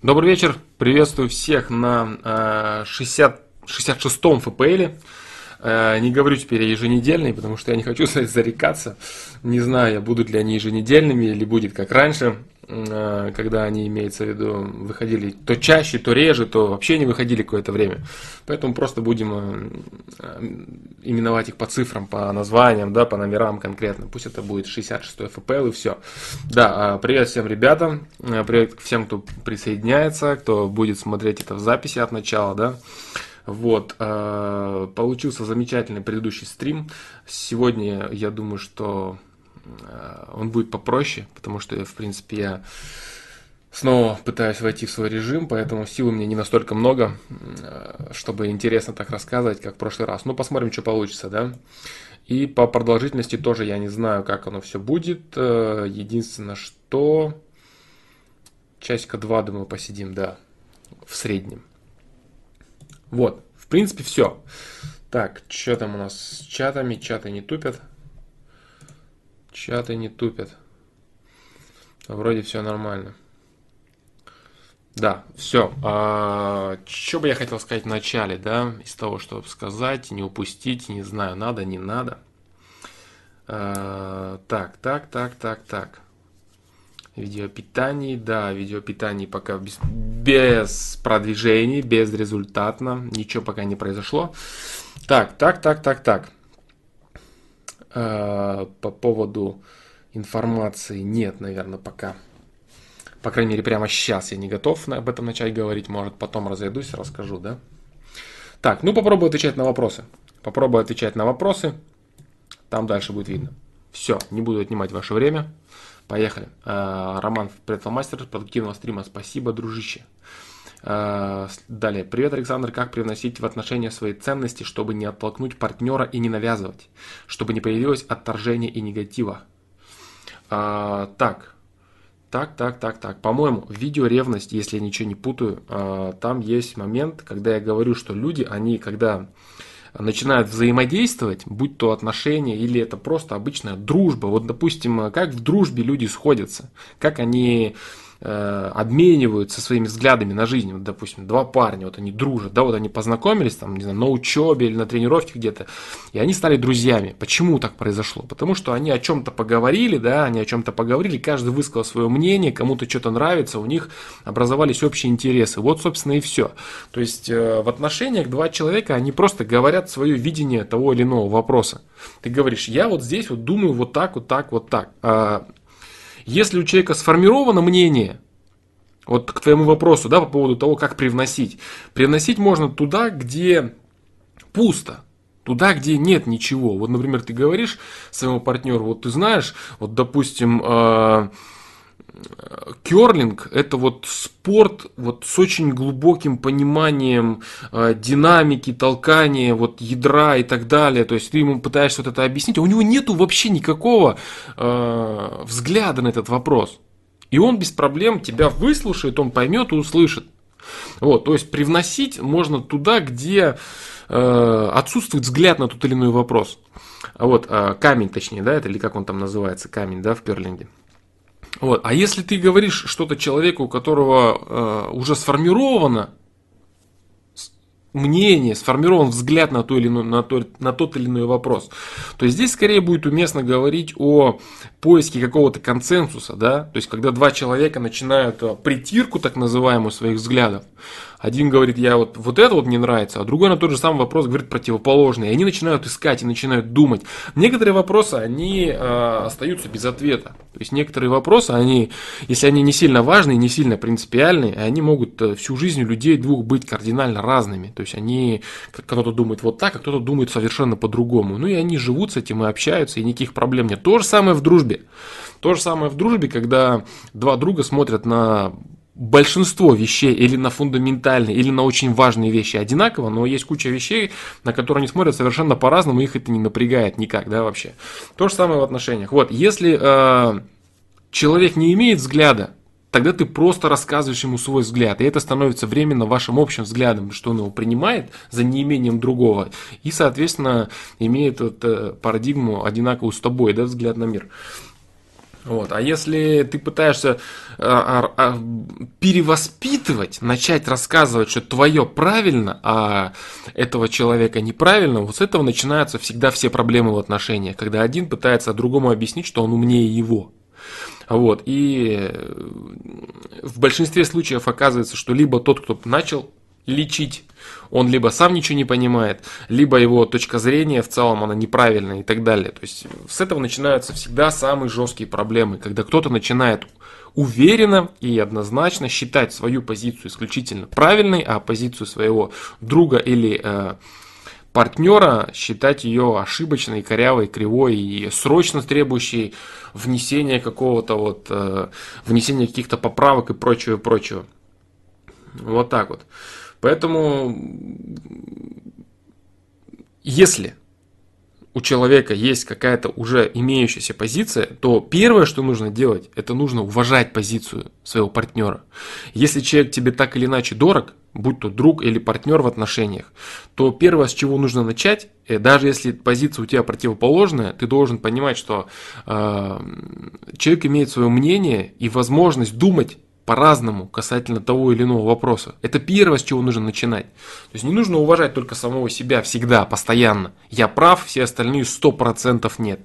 Добрый вечер, приветствую всех на 60, 66-м ФПЛе. Не говорю теперь еженедельный, потому что я не хочу зарекаться. Не знаю, будут ли они еженедельными или будет как раньше. Э, когда они, имеется в виду, выходили то чаще, то реже, то вообще не выходили какое-то время. Поэтому просто будем э, э, именовать их по цифрам, по названиям, да, по номерам конкретно. Пусть это будет 66 FPL и все. Да, а, привет всем ребятам, привет всем, кто присоединяется, кто будет смотреть это в записи от начала, да. Вот, получился замечательный предыдущий стрим. Сегодня я думаю, что он будет попроще, потому что, в принципе, я снова пытаюсь войти в свой режим, поэтому сил у меня не настолько много, э, чтобы интересно так рассказывать, как в прошлый раз. Ну, посмотрим, что получится, да. И по продолжительности тоже я не знаю, как оно все будет. Э, единственное, что часика два, думаю, посидим, да, в среднем. Вот, в принципе, все. Так, что там у нас с чатами? Чаты не тупят. Чаты не тупят. Вроде все нормально. Да, все. А, что бы я хотел сказать в начале, да, из того, чтобы сказать, не упустить, не знаю, надо, не надо. А, так, так, так, так, так. Видеопитание, да, видеопитание пока без, без продвижений, безрезультатно, ничего пока не произошло. Так, так, так, так, так. Э, по поводу информации нет, наверное, пока. По крайней мере, прямо сейчас я не готов об этом начать говорить. Может, потом разойдусь, расскажу, да? Так, ну попробую отвечать на вопросы. Попробую отвечать на вопросы. Там дальше будет видно. Все, не буду отнимать ваше время. Поехали. Э, Роман Предфломастер, продуктивного стрима. Спасибо, дружище. Э, далее. Привет, Александр. Как привносить в отношения свои ценности, чтобы не оттолкнуть партнера и не навязывать? Чтобы не появилось отторжение и негатива? А, так. Так, так, так, так. По-моему, видео ревность, если я ничего не путаю, а, там есть момент, когда я говорю, что люди, они когда начинают взаимодействовать, будь то отношения или это просто обычная дружба. Вот, допустим, как в дружбе люди сходятся, как они э, обмениваются своими взглядами на жизнь. Вот, допустим, два парня, вот они дружат, да, вот они познакомились там, не знаю, на учебе или на тренировке где-то, и они стали друзьями. Почему так произошло? Потому что они о чем-то поговорили, да, они о чем-то поговорили, каждый высказал свое мнение, кому-то что-то нравится, у них образовались общие интересы. Вот, собственно, и все. То есть э, в отношениях два человека, они просто говорят свое видение того или иного вопроса. Ты говоришь, я вот здесь вот думаю вот так, вот так, вот так. А если у человека сформировано мнение, вот к твоему вопросу, да, по поводу того, как привносить. Привносить можно туда, где пусто, туда, где нет ничего. Вот, например, ты говоришь своему партнеру, вот ты знаешь, вот, допустим, э, Керлинг – это вот спорт вот с очень глубоким пониманием э, динамики, толкания, вот ядра и так далее. То есть ты ему пытаешься вот это объяснить, а у него нету вообще никакого э, взгляда на этот вопрос. И он без проблем тебя выслушает, он поймет и услышит. Вот, то есть привносить можно туда, где э, отсутствует взгляд на тот или иной вопрос. Вот, э, камень точнее, да, это или как он там называется, камень, да, в Керлинге. Вот. А если ты говоришь что-то человеку, у которого э, уже сформировано мнение, сформирован взгляд на, то или иной, на, то, на тот или иной вопрос, то здесь скорее будет уместно говорить о поиске какого-то консенсуса, да, то есть когда два человека начинают э, притирку так называемую своих взглядов, один говорит, я вот, вот это вот мне нравится, а другой на тот же самый вопрос говорит противоположный. И они начинают искать и начинают думать. Некоторые вопросы, они э, остаются без ответа. То есть некоторые вопросы, они, если они не сильно важные, не сильно принципиальные, они могут э, всю жизнь у людей двух быть кардинально разными. То есть они, кто-то думает вот так, а кто-то думает совершенно по-другому. Ну и они живут с этим и общаются, и никаких проблем нет. То же самое в дружбе. То же самое в дружбе, когда два друга смотрят на большинство вещей или на фундаментальные, или на очень важные вещи одинаково, но есть куча вещей, на которые они смотрят совершенно по-разному, их это не напрягает никак, да, вообще. То же самое в отношениях. Вот, если э, человек не имеет взгляда, тогда ты просто рассказываешь ему свой взгляд, и это становится временно вашим общим взглядом, что он его принимает за неимением другого, и, соответственно, имеет вот, э, парадигму одинаковую с тобой, да, взгляд на мир. Вот. А если ты пытаешься а, а, перевоспитывать, начать рассказывать, что твое правильно, а этого человека неправильно, вот с этого начинаются всегда все проблемы в отношениях, когда один пытается другому объяснить, что он умнее его. Вот. И в большинстве случаев оказывается, что либо тот, кто начал лечить. Он либо сам ничего не понимает, либо его точка зрения в целом она неправильная и так далее. То есть с этого начинаются всегда самые жесткие проблемы, когда кто-то начинает уверенно и однозначно считать свою позицию исключительно правильной, а позицию своего друга или э, партнера считать ее ошибочной, корявой, кривой и срочно требующей внесения какого-то вот, э, внесения каких-то поправок и прочего, и прочего. Вот так вот. Поэтому, если у человека есть какая-то уже имеющаяся позиция, то первое, что нужно делать, это нужно уважать позицию своего партнера. Если человек тебе так или иначе дорог, будь то друг или партнер в отношениях, то первое, с чего нужно начать, э, даже если позиция у тебя противоположная, ты должен понимать, что э, человек имеет свое мнение и возможность думать по-разному касательно того или иного вопроса. Это первое, с чего нужно начинать. То есть не нужно уважать только самого себя всегда, постоянно. Я прав, все остальные 100% нет.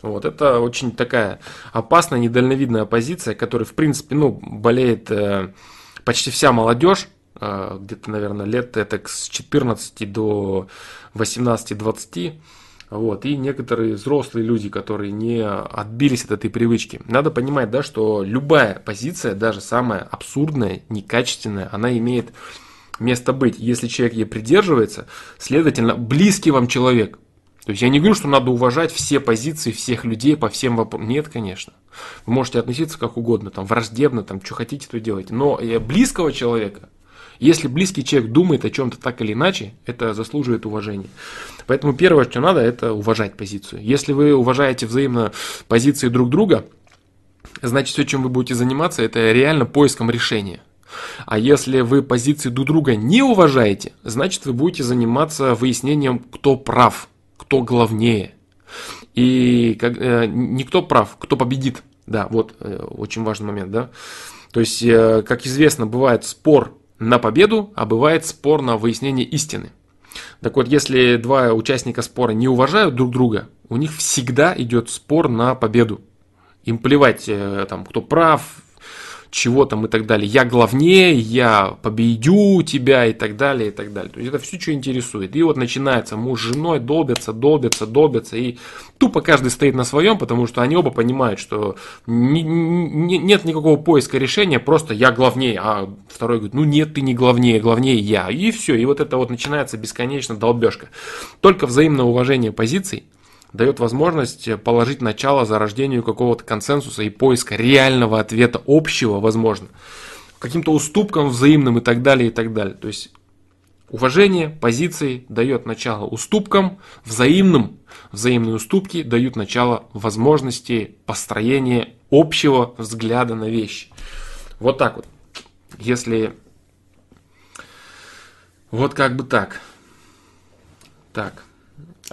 Вот, это очень такая опасная, недальновидная позиция, которой, в принципе, ну, болеет э, почти вся молодежь, э, где-то, наверное, лет это с 14 до 18-20. Вот, и некоторые взрослые люди, которые не отбились от этой привычки. Надо понимать, да, что любая позиция, даже самая абсурдная, некачественная, она имеет место быть. Если человек ей придерживается, следовательно, близкий вам человек. То есть я не говорю, что надо уважать все позиции всех людей по всем вопросам. Нет, конечно. Вы можете относиться как угодно, там, враждебно, там, что хотите, то делайте. Но близкого человека, если близкий человек думает о чем-то так или иначе, это заслуживает уважения. Поэтому первое, что надо, это уважать позицию. Если вы уважаете взаимно позиции друг друга, значит все, чем вы будете заниматься, это реально поиском решения. А если вы позиции друг друга не уважаете, значит вы будете заниматься выяснением, кто прав, кто главнее. И как, э, не кто прав, кто победит. Да, вот э, очень важный момент, да. То есть, э, как известно, бывает спор на победу, а бывает спор на выяснение истины. Так вот, если два участника спора не уважают друг друга, у них всегда идет спор на победу. Им плевать, э, там, кто прав, чего там и так далее. Я главнее, я победю тебя и так далее, и так далее. То есть это все, что интересует. И вот начинается муж с женой долбятся, долбятся, долбятся. И тупо каждый стоит на своем, потому что они оба понимают, что не, не, нет никакого поиска решения, просто я главнее. А второй говорит, ну нет, ты не главнее, главнее я. И все. И вот это вот начинается бесконечно долбежка. Только взаимное уважение позиций дает возможность положить начало зарождению какого-то консенсуса и поиска реального ответа общего, возможно, каким-то уступкам взаимным и так далее, и так далее. То есть уважение позиций дает начало уступкам, взаимным, взаимные уступки дают начало возможности построения общего взгляда на вещи. Вот так вот. Если вот как бы так. Так.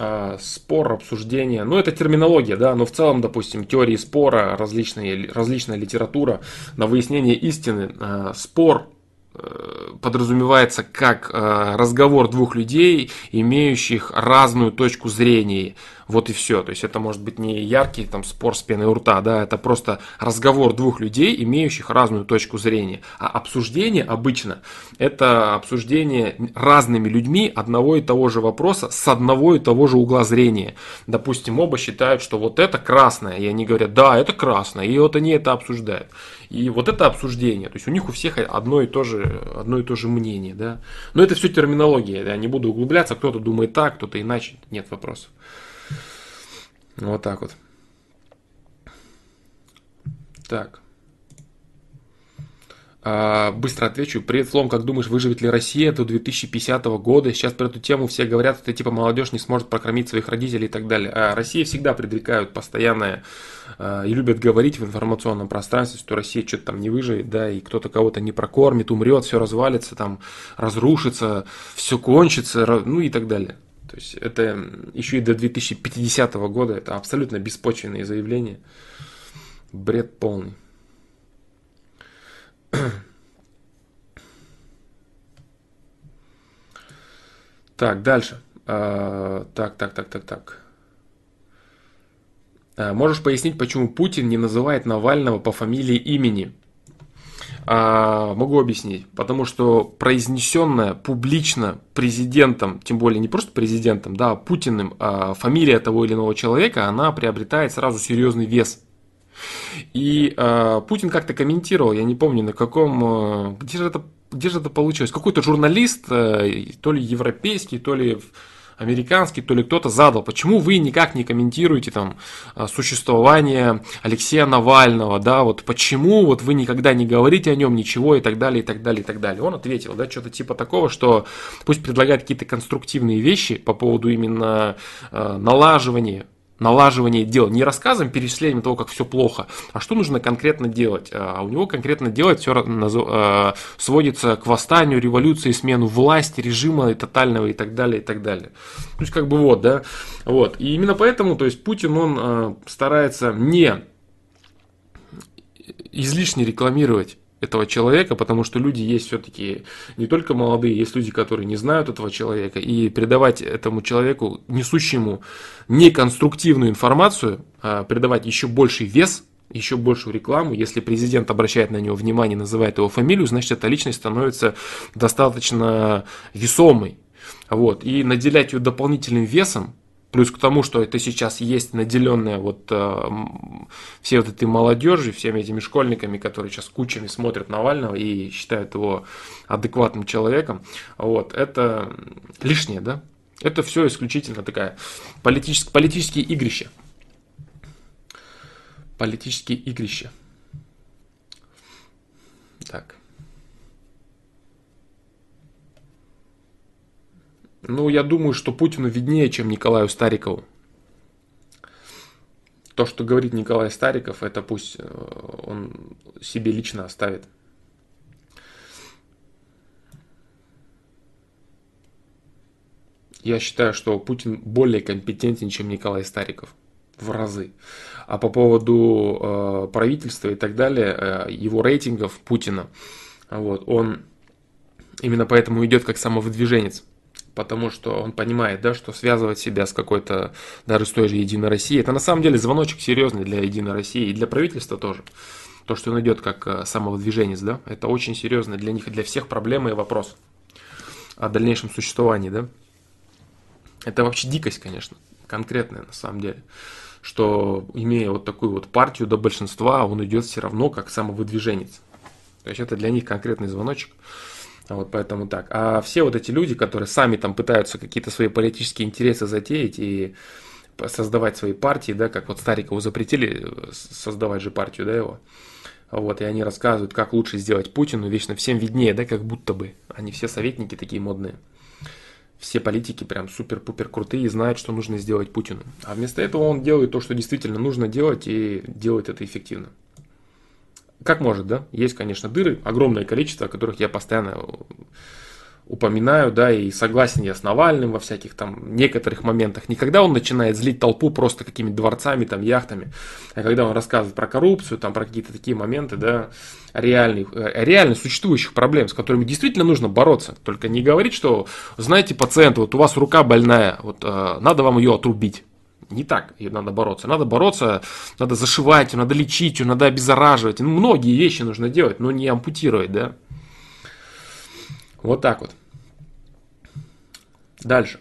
А, спор, обсуждение. Ну, это терминология, да, но в целом, допустим, теории спора, различные, различная литература на выяснение истины. А, спор э, подразумевается как э, разговор двух людей, имеющих разную точку зрения вот и все. То есть это может быть не яркий там спор с пеной у рта, да, это просто разговор двух людей, имеющих разную точку зрения. А обсуждение обычно это обсуждение разными людьми одного и того же вопроса с одного и того же угла зрения. Допустим, оба считают, что вот это красное, и они говорят, да, это красное, и вот они это обсуждают. И вот это обсуждение, то есть у них у всех одно и то же, одно и то же мнение, да. Но это все терминология, я не буду углубляться, кто-то думает так, кто-то иначе, нет вопросов. Вот так вот. Так. А, быстро отвечу. Привет, Флом, как думаешь, выживет ли Россия до 2050 года? Сейчас про эту тему все говорят, что типа молодежь не сможет прокормить своих родителей и так далее. А Россия всегда предрекают постоянное а, и любят говорить в информационном пространстве, что Россия что-то там не выживет, да, и кто-то кого-то не прокормит, умрет, все развалится, там разрушится, все кончится, ну и так далее. То есть это еще и до 2050 года, это абсолютно беспочвенные заявления. Бред полный. Так, дальше. А, так, так, так, так, так. А, можешь пояснить, почему Путин не называет Навального по фамилии имени? А, могу объяснить. Потому что произнесенная публично президентом, тем более не просто президентом, да, а Путиным, а фамилия того или иного человека, она приобретает сразу серьезный вес. И э, Путин как-то комментировал, я не помню на каком, где же это где же это получилось? Какой-то журналист, э, то ли европейский, то ли американский, то ли кто-то задал, почему вы никак не комментируете там э, существование Алексея Навального, да, вот почему вот вы никогда не говорите о нем ничего и так далее, и так далее, и так далее. Он ответил, да, что-то типа такого, что пусть предлагает какие-то конструктивные вещи по поводу именно э, налаживания налаживание дел, не рассказом, перечислением того, как все плохо, а что нужно конкретно делать. А у него конкретно делать все э, сводится к восстанию, революции, смену власти, режима тотального и так далее, и так далее. То есть, как бы вот, да, вот. И именно поэтому, то есть, Путин, он э, старается не излишне рекламировать этого человека, потому что люди есть все-таки не только молодые, есть люди, которые не знают этого человека, и передавать этому человеку, несущему неконструктивную информацию, а придавать еще больший вес, еще большую рекламу, если президент обращает на него внимание, называет его фамилию, значит, эта личность становится достаточно весомой. Вот. И наделять ее дополнительным весом, Плюс к тому, что это сейчас есть наделенная вот э, все вот этой молодежи, всеми этими школьниками, которые сейчас кучами смотрят Навального и считают его адекватным человеком, вот, это лишнее, да? Это все исключительно такая политические, политические игрища. Политические игрища. Так. Ну, я думаю, что Путину виднее, чем Николаю Старикову. То, что говорит Николай Стариков, это пусть э, он себе лично оставит. Я считаю, что Путин более компетентен, чем Николай Стариков. В разы. А по поводу э, правительства и так далее, э, его рейтингов Путина, вот, он именно поэтому идет как самовыдвиженец потому что он понимает, да, что связывать себя с какой-то, даже с той же Единой Россией, это на самом деле звоночек серьезный для Единой России и для правительства тоже. То, что он идет как э, самовыдвиженец, да, это очень серьезно для них и для всех проблема и вопрос о дальнейшем существовании, да. Это вообще дикость, конечно, конкретная на самом деле, что имея вот такую вот партию до большинства, он идет все равно как самовыдвиженец. То есть это для них конкретный звоночек. Вот поэтому так. А все вот эти люди, которые сами там пытаются какие-то свои политические интересы затеять и создавать свои партии, да, как вот Старикову запретили э, создавать же партию, да, его. Вот, и они рассказывают, как лучше сделать Путину, вечно всем виднее, да, как будто бы. Они все советники такие модные. Все политики прям супер-пупер крутые и знают, что нужно сделать Путину. А вместо этого он делает то, что действительно нужно делать, и делает это эффективно как может, да? Есть, конечно, дыры, огромное количество, о которых я постоянно упоминаю, да, и согласен я с Навальным во всяких там некоторых моментах. Никогда он начинает злить толпу просто какими-то дворцами, там, яхтами, а когда он рассказывает про коррупцию, там, про какие-то такие моменты, да, реальных, э, реально существующих проблем, с которыми действительно нужно бороться. Только не говорить, что, знаете, пациент, вот у вас рука больная, вот э, надо вам ее отрубить не так ее надо бороться. Надо бороться, надо зашивать надо лечить надо обеззараживать. Ну, многие вещи нужно делать, но не ампутировать, да. Вот так вот. Дальше.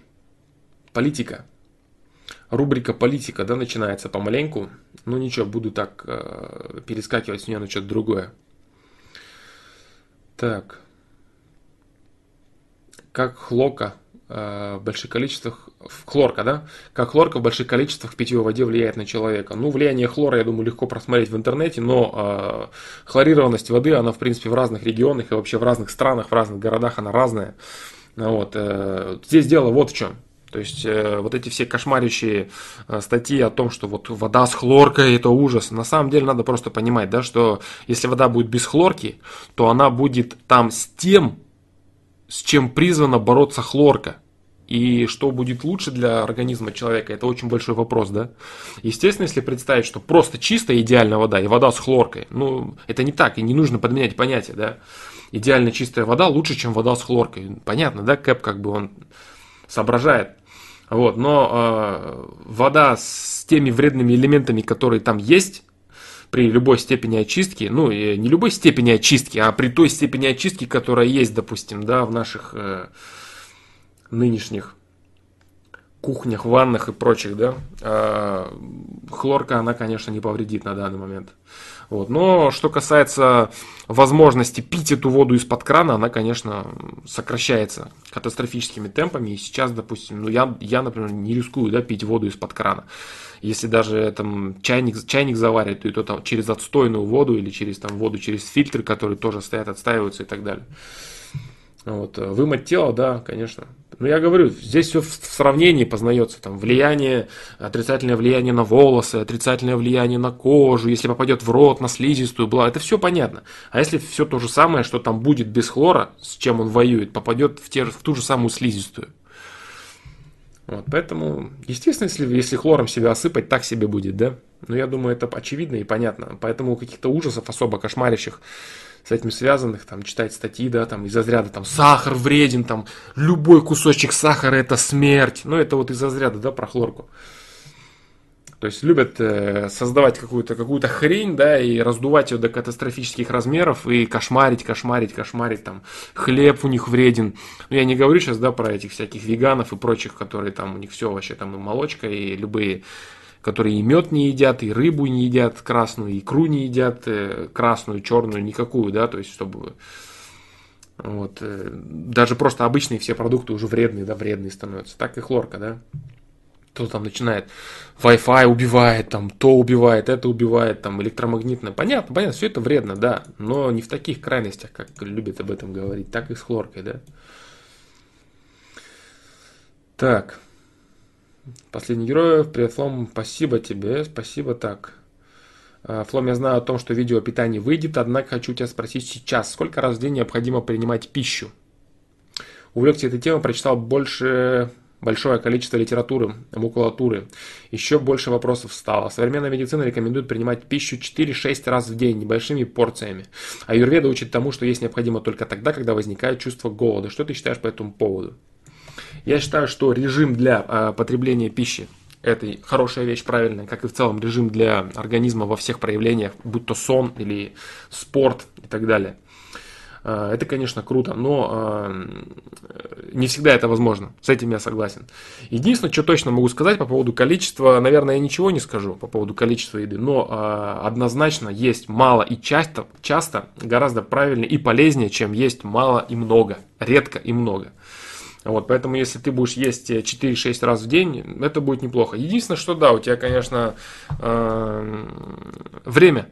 Политика. Рубрика политика, да, начинается помаленьку. Ну ничего, буду так э, перескакивать с нее на что-то другое. Так. Как Хлока в больших количествах, хлорка, да, как хлорка в больших количествах в питьевой воде влияет на человека. Ну, влияние хлора, я думаю, легко просмотреть в интернете, но э, хлорированность воды, она, в принципе, в разных регионах и вообще в разных странах, в разных городах она разная. Вот, э, здесь дело вот в чем. То есть э, вот эти все кошмарящие э, статьи о том, что вот вода с хлоркой это ужас. На самом деле надо просто понимать, да, что если вода будет без хлорки, то она будет там с тем с чем призвана бороться хлорка. и что будет лучше для организма человека, это очень большой вопрос, да. Естественно, если представить, что просто чистая идеальная вода и вода с хлоркой, ну, это не так, и не нужно подменять понятие, да. Идеально чистая вода лучше, чем вода с хлоркой. Понятно, да, Кэп как бы он соображает. Вот, но э, вода с теми вредными элементами, которые там есть, при любой степени очистки, ну, не любой степени очистки, а при той степени очистки, которая есть, допустим, да, в наших э, нынешних кухнях, ваннах и прочих, да, э, хлорка, она, конечно, не повредит на данный момент. Вот. Но что касается возможности пить эту воду из-под крана, она, конечно, сокращается катастрофическими темпами. И сейчас, допустим, ну я, я например, не рискую да, пить воду из-под крана. Если даже там чайник, чайник заварит, то, и то там через отстойную воду или через там воду через фильтры, которые тоже стоят, отстаиваются и так далее. Вот. Вымыть тело, да, конечно. Но я говорю, здесь все в сравнении познается. Там влияние, отрицательное влияние на волосы, отрицательное влияние на кожу, если попадет в рот, на слизистую, бла, это все понятно. А если все то же самое, что там будет без хлора, с чем он воюет, попадет в, те, в ту же самую слизистую. Вот, поэтому, естественно, если, если хлором себя осыпать, так себе будет, да? Но я думаю, это очевидно и понятно. Поэтому каких-то ужасов особо кошмарящих с этим связанных, там, читать статьи, да, там, из разряда, там, сахар вреден, там, любой кусочек сахара это смерть. Ну, это вот из разряда, да, про хлорку. То есть любят э, создавать какую-то какую хрень, да, и раздувать ее до катастрофических размеров, и кошмарить, кошмарить, кошмарить, там, хлеб у них вреден. Ну, я не говорю сейчас, да, про этих всяких веганов и прочих, которые там, у них все вообще там и молочка, и любые которые и мед не едят, и рыбу не едят красную, икру не едят э, красную, черную, никакую, да, то есть чтобы вот, э, даже просто обычные все продукты уже вредные, да, вредные становятся. Так и хлорка, да. Кто там начинает Wi-Fi убивает, там то убивает, это убивает, там электромагнитное. Понятно, понятно, все это вредно, да, но не в таких крайностях, как любят об этом говорить, так и с хлоркой, да. Так. Последний герой. Привет, Флом. Спасибо тебе. Спасибо так. А, Флом, я знаю о том, что видео о питании выйдет, однако хочу тебя спросить сейчас. Сколько раз в день необходимо принимать пищу? Увлекся этой темой, прочитал больше большое количество литературы, макулатуры. Еще больше вопросов стало. Современная медицина рекомендует принимать пищу 4-6 раз в день небольшими порциями. А юрведа учит тому, что есть необходимо только тогда, когда возникает чувство голода. Что ты считаешь по этому поводу? Я считаю, что режим для э, потребления пищи это хорошая вещь, правильная, как и в целом режим для организма во всех проявлениях, будь то сон или спорт и так далее. А, это, конечно, круто, но а, не всегда это возможно. С этим я согласен. Единственное, что точно могу сказать по поводу количества, наверное, я ничего не скажу по поводу количества еды, но однозначно есть мало и часто, часто гораздо правильнее и полезнее, чем есть мало и много, редко и много. Вот, поэтому если ты будешь есть 4-6 раз в день, это будет неплохо. Единственное, что да, у тебя, конечно, э, время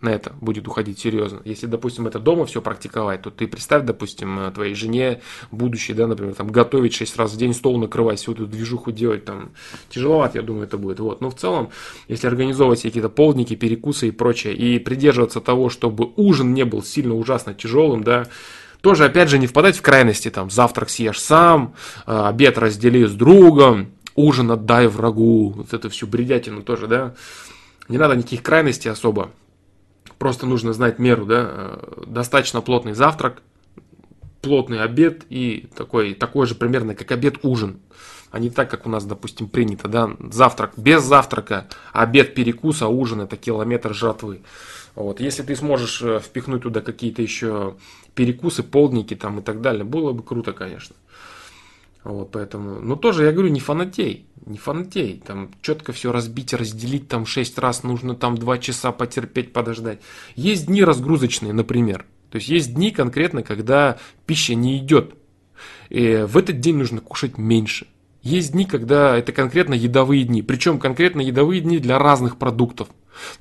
на это будет уходить серьезно. Если, допустим, это дома все практиковать, то ты представь, допустим, твоей жене будущей, да, например, там, готовить 6 раз в день, стол накрывать, всю эту движуху делать, там, тяжеловато, я думаю, это будет. Вот. Но в целом, если организовывать какие-то полдники, перекусы и прочее, и придерживаться того, чтобы ужин не был сильно ужасно тяжелым, да, тоже, опять же, не впадать в крайности, там, завтрак съешь сам, э, обед раздели с другом, ужин отдай врагу, вот это всю бредятину тоже, да. Не надо никаких крайностей особо. Просто нужно знать меру, да. Э, достаточно плотный завтрак, плотный обед и такой, такой же примерно, как обед, ужин. А не так, как у нас, допустим, принято, да. Завтрак без завтрака, обед, перекус, а ужин это километр жратвы. Вот. Если ты сможешь э, впихнуть туда какие-то еще перекусы, полдники там и так далее, было бы круто, конечно. Вот, поэтому, но тоже, я говорю, не фанатей, не фанатей, там четко все разбить, разделить, там шесть раз нужно там два часа потерпеть, подождать. Есть дни разгрузочные, например, то есть есть дни конкретно, когда пища не идет, и в этот день нужно кушать меньше. Есть дни, когда это конкретно едовые дни, причем конкретно едовые дни для разных продуктов.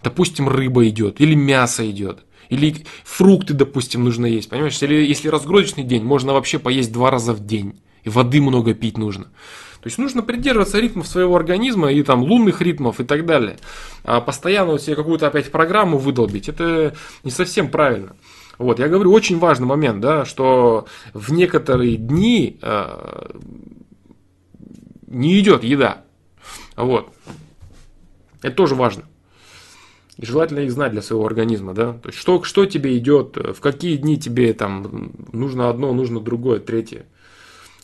Допустим, рыба идет или мясо идет. Или фрукты, допустим, нужно есть. Понимаешь, или если разгрузочный день, можно вообще поесть два раза в день. И воды много пить нужно. То есть нужно придерживаться ритмов своего организма и там лунных ритмов и так далее. А постоянно вот себе какую-то опять программу выдолбить, это не совсем правильно. Вот, я говорю, очень важный момент, да, что в некоторые дни э, не идет еда. Вот. Это тоже важно. И желательно их знать для своего организма, да. То есть, что, что тебе идет, в какие дни тебе там нужно одно, нужно другое, третье.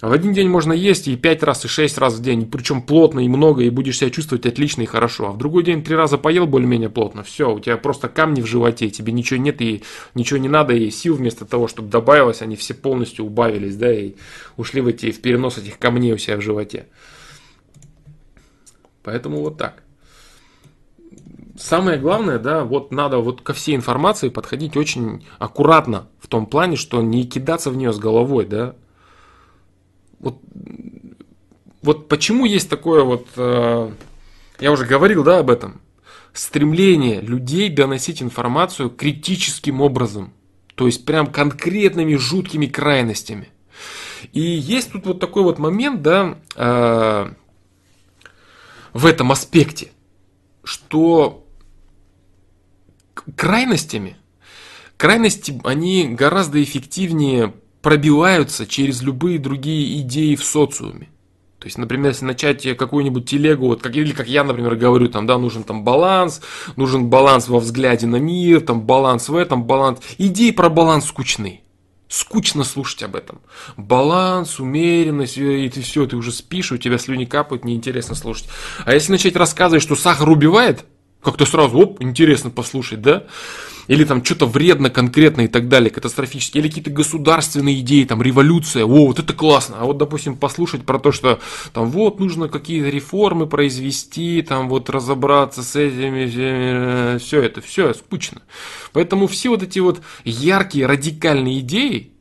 А в один день можно есть и пять раз, и шесть раз в день, причем плотно и много, и будешь себя чувствовать отлично и хорошо. А в другой день три раза поел более-менее плотно, все, у тебя просто камни в животе, тебе ничего нет и ничего не надо, и сил вместо того, чтобы добавилось, они все полностью убавились, да, и ушли в эти, в перенос этих камней у себя в животе. Поэтому вот так. Самое главное, да, вот надо вот ко всей информации подходить очень аккуратно в том плане, что не кидаться в нее с головой, да, вот, вот почему есть такое вот, э, я уже говорил, да, об этом, стремление людей доносить информацию критическим образом, то есть прям конкретными жуткими крайностями. И есть тут вот такой вот момент, да, э, в этом аспекте, что крайностями, крайности, они гораздо эффективнее пробиваются через любые другие идеи в социуме. То есть, например, если начать какую-нибудь телегу, вот как, или как я, например, говорю, там, да, нужен там баланс, нужен баланс во взгляде на мир, там, баланс в этом, баланс. Идеи про баланс скучны. Скучно слушать об этом. Баланс, умеренность, и ты все, ты уже спишь, у тебя слюни капают, неинтересно слушать. А если начать рассказывать, что сахар убивает, как-то сразу, оп, интересно послушать, да? или там что-то вредно конкретно и так далее, катастрофически, или какие-то государственные идеи, там революция, о, вот это классно, а вот, допустим, послушать про то, что там вот нужно какие-то реформы произвести, там вот разобраться с этими, все это, все скучно. Поэтому все вот эти вот яркие, радикальные идеи,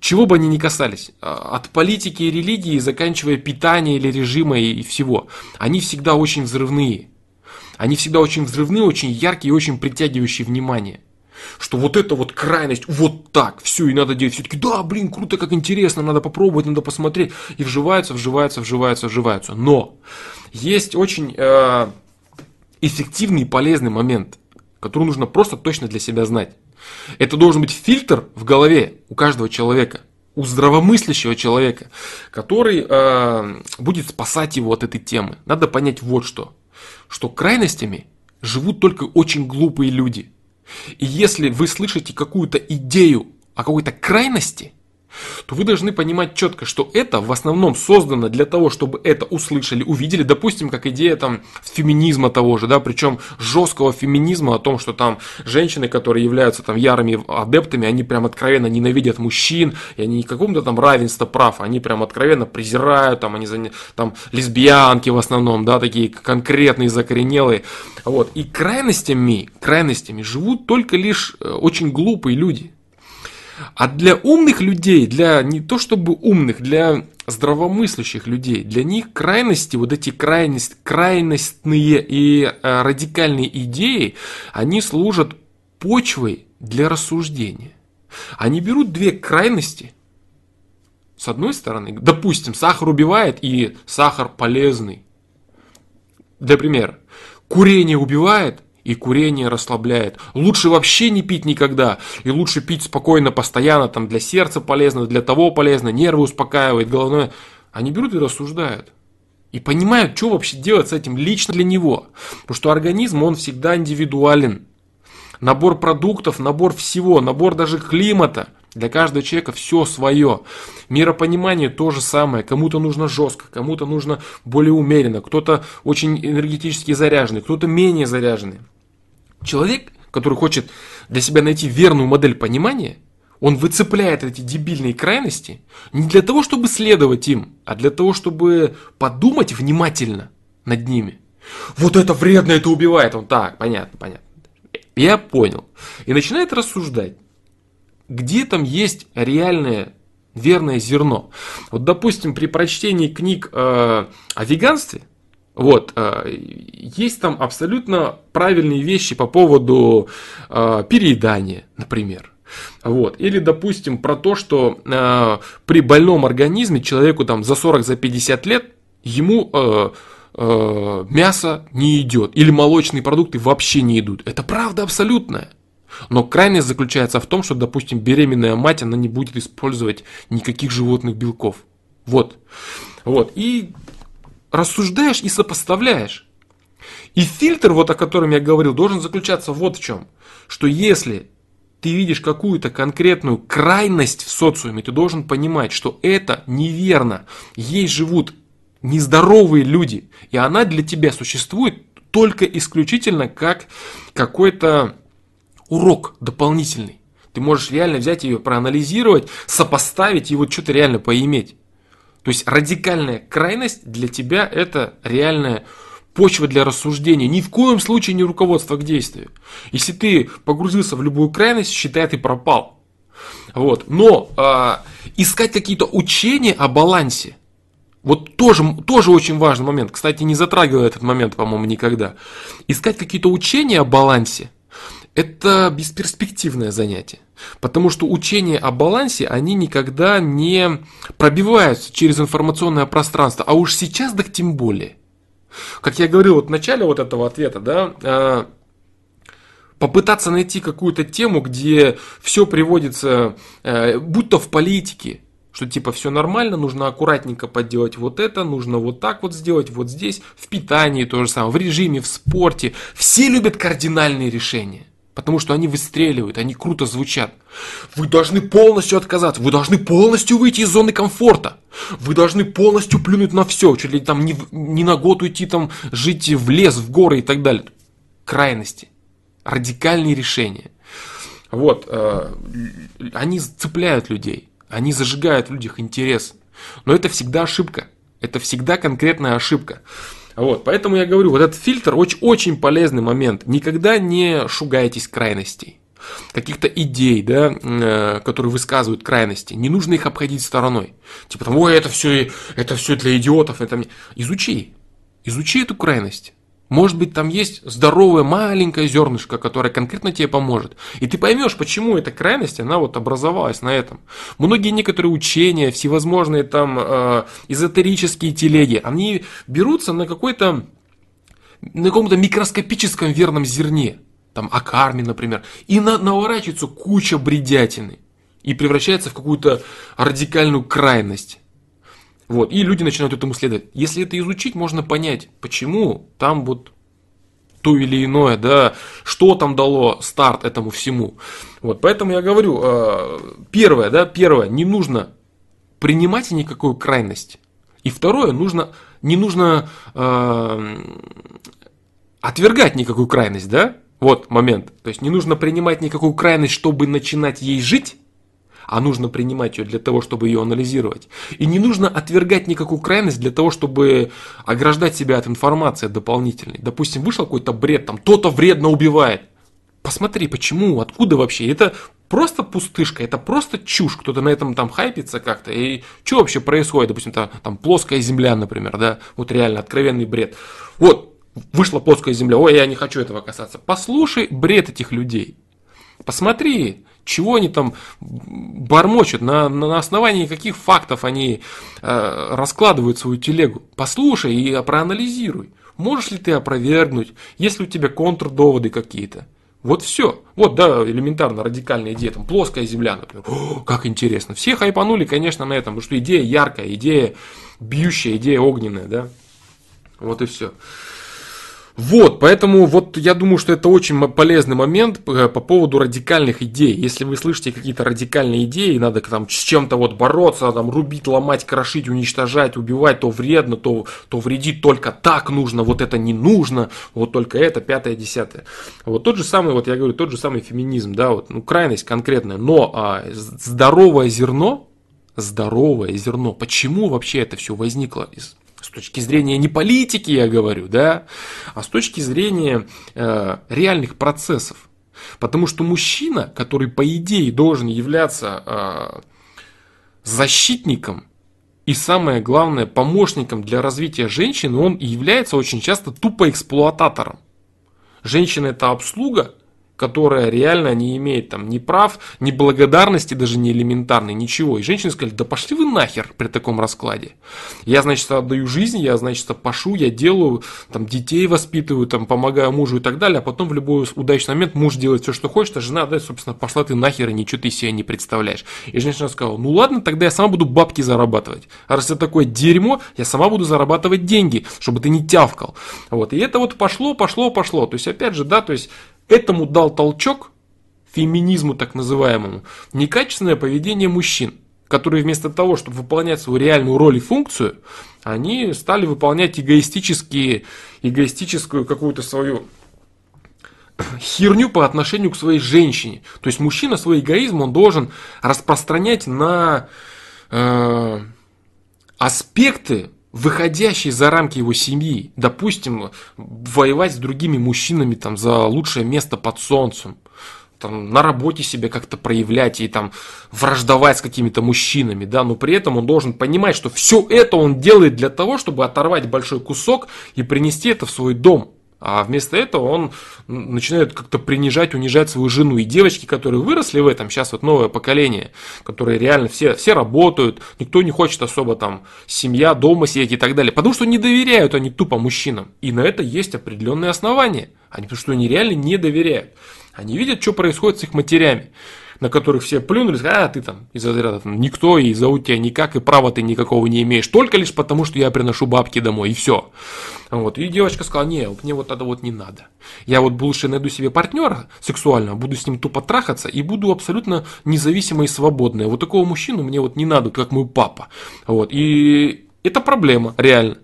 чего бы они ни касались, а, от политики и религии, заканчивая питанием или режима и всего, они всегда очень взрывные. Они всегда очень взрывные, очень яркие и очень притягивающие внимание. Что вот это вот крайность, вот так, все, и надо делать. Все-таки, да, блин, круто, как интересно, надо попробовать, надо посмотреть. И вживаются, вживаются, вживаются, вживаются. Но есть очень э, эффективный и полезный момент, который нужно просто точно для себя знать. Это должен быть фильтр в голове у каждого человека у здравомыслящего человека, который э, будет спасать его от этой темы. Надо понять вот что что крайностями живут только очень глупые люди. И если вы слышите какую-то идею о какой-то крайности, то вы должны понимать четко, что это в основном создано для того, чтобы это услышали, увидели, допустим, как идея там феминизма того же, да, причем жесткого феминизма о том, что там женщины, которые являются там ярыми адептами, они прям откровенно ненавидят мужчин, и они не каком-то там равенства прав, они прям откровенно презирают, там они там лесбиянки в основном, да, такие конкретные, закоренелые, вот, и крайностями, крайностями живут только лишь э, очень глупые люди, а для умных людей, для не то чтобы умных, для здравомыслящих людей, для них крайности, вот эти крайность, крайностные и э, радикальные идеи, они служат почвой для рассуждения. Они берут две крайности. С одной стороны, допустим, сахар убивает и сахар полезный. Для примера, курение убивает, и курение расслабляет. Лучше вообще не пить никогда. И лучше пить спокойно, постоянно, там для сердца полезно, для того полезно, нервы успокаивает, головное. Они берут и рассуждают. И понимают, что вообще делать с этим лично для него. Потому что организм, он всегда индивидуален. Набор продуктов, набор всего, набор даже климата. Для каждого человека все свое. Миропонимание то же самое. Кому-то нужно жестко, кому-то нужно более умеренно, кто-то очень энергетически заряженный, кто-то менее заряженный. Человек, который хочет для себя найти верную модель понимания, он выцепляет эти дебильные крайности не для того, чтобы следовать им, а для того, чтобы подумать внимательно над ними. Вот это вредно, это убивает. Он так, понятно, понятно. Я понял. И начинает рассуждать, где там есть реальное верное зерно. Вот, допустим, при прочтении книг э, о веганстве, вот, э, есть там абсолютно правильные вещи по поводу э, переедания, например. Вот. Или, допустим, про то, что э, при больном организме человеку там за 40-50 за 50 лет ему э, э, мясо не идет. Или молочные продукты вообще не идут. Это правда абсолютная. Но крайность заключается в том, что, допустим, беременная мать, она не будет использовать никаких животных белков. Вот. Вот. И рассуждаешь и сопоставляешь. И фильтр, вот о котором я говорил, должен заключаться вот в чем. Что если ты видишь какую-то конкретную крайность в социуме, ты должен понимать, что это неверно. Ей живут нездоровые люди, и она для тебя существует только исключительно как какой-то урок дополнительный. Ты можешь реально взять ее, проанализировать, сопоставить и вот что-то реально поиметь. То есть радикальная крайность для тебя это реальная почва для рассуждения. Ни в коем случае не руководство к действию. Если ты погрузился в любую крайность, считай, ты пропал. Вот. Но э, искать какие-то учения о балансе, вот тоже, тоже очень важный момент. Кстати, не затрагивал этот момент, по-моему, никогда. Искать какие-то учения о балансе – это бесперспективное занятие. Потому что учения о балансе, они никогда не пробиваются через информационное пространство. А уж сейчас так тем более. Как я говорил вот в начале вот этого ответа, да, а, попытаться найти какую-то тему, где все приводится, э, будь то в политике, что типа все нормально, нужно аккуратненько подделать вот это, нужно вот так вот сделать, вот здесь, в питании то же самое, в режиме, в спорте. Все любят кардинальные решения. Потому что они выстреливают, они круто звучат. Вы должны полностью отказаться, вы должны полностью выйти из зоны комфорта. Вы должны полностью плюнуть на все, чуть ли там не, не на год уйти там жить в лес, в горы и так далее. Крайности, радикальные решения. Вот, э, они цепляют людей, они зажигают в людях интерес. Но это всегда ошибка, это всегда конкретная ошибка. Вот, поэтому я говорю, вот этот фильтр очень, очень полезный момент. Никогда не шугайтесь крайностей каких-то идей, да, э, которые высказывают крайности. Не нужно их обходить стороной. Типа ой, это все, это все для идиотов. Это... Изучи. Изучи эту крайность. Может быть, там есть здоровое маленькое зернышко, которое конкретно тебе поможет. И ты поймешь, почему эта крайность, она вот образовалась на этом. Многие некоторые учения, всевозможные там э, эзотерические телеги, они берутся на какой-то, на каком-то микроскопическом верном зерне. Там о карме, например. И на, наворачивается куча бредятины. И превращается в какую-то радикальную крайность. Вот, и люди начинают этому следовать. Если это изучить, можно понять, почему там вот то или иное, да, что там дало старт этому всему. Вот, поэтому я говорю, э, первое, да, первое, не нужно принимать никакую крайность. И второе, нужно, не нужно э, отвергать никакую крайность, да, вот момент. То есть не нужно принимать никакую крайность, чтобы начинать ей жить, а нужно принимать ее для того, чтобы ее анализировать. И не нужно отвергать никакую крайность для того, чтобы ограждать себя от информации дополнительной. Допустим, вышел какой-то бред, там кто-то вредно убивает. Посмотри, почему, откуда вообще. Это просто пустышка, это просто чушь. Кто-то на этом там хайпится как-то. И что вообще происходит? Допустим, там, там плоская земля, например, да, вот реально откровенный бред. Вот, вышла плоская земля, ой, я не хочу этого касаться. Послушай бред этих людей. Посмотри, чего они там бормочут, на, на основании каких фактов они э, раскладывают свою телегу. Послушай и проанализируй. Можешь ли ты опровергнуть, есть ли у тебя контрдоводы какие-то. Вот все. Вот, да, элементарно радикальная идея, там, плоская земля, например. О, как интересно. Все хайпанули, конечно, на этом, потому что идея яркая, идея бьющая, идея огненная, да. Вот и все. Вот, поэтому вот я думаю, что это очень полезный момент э, по поводу радикальных идей. Если вы слышите какие-то радикальные идеи, надо там с чем-то вот бороться, там рубить, ломать, крошить, уничтожать, убивать, то вредно, то, то вредит, только так нужно, вот это не нужно, вот только это, пятое, десятое. Вот тот же самый, вот я говорю, тот же самый феминизм, да, вот, ну, крайность конкретная, но а, здоровое зерно, здоровое зерно, почему вообще это все возникло из с точки зрения не политики, я говорю, да, а с точки зрения э, реальных процессов. Потому что мужчина, который по идее должен являться э, защитником и самое главное помощником для развития женщины, он является очень часто тупо эксплуататором. Женщина это обслуга, которая реально не имеет там ни прав, ни благодарности, даже не элементарной, ничего. И женщины сказали, да пошли вы нахер при таком раскладе. Я, значит, отдаю жизнь, я, значит, пашу, я делаю, там, детей воспитываю, там, помогаю мужу и так далее, а потом в любой удачный момент муж делает все, что хочет, а жена, да, собственно, пошла ты нахер, и ничего ты себе не представляешь. И женщина сказала, ну ладно, тогда я сама буду бабки зарабатывать. А раз это такое дерьмо, я сама буду зарабатывать деньги, чтобы ты не тявкал. Вот, и это вот пошло, пошло, пошло. То есть, опять же, да, то есть, Этому дал толчок, феминизму так называемому, некачественное поведение мужчин, которые вместо того, чтобы выполнять свою реальную роль и функцию, они стали выполнять эгоистические, эгоистическую какую-то свою херню по отношению к своей женщине. То есть мужчина свой эгоизм он должен распространять на э, аспекты выходящий за рамки его семьи, допустим, воевать с другими мужчинами там за лучшее место под солнцем, там, на работе себя как-то проявлять и там враждовать с какими-то мужчинами, да, но при этом он должен понимать, что все это он делает для того, чтобы оторвать большой кусок и принести это в свой дом. А вместо этого он начинает как-то принижать, унижать свою жену. И девочки, которые выросли в этом, сейчас вот новое поколение, которые реально все, все работают, никто не хочет особо там семья, дома сидеть и так далее. Потому что не доверяют они тупо мужчинам. И на это есть определенные основания. Они потому что они реально не доверяют. Они видят, что происходит с их матерями на которых все плюнули, а ты там из-за разряда там, никто, и зовут тебя никак, и права ты никакого не имеешь, только лишь потому, что я приношу бабки домой, и все. Вот. И девочка сказала, не, мне вот это вот не надо. Я вот лучше найду себе партнера сексуального, буду с ним тупо трахаться, и буду абсолютно независимой и свободной. Вот такого мужчину мне вот не надо, как мой папа. Вот. И это проблема, реально.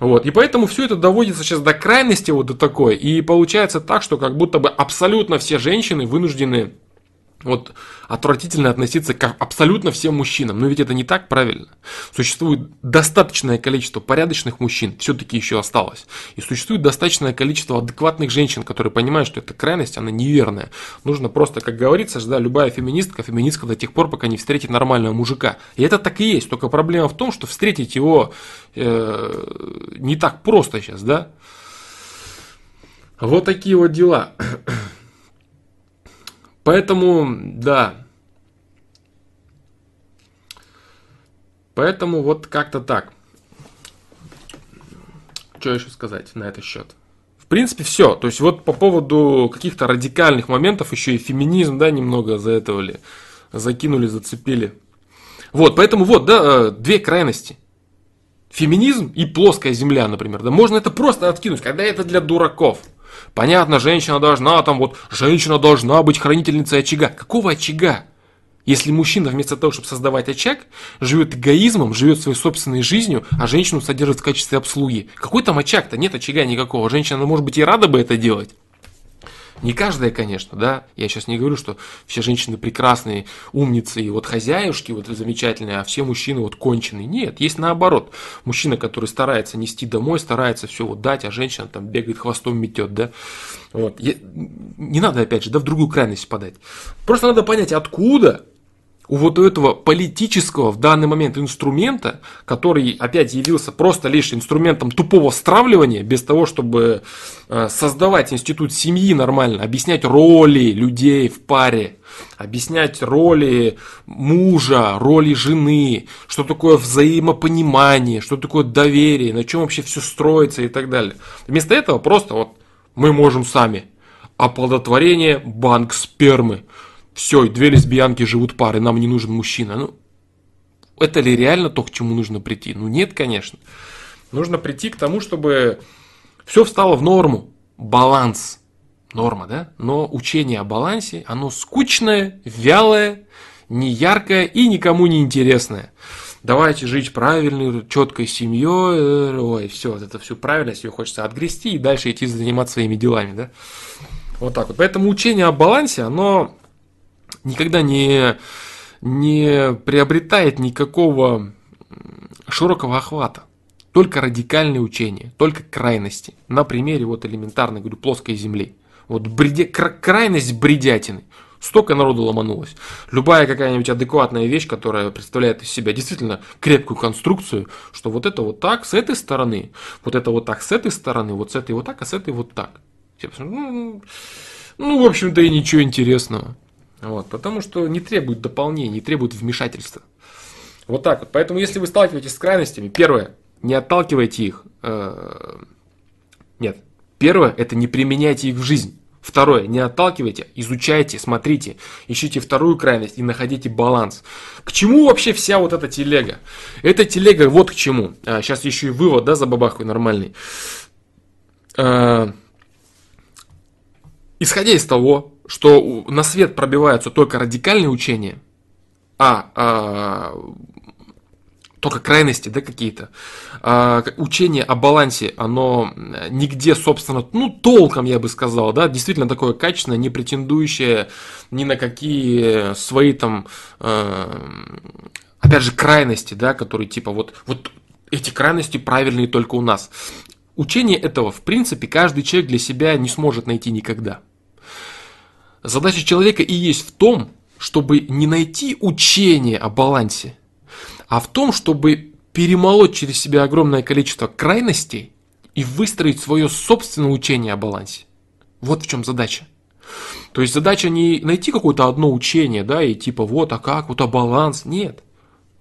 Вот. И поэтому все это доводится сейчас до крайности вот до такой. И получается так, что как будто бы абсолютно все женщины вынуждены вот отвратительно относиться к абсолютно всем мужчинам. Но ведь это не так правильно. Существует достаточное количество порядочных мужчин, все-таки еще осталось. И существует достаточное количество адекватных женщин, которые понимают, что эта крайность, она неверная. Нужно просто, как говорится, да, любая феминистка, феминистка до тех пор, пока не встретит нормального мужика. И это так и есть. Только проблема в том, что встретить его э, не так просто сейчас, да. Вот такие вот дела. Поэтому, да. Поэтому вот как-то так. Что еще сказать на этот счет? В принципе, все. То есть вот по поводу каких-то радикальных моментов еще и феминизм, да, немного за этого ли закинули, зацепили. Вот, поэтому вот, да, э, две крайности. Феминизм и плоская земля, например. Да можно это просто откинуть, когда это для дураков. Понятно, женщина должна там вот, женщина должна быть хранительницей очага. Какого очага? Если мужчина вместо того, чтобы создавать очаг, живет эгоизмом, живет своей собственной жизнью, а женщину содержит в качестве обслуги. Какой там очаг-то? Нет очага никакого. Женщина, может быть, и рада бы это делать. Не каждая, конечно, да. Я сейчас не говорю, что все женщины прекрасные, умницы и вот хозяюшки вот замечательные, а все мужчины вот конченые. Нет, есть наоборот. Мужчина, который старается нести домой, старается все вот дать, а женщина там бегает хвостом метет, да. Вот. Я... Не надо, опять же, да, в другую крайность подать. Просто надо понять, откуда у вот этого политического в данный момент инструмента, который опять явился просто лишь инструментом тупого стравливания, без того, чтобы э, создавать институт семьи нормально, объяснять роли людей в паре, объяснять роли мужа, роли жены, что такое взаимопонимание, что такое доверие, на чем вообще все строится и так далее. Вместо этого просто вот мы можем сами. Оплодотворение, банк спермы все, две лесбиянки живут парой, нам не нужен мужчина. Ну, это ли реально то, к чему нужно прийти? Ну, нет, конечно. Нужно прийти к тому, чтобы все встало в норму. Баланс. Норма, да? Но учение о балансе, оно скучное, вялое, неяркое и никому не интересное. Давайте жить правильной, четкой семьей. Ой, все, это все правильность, ее хочется отгрести и дальше идти заниматься своими делами, да? Вот так вот. Поэтому учение о балансе, оно никогда не, не приобретает никакого широкого охвата. Только радикальные учения, только крайности. На примере вот элементарной, говорю, плоской земли. Вот бреде, крайность бредятины. Столько народу ломанулось. Любая какая-нибудь адекватная вещь, которая представляет из себя действительно крепкую конструкцию, что вот это вот так с этой стороны, вот это вот так с этой стороны, вот с этой вот так, а с этой вот так. ну, в общем-то, и ничего интересного. Вот, потому что не требует дополнения, не требует вмешательства. Вот так вот. Поэтому, если вы сталкиваетесь с крайностями, первое, не отталкивайте их. Э, нет. Первое, это не применяйте их в жизнь. Второе, не отталкивайте, изучайте, смотрите, ищите вторую крайность и находите баланс. К чему вообще вся вот эта телега? Эта телега вот к чему. А, сейчас еще и вывод, да, за бабахой нормальный. А, исходя из того, что на свет пробиваются только радикальные учения, а, а только крайности, да, какие-то. А, учение о балансе, оно нигде, собственно, ну, толком, я бы сказал, да, действительно такое качественное, не претендующее ни на какие свои там, э, опять же, крайности, да, которые типа вот, вот эти крайности правильные только у нас. Учение этого, в принципе, каждый человек для себя не сможет найти никогда. Задача человека и есть в том, чтобы не найти учение о балансе, а в том, чтобы перемолоть через себя огромное количество крайностей и выстроить свое собственное учение о балансе. Вот в чем задача. То есть задача не найти какое-то одно учение, да, и типа вот, а как, вот, а баланс. Нет.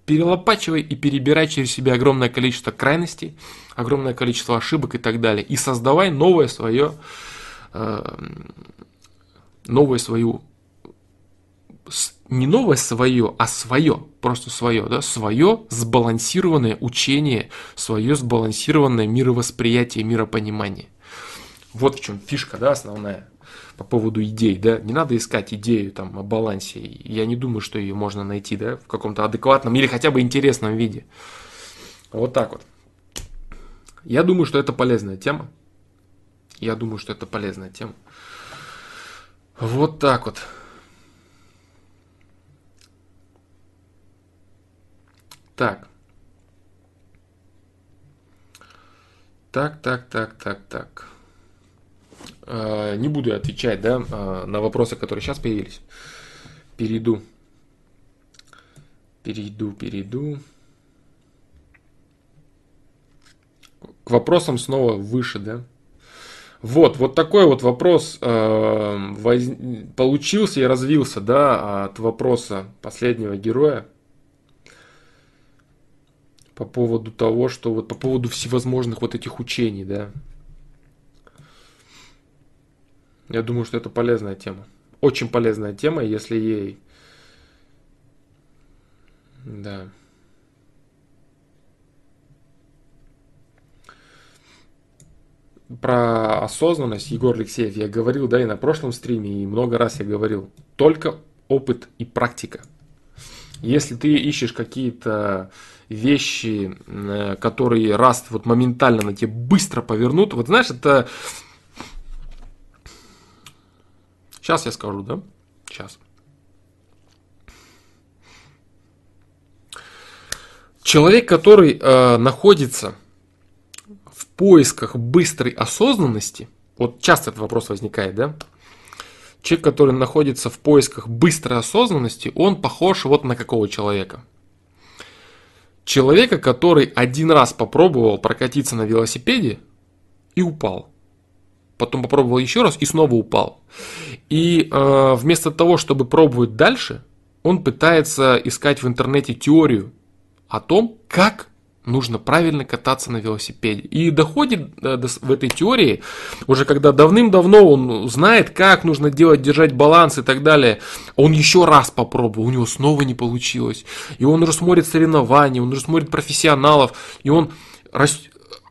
Перелопачивай и перебирай через себя огромное количество крайностей, огромное количество ошибок и так далее. И создавай новое свое, э, новое свою не новое свое, а свое, просто свое, да, свое сбалансированное учение, свое сбалансированное мировосприятие, миропонимание. Вот в чем фишка, да, основная по поводу идей, да, не надо искать идею там о балансе, я не думаю, что ее можно найти, да, в каком-то адекватном или хотя бы интересном виде. Вот так вот. Я думаю, что это полезная тема. Я думаю, что это полезная тема. Вот так вот. Так. Так, так, так, так, так. Э, не буду отвечать, да, э, на вопросы, которые сейчас появились. Перейду. Перейду, перейду. К вопросам снова выше, да. Вот, вот такой вот вопрос э, воз... получился и развился, да, от вопроса последнего героя по поводу того, что вот по поводу всевозможных вот этих учений, да. Я думаю, что это полезная тема. Очень полезная тема, если ей... Да. Про осознанность, Егор Алексеев, я говорил, да, и на прошлом стриме, и много раз я говорил. Только опыт и практика. Если ты ищешь какие-то вещи, э, которые раз вот моментально на тебе быстро повернут. Вот знаешь, это... Сейчас я скажу, да? Сейчас. Человек, который э, находится поисках быстрой осознанности, вот часто этот вопрос возникает, да? Человек, который находится в поисках быстрой осознанности, он похож вот на какого человека – Человека, который один раз попробовал прокатиться на велосипеде и упал. Потом попробовал еще раз и снова упал. И э, вместо того, чтобы пробовать дальше, он пытается искать в интернете теорию о том, как нужно правильно кататься на велосипеде. И доходит э, в этой теории, уже когда давным-давно он знает, как нужно делать, держать баланс и так далее, он еще раз попробовал, у него снова не получилось. И он уже смотрит соревнования, он уже смотрит профессионалов, и он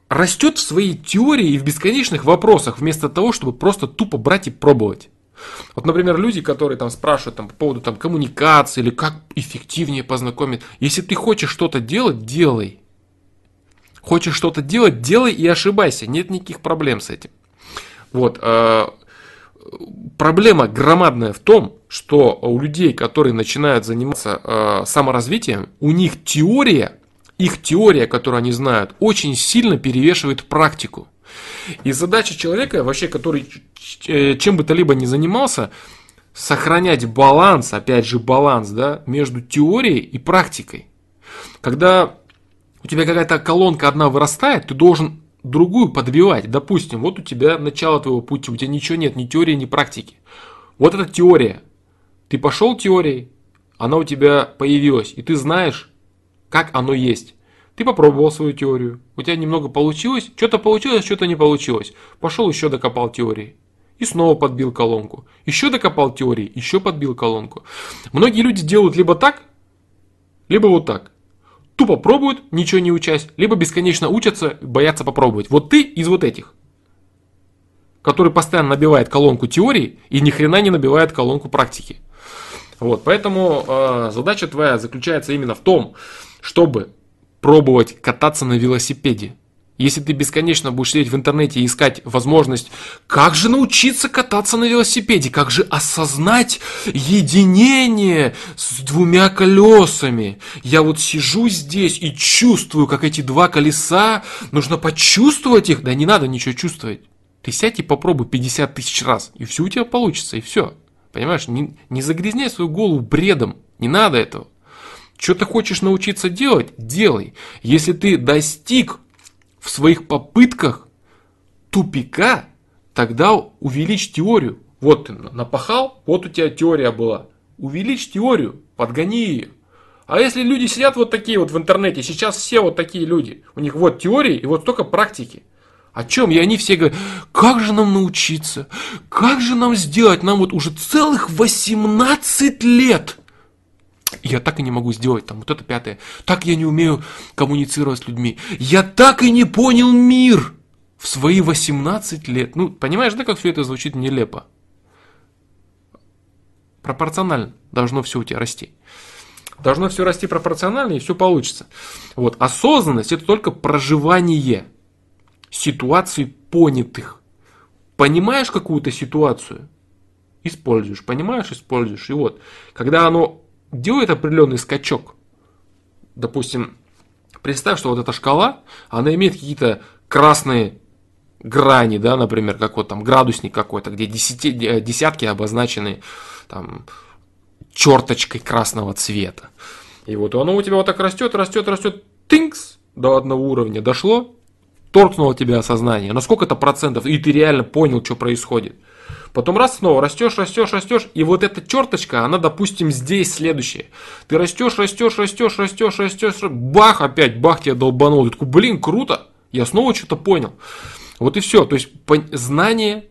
растет в своей теории и в бесконечных вопросах, вместо того, чтобы просто тупо брать и пробовать. Вот, например, люди, которые там спрашивают там, по поводу там, коммуникации или как эффективнее познакомить. Если ты хочешь что-то делать, делай. Хочешь что-то делать, делай и ошибайся. Нет никаких проблем с этим. Вот. Э, проблема громадная в том, что у людей, которые начинают заниматься э, саморазвитием, у них теория, их теория, которую они знают, очень сильно перевешивает практику. И задача человека, вообще, который э, чем бы то либо не занимался, сохранять баланс, опять же баланс, да, между теорией и практикой. Когда у тебя какая-то колонка одна вырастает, ты должен другую подбивать. Допустим, вот у тебя начало твоего пути, у тебя ничего нет, ни теории, ни практики. Вот эта теория. Ты пошел теорией, она у тебя появилась, и ты знаешь, как оно есть. Ты попробовал свою теорию, у тебя немного получилось, что-то получилось, что-то не получилось. Пошел еще докопал теории. И снова подбил колонку. Еще докопал теории, еще подбил колонку. Многие люди делают либо так, либо вот так. Тупо пробуют, ничего не учась, либо бесконечно учатся, боятся попробовать. Вот ты из вот этих, который постоянно набивает колонку теории и ни хрена не набивает колонку практики. Вот, поэтому э, задача твоя заключается именно в том, чтобы пробовать кататься на велосипеде. Если ты бесконечно будешь сидеть в интернете и искать возможность, как же научиться кататься на велосипеде, как же осознать единение с двумя колесами. Я вот сижу здесь и чувствую, как эти два колеса, нужно почувствовать их. Да не надо ничего чувствовать. Ты сядь и попробуй 50 тысяч раз, и все у тебя получится, и все. Понимаешь, не, не загрязняй свою голову бредом, не надо этого. Что ты хочешь научиться делать, делай. Если ты достиг в своих попытках тупика, тогда увеличь теорию. Вот ты напахал, вот у тебя теория была. Увеличь теорию, подгони ее. А если люди сидят вот такие вот в интернете, сейчас все вот такие люди, у них вот теории и вот столько практики. О чем? И они все говорят, как же нам научиться? Как же нам сделать? Нам вот уже целых 18 лет – я так и не могу сделать там вот это пятое. Так я не умею коммуницировать с людьми. Я так и не понял мир в свои 18 лет. Ну, понимаешь, да, как все это звучит нелепо? Пропорционально должно все у тебя расти. Должно все расти пропорционально, и все получится. Вот. Осознанность – это только проживание ситуаций понятых. Понимаешь какую-то ситуацию – используешь, понимаешь, используешь. И вот, когда оно делает определенный скачок. Допустим, представь, что вот эта шкала, она имеет какие-то красные грани, да, например, как вот там градусник какой-то, где десяти, э, десятки обозначены там черточкой красного цвета. И вот оно у тебя вот так растет, растет, растет, тынкс, до одного уровня дошло, торкнуло тебя осознание. На сколько это процентов? И ты реально понял, что происходит. Потом раз снова растешь, растешь, растешь, и вот эта черточка, она, допустим, здесь следующая. Ты растешь, растешь, растешь, растешь, растешь, бах, опять, бах, тебя долбанул. Ты такой, блин, круто, я снова что-то понял. Вот и все. То есть знание,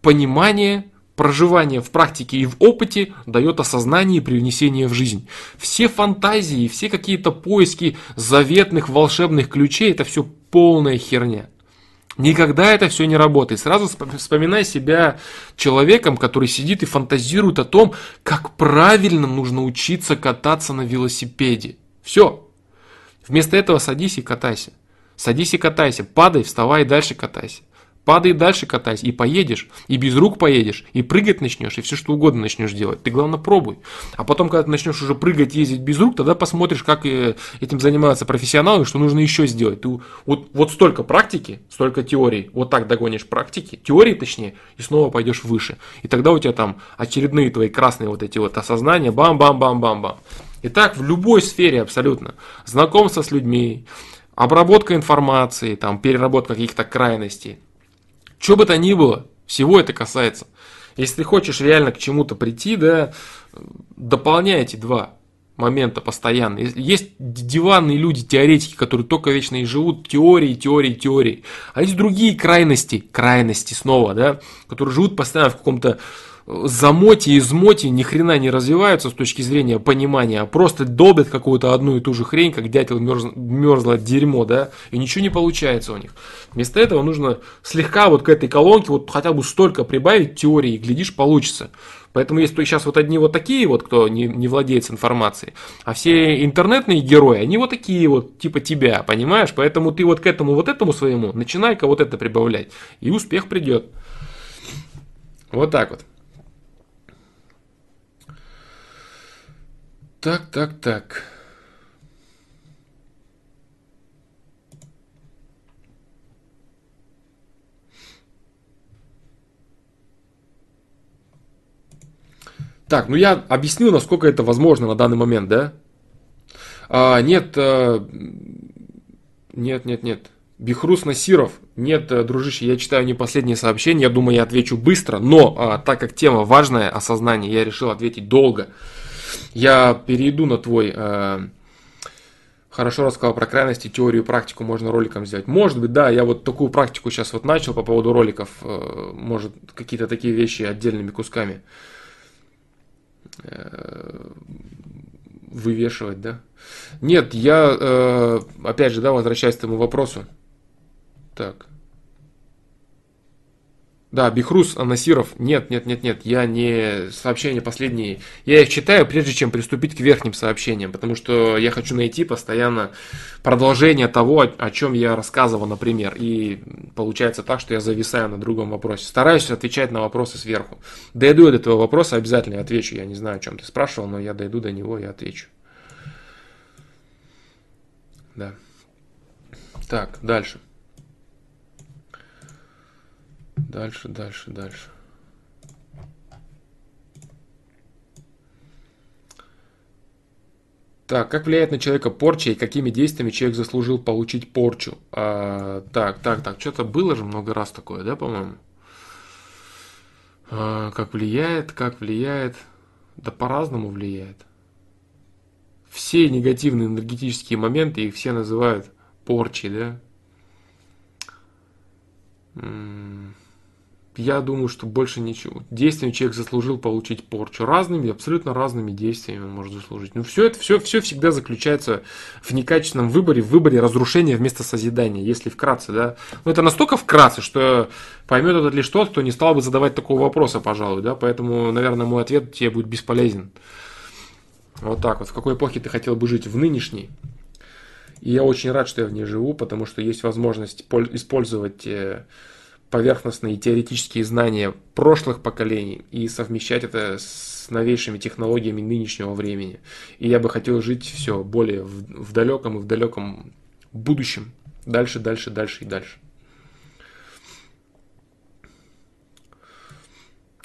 понимание, проживание в практике и в опыте дает осознание и привнесение в жизнь. Все фантазии, все какие-то поиски заветных волшебных ключей, это все полная херня. Никогда это все не работает. Сразу вспоминай себя человеком, который сидит и фантазирует о том, как правильно нужно учиться кататься на велосипеде. Все. Вместо этого садись и катайся. Садись и катайся. Падай, вставай и дальше катайся. Падай дальше катайся, и поедешь, и без рук поедешь, и прыгать начнешь, и все что угодно начнешь делать. Ты главное пробуй. А потом, когда ты начнешь уже прыгать, ездить без рук, тогда посмотришь, как э, этим занимаются профессионалы, что нужно еще сделать. Ты вот, вот столько практики, столько теорий, вот так догонишь практики, теории точнее, и снова пойдешь выше. И тогда у тебя там очередные твои красные вот эти вот осознания, бам-бам-бам-бам-бам. И так в любой сфере абсолютно. Знакомство с людьми, обработка информации, там, переработка каких-то крайностей. Что бы то ни было, всего это касается. Если ты хочешь реально к чему-то прийти, да, дополняй эти два момента постоянно. Есть диванные люди, теоретики, которые только вечно и живут теорией, теорией, теорией. А есть другие крайности, крайности снова, да, которые живут постоянно в каком-то замоте и измоте ни хрена не развиваются с точки зрения понимания, а просто долбят какую-то одну и ту же хрень, как дятел мерз, дерьмо, да, и ничего не получается у них. Вместо этого нужно слегка вот к этой колонке вот хотя бы столько прибавить теории, и глядишь, получится. Поэтому есть сейчас вот одни вот такие вот, кто не, не владеет информацией, а все интернетные герои, они вот такие вот, типа тебя, понимаешь? Поэтому ты вот к этому вот этому своему начинай-ка вот это прибавлять, и успех придет. Вот так вот. Так, так, так. Так, ну я объяснил, насколько это возможно на данный момент, да? А, нет, а, нет, нет, нет. Бихрус Насиров. Нет, э, дружище, я читаю не последнее сообщение, я думаю, я отвечу быстро, но а, так как тема важная, осознание, я решил ответить долго. Я перейду на твой... А, хорошо рассказал про крайности, теорию практику можно роликом сделать. Может быть, да, я вот такую практику сейчас вот начал по поводу роликов, а, может, какие-то такие вещи отдельными кусками вывешивать, да? Нет, я, опять же, да, возвращаясь к этому вопросу, так. Да, Бихрус Анасиров. Нет, нет, нет, нет. Я не сообщения последние. Я их читаю, прежде чем приступить к верхним сообщениям, потому что я хочу найти постоянно продолжение того, о чем я рассказывал, например. И получается так, что я зависаю на другом вопросе. Стараюсь отвечать на вопросы сверху. Дойду до этого вопроса, обязательно отвечу. Я не знаю, о чем ты спрашивал, но я дойду до него и отвечу. Да. Так, дальше. Дальше, дальше, дальше. Так, как влияет на человека порча и какими действиями человек заслужил получить порчу? А, так, так, так, что-то было же много раз такое, да, по-моему? А, как влияет, как влияет? Да по-разному влияет. Все негативные энергетические моменты, их все называют порчей, да? М -м я думаю, что больше ничего. Действием человек заслужил получить порчу. Разными, абсолютно разными действиями он может заслужить. Но все это, все, все всегда заключается в некачественном выборе, в выборе разрушения вместо созидания, если вкратце, да. Но это настолько вкратце, что поймет это лишь тот, кто не стал бы задавать такого вопроса, пожалуй, да. Поэтому, наверное, мой ответ тебе будет бесполезен. Вот так вот. В какой эпохе ты хотел бы жить? В нынешней. И я очень рад, что я в ней живу, потому что есть возможность использовать э, поверхностные теоретические знания прошлых поколений и совмещать это с новейшими технологиями нынешнего времени. И я бы хотел жить все более в, в далеком и в далеком будущем. Дальше, дальше, дальше и дальше.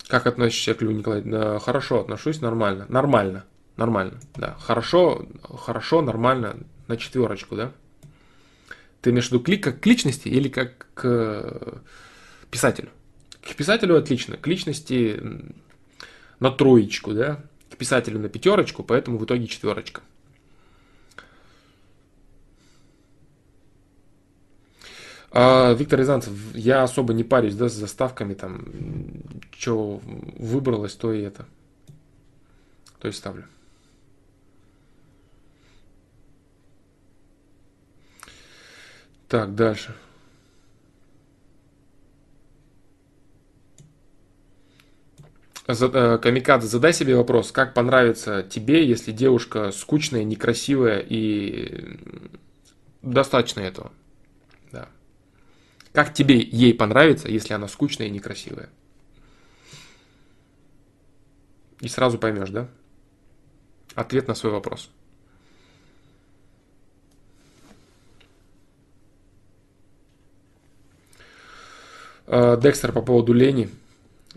Как относишься к Льву Николаевичу? Да, хорошо отношусь, нормально. Нормально. Нормально, да. Хорошо, хорошо, нормально. На четверочку, да? Ты имеешь в виду клик как к личности или как к писателю. К писателю отлично, к личности на троечку, да, к писателю на пятерочку, поэтому в итоге четверочка. А, Виктор Рязанцев, я особо не парюсь, да, с заставками, там, что выбралось, то и это. То есть ставлю. Так, дальше. Камикадзе, задай себе вопрос, как понравится тебе, если девушка скучная, некрасивая и достаточно этого. Да. Как тебе ей понравится, если она скучная и некрасивая? И сразу поймешь, да? Ответ на свой вопрос. Э, Декстер по поводу лени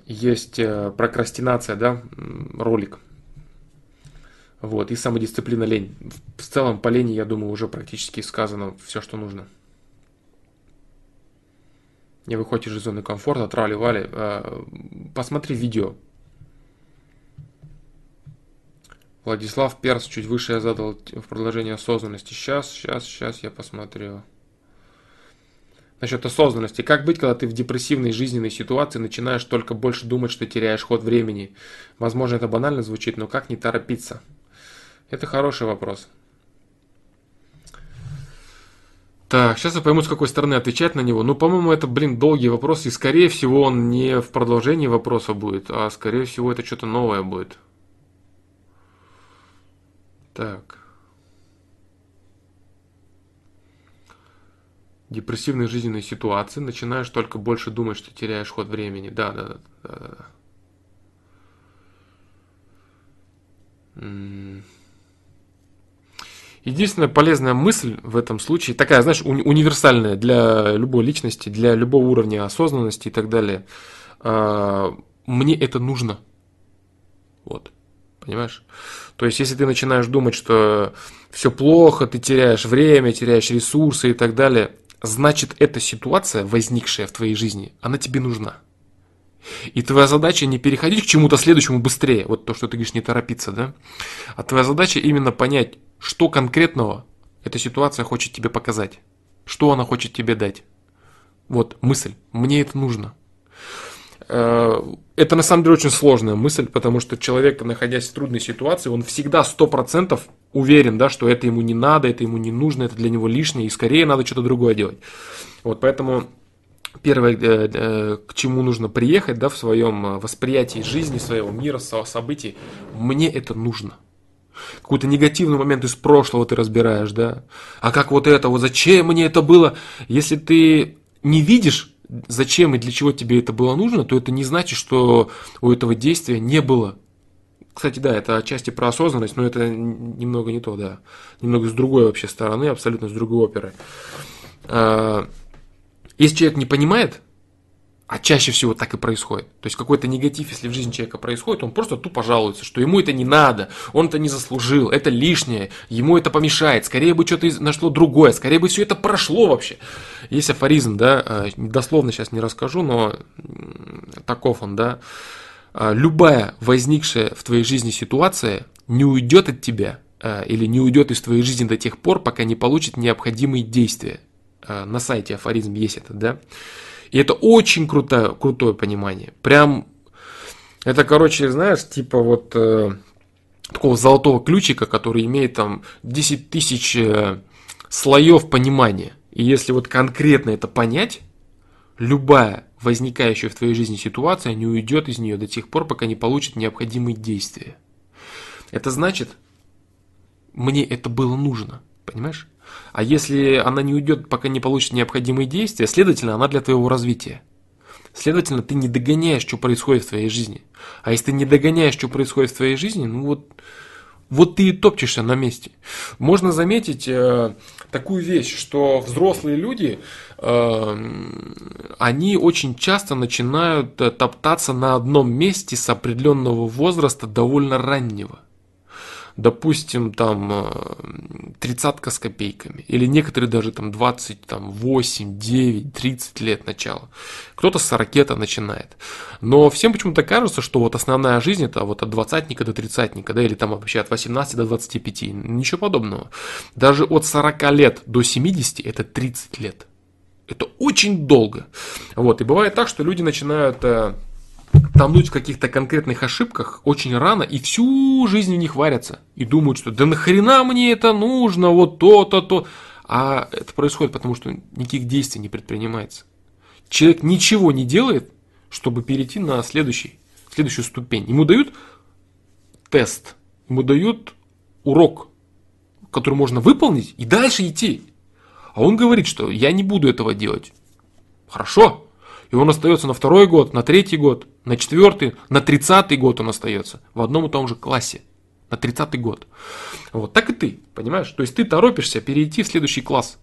есть э, прокрастинация, да, ролик. Вот, и самодисциплина лень. В целом по лени, я думаю, уже практически сказано все, что нужно. Не выходишь из зоны комфорта, трали-вали. Э, посмотри видео. Владислав Перс, чуть выше я задал в продолжении осознанности. Сейчас, сейчас, сейчас я посмотрю насчет осознанности. Как быть, когда ты в депрессивной жизненной ситуации начинаешь только больше думать, что теряешь ход времени? Возможно, это банально звучит, но как не торопиться? Это хороший вопрос. Так, сейчас я пойму, с какой стороны отвечать на него. Ну, по-моему, это, блин, долгий вопрос, и, скорее всего, он не в продолжении вопроса будет, а, скорее всего, это что-то новое будет. Так. Депрессивной жизненной ситуации, начинаешь только больше думать, что теряешь ход времени. Да, да, да, да, да. Единственная полезная мысль в этом случае, такая, знаешь, уни- универсальная для любой личности, для любого уровня осознанности и так далее. А, мне это нужно. Вот. Понимаешь? То есть, если ты начинаешь думать, что все плохо, ты теряешь время, теряешь ресурсы и так далее, значит эта ситуация, возникшая в твоей жизни, она тебе нужна. И твоя задача не переходить к чему-то следующему быстрее, вот то, что ты говоришь, не торопиться, да? А твоя задача именно понять, что конкретного эта ситуация хочет тебе показать, что она хочет тебе дать. Вот мысль, мне это нужно. Э, это на самом деле очень сложная мысль, потому что человек, находясь в трудной ситуации, он всегда сто процентов уверен, да, что это ему не надо, это ему не нужно, это для него лишнее, и скорее надо что-то другое делать. Вот поэтому первое, э, э, к чему нужно приехать да, в своем восприятии жизни, своего мира, событий, мне это нужно. Какой-то негативный момент из прошлого ты разбираешь, да? А как вот это, вот зачем мне это было? Если ты не видишь зачем и для чего тебе это было нужно, то это не значит, что у этого действия не было. Кстати, да, это отчасти про осознанность, но это немного не то, да. Немного с другой вообще стороны, абсолютно с другой оперы. А, если человек не понимает, а чаще всего так и происходит. То есть какой-то негатив, если в жизни человека происходит, он просто тупо жалуется, что ему это не надо, он это не заслужил, это лишнее, ему это помешает, скорее бы что-то нашло другое, скорее бы все это прошло вообще. Есть афоризм, да, э, дословно сейчас не расскажу, но таков он, да. «А, любая возникшая в твоей жизни ситуация не уйдет от тебя э, или не уйдет из твоей жизни до тех пор, пока не получит необходимые действия. Э, на сайте афоризм есть это, да. И это очень крутое, крутое понимание. Прям, это, короче, знаешь, типа вот э, такого золотого ключика, который имеет там 10 тысяч э, слоев понимания. И если вот конкретно это понять, любая возникающая в твоей жизни ситуация не уйдет из нее до тех пор, пока не получит необходимые действия. Это значит, мне это было нужно, понимаешь? А если она не уйдет, пока не получит необходимые действия, следовательно, она для твоего развития. Следовательно, ты не догоняешь, что происходит в твоей жизни. А если ты не догоняешь, что происходит в твоей жизни, ну вот, вот ты и топчешься на месте. Можно заметить э, такую вещь, что взрослые люди, э, они очень часто начинают э, топтаться на одном месте с определенного возраста довольно раннего допустим, там э, тридцатка с копейками, или некоторые даже там 20, там 8, 9, 30 лет начала. Кто-то с 40 начинает. Но всем почему-то кажется, что вот основная жизнь это вот от двадцатника до тридцатника, да, или там вообще от 18 до 25. Ничего подобного. Даже от 40 лет до 70 это 30 лет. Это очень долго. Вот. И бывает так, что люди начинают э, тонуть в каких-то конкретных ошибках очень рано и всю жизнь в них варятся. И думают, что да нахрена мне это нужно, вот то-то, то. А это происходит потому, что никаких действий не предпринимается. Человек ничего не делает, чтобы перейти на следующий, следующую ступень. Ему дают тест, ему дают урок, который можно выполнить и дальше идти. А он говорит, что я не буду этого делать. Хорошо, и он остается на второй год, на третий год, на четвертый, на тридцатый год он остается в одном и том же классе. На тридцатый год. Вот так и ты, понимаешь? То есть ты торопишься перейти в следующий класс.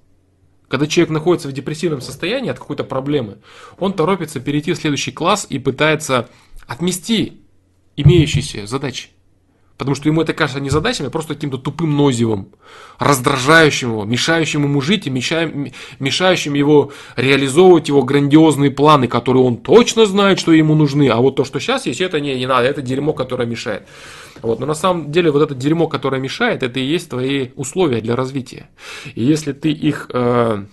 Когда человек находится в депрессивном состоянии от какой-то проблемы, он торопится перейти в следующий класс и пытается отмести имеющиеся задачи. Потому что ему это кажется не задачами, а просто каким-то тупым нозивом, раздражающим его, мешающим ему жить и мешающим его реализовывать его грандиозные планы, которые он точно знает, что ему нужны. А вот то, что сейчас есть, это не, не надо, это дерьмо, которое мешает. Вот. Но на самом деле вот это дерьмо, которое мешает, это и есть твои условия для развития. И если ты их, э,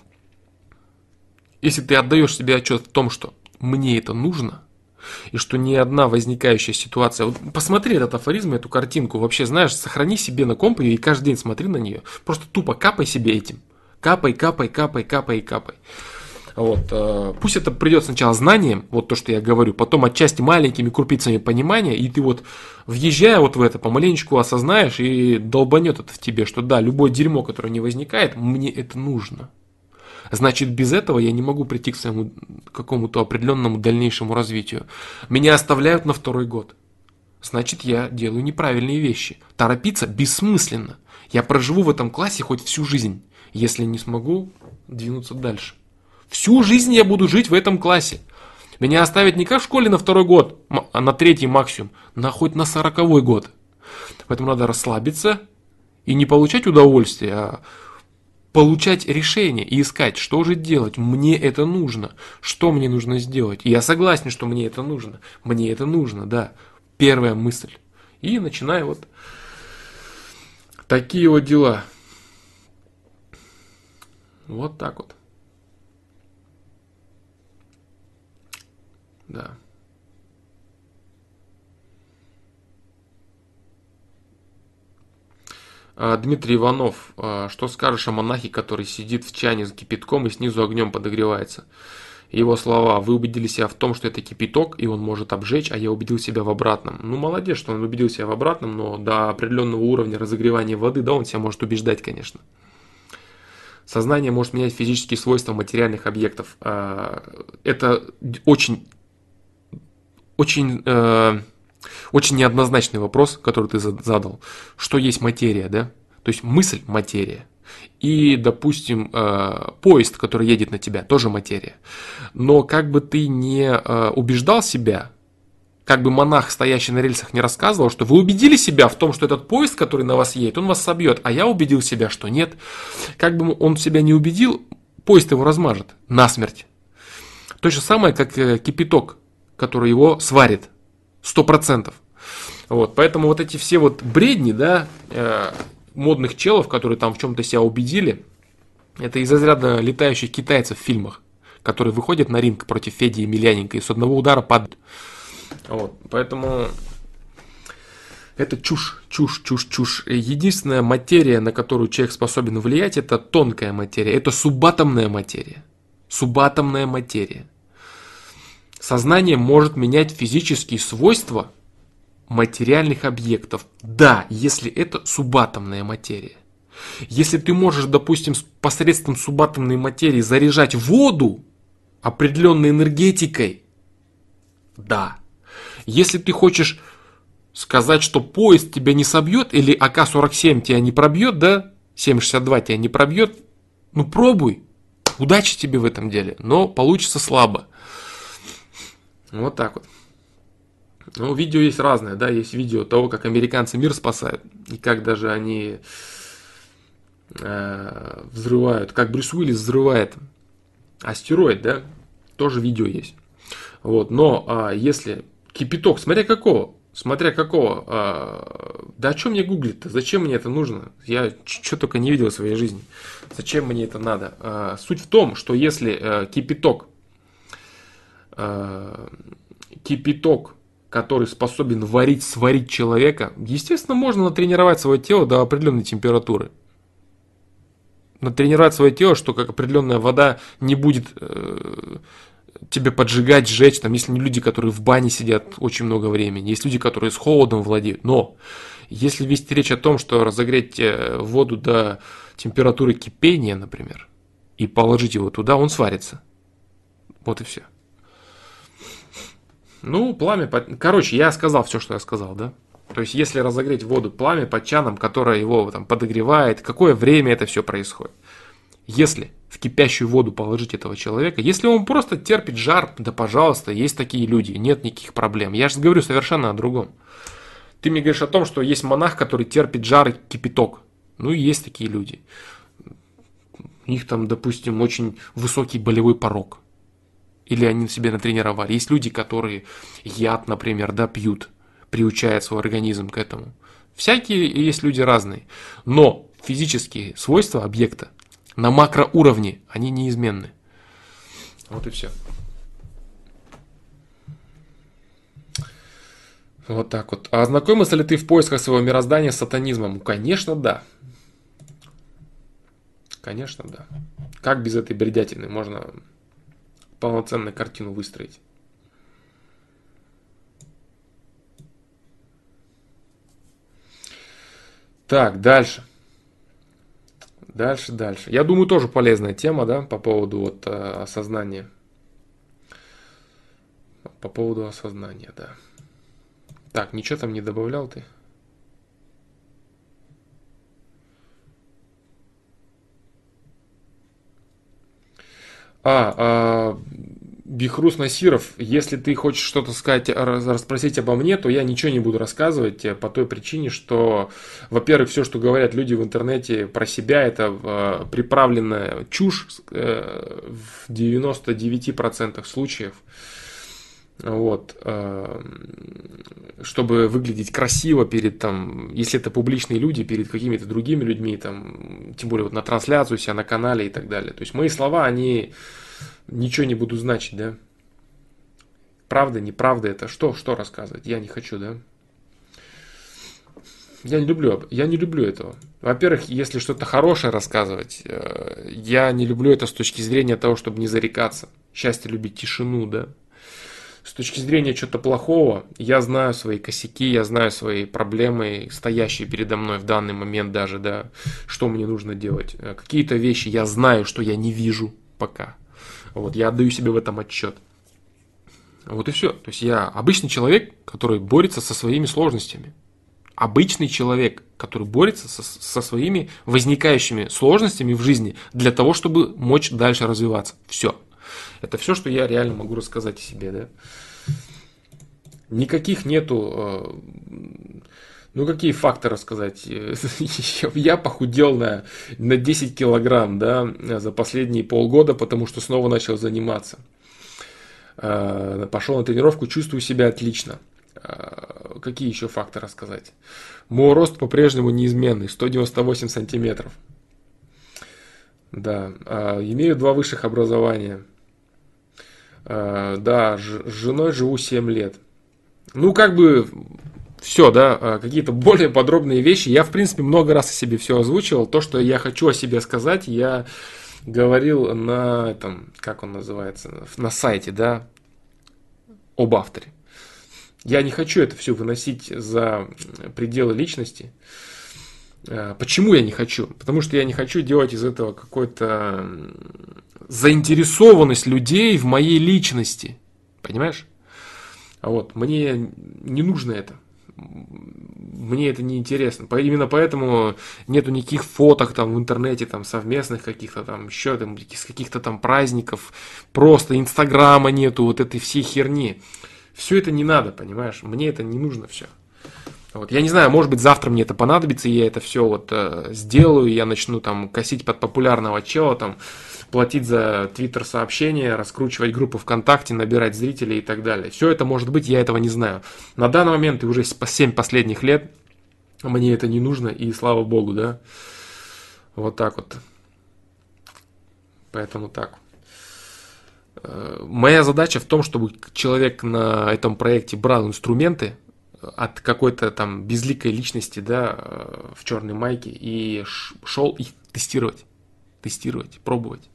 если ты отдаешь себе отчет в том, что мне это нужно – и что ни одна возникающая ситуация... Вот посмотри этот афоризм, эту картинку, вообще, знаешь, сохрани себе на компе и каждый день смотри на нее. Просто тупо капай себе этим. Капай, капай, капай, капай, капай. Вот, э, пусть это придет сначала знанием, вот то, что я говорю, потом отчасти маленькими крупицами понимания, и ты вот, въезжая вот в это, помаленечку осознаешь и долбанет это в тебе, что да, любое дерьмо, которое не возникает, мне это нужно. Значит, без этого я не могу прийти к своему какому-то определенному дальнейшему развитию. Меня оставляют на второй год. Значит, я делаю неправильные вещи. Торопиться бессмысленно. Я проживу в этом классе хоть всю жизнь, если не смогу двинуться дальше. Всю жизнь я буду жить в этом классе. Меня оставят не как в школе на второй год, а на третий максимум, на хоть на сороковой год. Поэтому надо расслабиться и не получать удовольствие, а получать решение и искать, что же делать, мне это нужно, что мне нужно сделать. И я согласен, что мне это нужно, мне это нужно, да. Первая мысль. И начинаю вот такие вот дела. Вот так вот. Да. Дмитрий Иванов, а, что скажешь о монахе, который сидит в чане с кипятком и снизу огнем подогревается? Его слова, вы убедили себя в том, что это кипяток, и он может обжечь, а я убедил себя в обратном. Ну, молодец, что он убедил себя в обратном, но до определенного уровня разогревания воды, да, он себя может убеждать, конечно. Сознание может менять физические свойства материальных объектов. А, это очень, очень э, очень неоднозначный вопрос, который ты задал. Что есть материя, да? То есть мысль – материя. И, допустим, э, поезд, который едет на тебя, тоже материя. Но как бы ты не э, убеждал себя, как бы монах, стоящий на рельсах, не рассказывал, что вы убедили себя в том, что этот поезд, который на вас едет, он вас собьет, а я убедил себя, что нет. Как бы он себя не убедил, поезд его размажет насмерть. То же самое, как э, кипяток, который его сварит сто процентов. Вот, поэтому вот эти все вот бредни, да, э, модных челов, которые там в чем-то себя убедили, это из разряда летающих китайцев в фильмах, которые выходят на ринг против Феди и и с одного удара падают. Вот, поэтому это чушь, чушь, чушь, чушь. Единственная материя, на которую человек способен влиять, это тонкая материя, это субатомная материя. Субатомная материя. Сознание может менять физические свойства материальных объектов. Да, если это субатомная материя. Если ты можешь, допустим, посредством субатомной материи заряжать воду определенной энергетикой, да. Если ты хочешь сказать, что поезд тебя не собьет, или АК-47 тебя не пробьет, да, 762 тебя не пробьет, ну пробуй. Удачи тебе в этом деле, но получится слабо. Вот так вот. Ну, видео есть разное, да, есть видео того, как американцы мир спасают, и как даже они э, взрывают, как Брюс Уиллис взрывает астероид, да, тоже видео есть. Вот, но а, если кипяток, смотря какого, смотря какого, а, да о чем мне гуглить-то, зачем мне это нужно? Я что только не видел в своей жизни, зачем мне это надо? А, суть в том, что если а, кипяток Э, кипяток, который способен варить, сварить человека, естественно, можно натренировать свое тело до определенной температуры. Натренировать свое тело, что как определенная вода не будет э, тебе поджигать, сжечь. Там есть люди, которые в бане сидят очень много времени, есть люди, которые с холодом владеют. Но если вести речь о том, что разогреть э, воду до температуры кипения, например, и положить его туда, он сварится. Вот и все. Ну, пламя под... Короче, я сказал все, что я сказал, да? То есть, если разогреть воду пламя под чаном, которое его там подогревает, какое время это все происходит. Если в кипящую воду положить этого человека, если он просто терпит жар, да пожалуйста, есть такие люди, нет никаких проблем. Я же говорю совершенно о другом. Ты мне говоришь о том, что есть монах, который терпит жар и кипяток. Ну и есть такие люди. У них там, допустим, очень высокий болевой порог или они себе натренировали. Есть люди, которые яд, например, да, пьют, приучая свой организм к этому. Всякие есть люди разные. Но физические свойства объекта на макроуровне, они неизменны. Вот и все. Вот так вот. А ознакомился ли ты в поисках своего мироздания с сатанизмом? Конечно, да. Конечно, да. Как без этой бредятины можно полноценную картину выстроить. Так, дальше. Дальше, дальше. Я думаю, тоже полезная тема, да, по поводу вот э, осознания. По поводу осознания, да. Так, ничего там не добавлял ты? А, а Бихрус Насиров, если ты хочешь что-то сказать, расспросить обо мне, то я ничего не буду рассказывать э, по той причине, что, во-первых, все, что говорят люди в интернете про себя, это э, приправленная чушь э, в 99% случаев. Вот, чтобы выглядеть красиво перед там, если это публичные люди, перед какими-то другими людьми, там, тем более вот на трансляцию себя на канале и так далее. То есть мои слова, они ничего не буду значить, да? Правда, неправда это что, что рассказывать? Я не хочу, да? Я не люблю, я не люблю этого. Во-первых, если что-то хорошее рассказывать, э, я не люблю это с точки зрения того, чтобы не зарекаться. Счастье любить тишину, да. С точки зрения чего-то плохого, я знаю свои косяки, я знаю свои проблемы, стоящие передо мной в данный момент даже, да, что мне нужно делать. Э, какие-то вещи я знаю, что я не вижу пока. Вот, я отдаю себе в этом отчет. Вот и все. То есть я обычный человек, который борется со своими сложностями. Обычный человек, который борется со, со своими возникающими сложностями в жизни для того, чтобы мочь дальше развиваться. Все. Это все, что я реально могу рассказать о себе, да. Никаких нету э, ну, какие факты рассказать? Я похудел на, на 10 килограмм, да, за последние полгода, потому что снова начал заниматься. А, пошел на тренировку, чувствую себя отлично. А, какие еще факты рассказать? Мой рост по-прежнему неизменный, 198 сантиметров. Да, а, имею два высших образования. Да, с женой живу 7 лет. Ну, как бы все, да, а, какие-то более подробные вещи. Я, в принципе, много раз о себе все озвучивал. То, что я хочу о себе сказать, я говорил на этом, как он называется, на сайте, да, об авторе. Я не хочу это все выносить за пределы личности. А, почему я не хочу? Потому что я не хочу делать из этого какой-то заинтересованность людей в моей личности. Понимаешь? А вот мне не нужно это мне это не интересно. Именно поэтому нету никаких фоток там в интернете, там совместных каких-то там еще там каких-то там праздников, просто инстаграма нету, вот этой всей херни. Все это не надо, понимаешь? Мне это не нужно все. Вот. Я не знаю, может быть, завтра мне это понадобится, и я это все вот э, сделаю, я начну там косить под популярного чела, там, платить за твиттер сообщения, раскручивать группу ВКонтакте, набирать зрителей и так далее. Все это может быть, я этого не знаю. На данный момент и уже 7 последних лет мне это не нужно, и слава богу, да. Вот так вот. Поэтому так. Э, моя задача в том, чтобы человек на этом проекте брал инструменты от какой-то там безликой личности, да, э, в черной майке и шел их тестировать, тестировать, пробовать.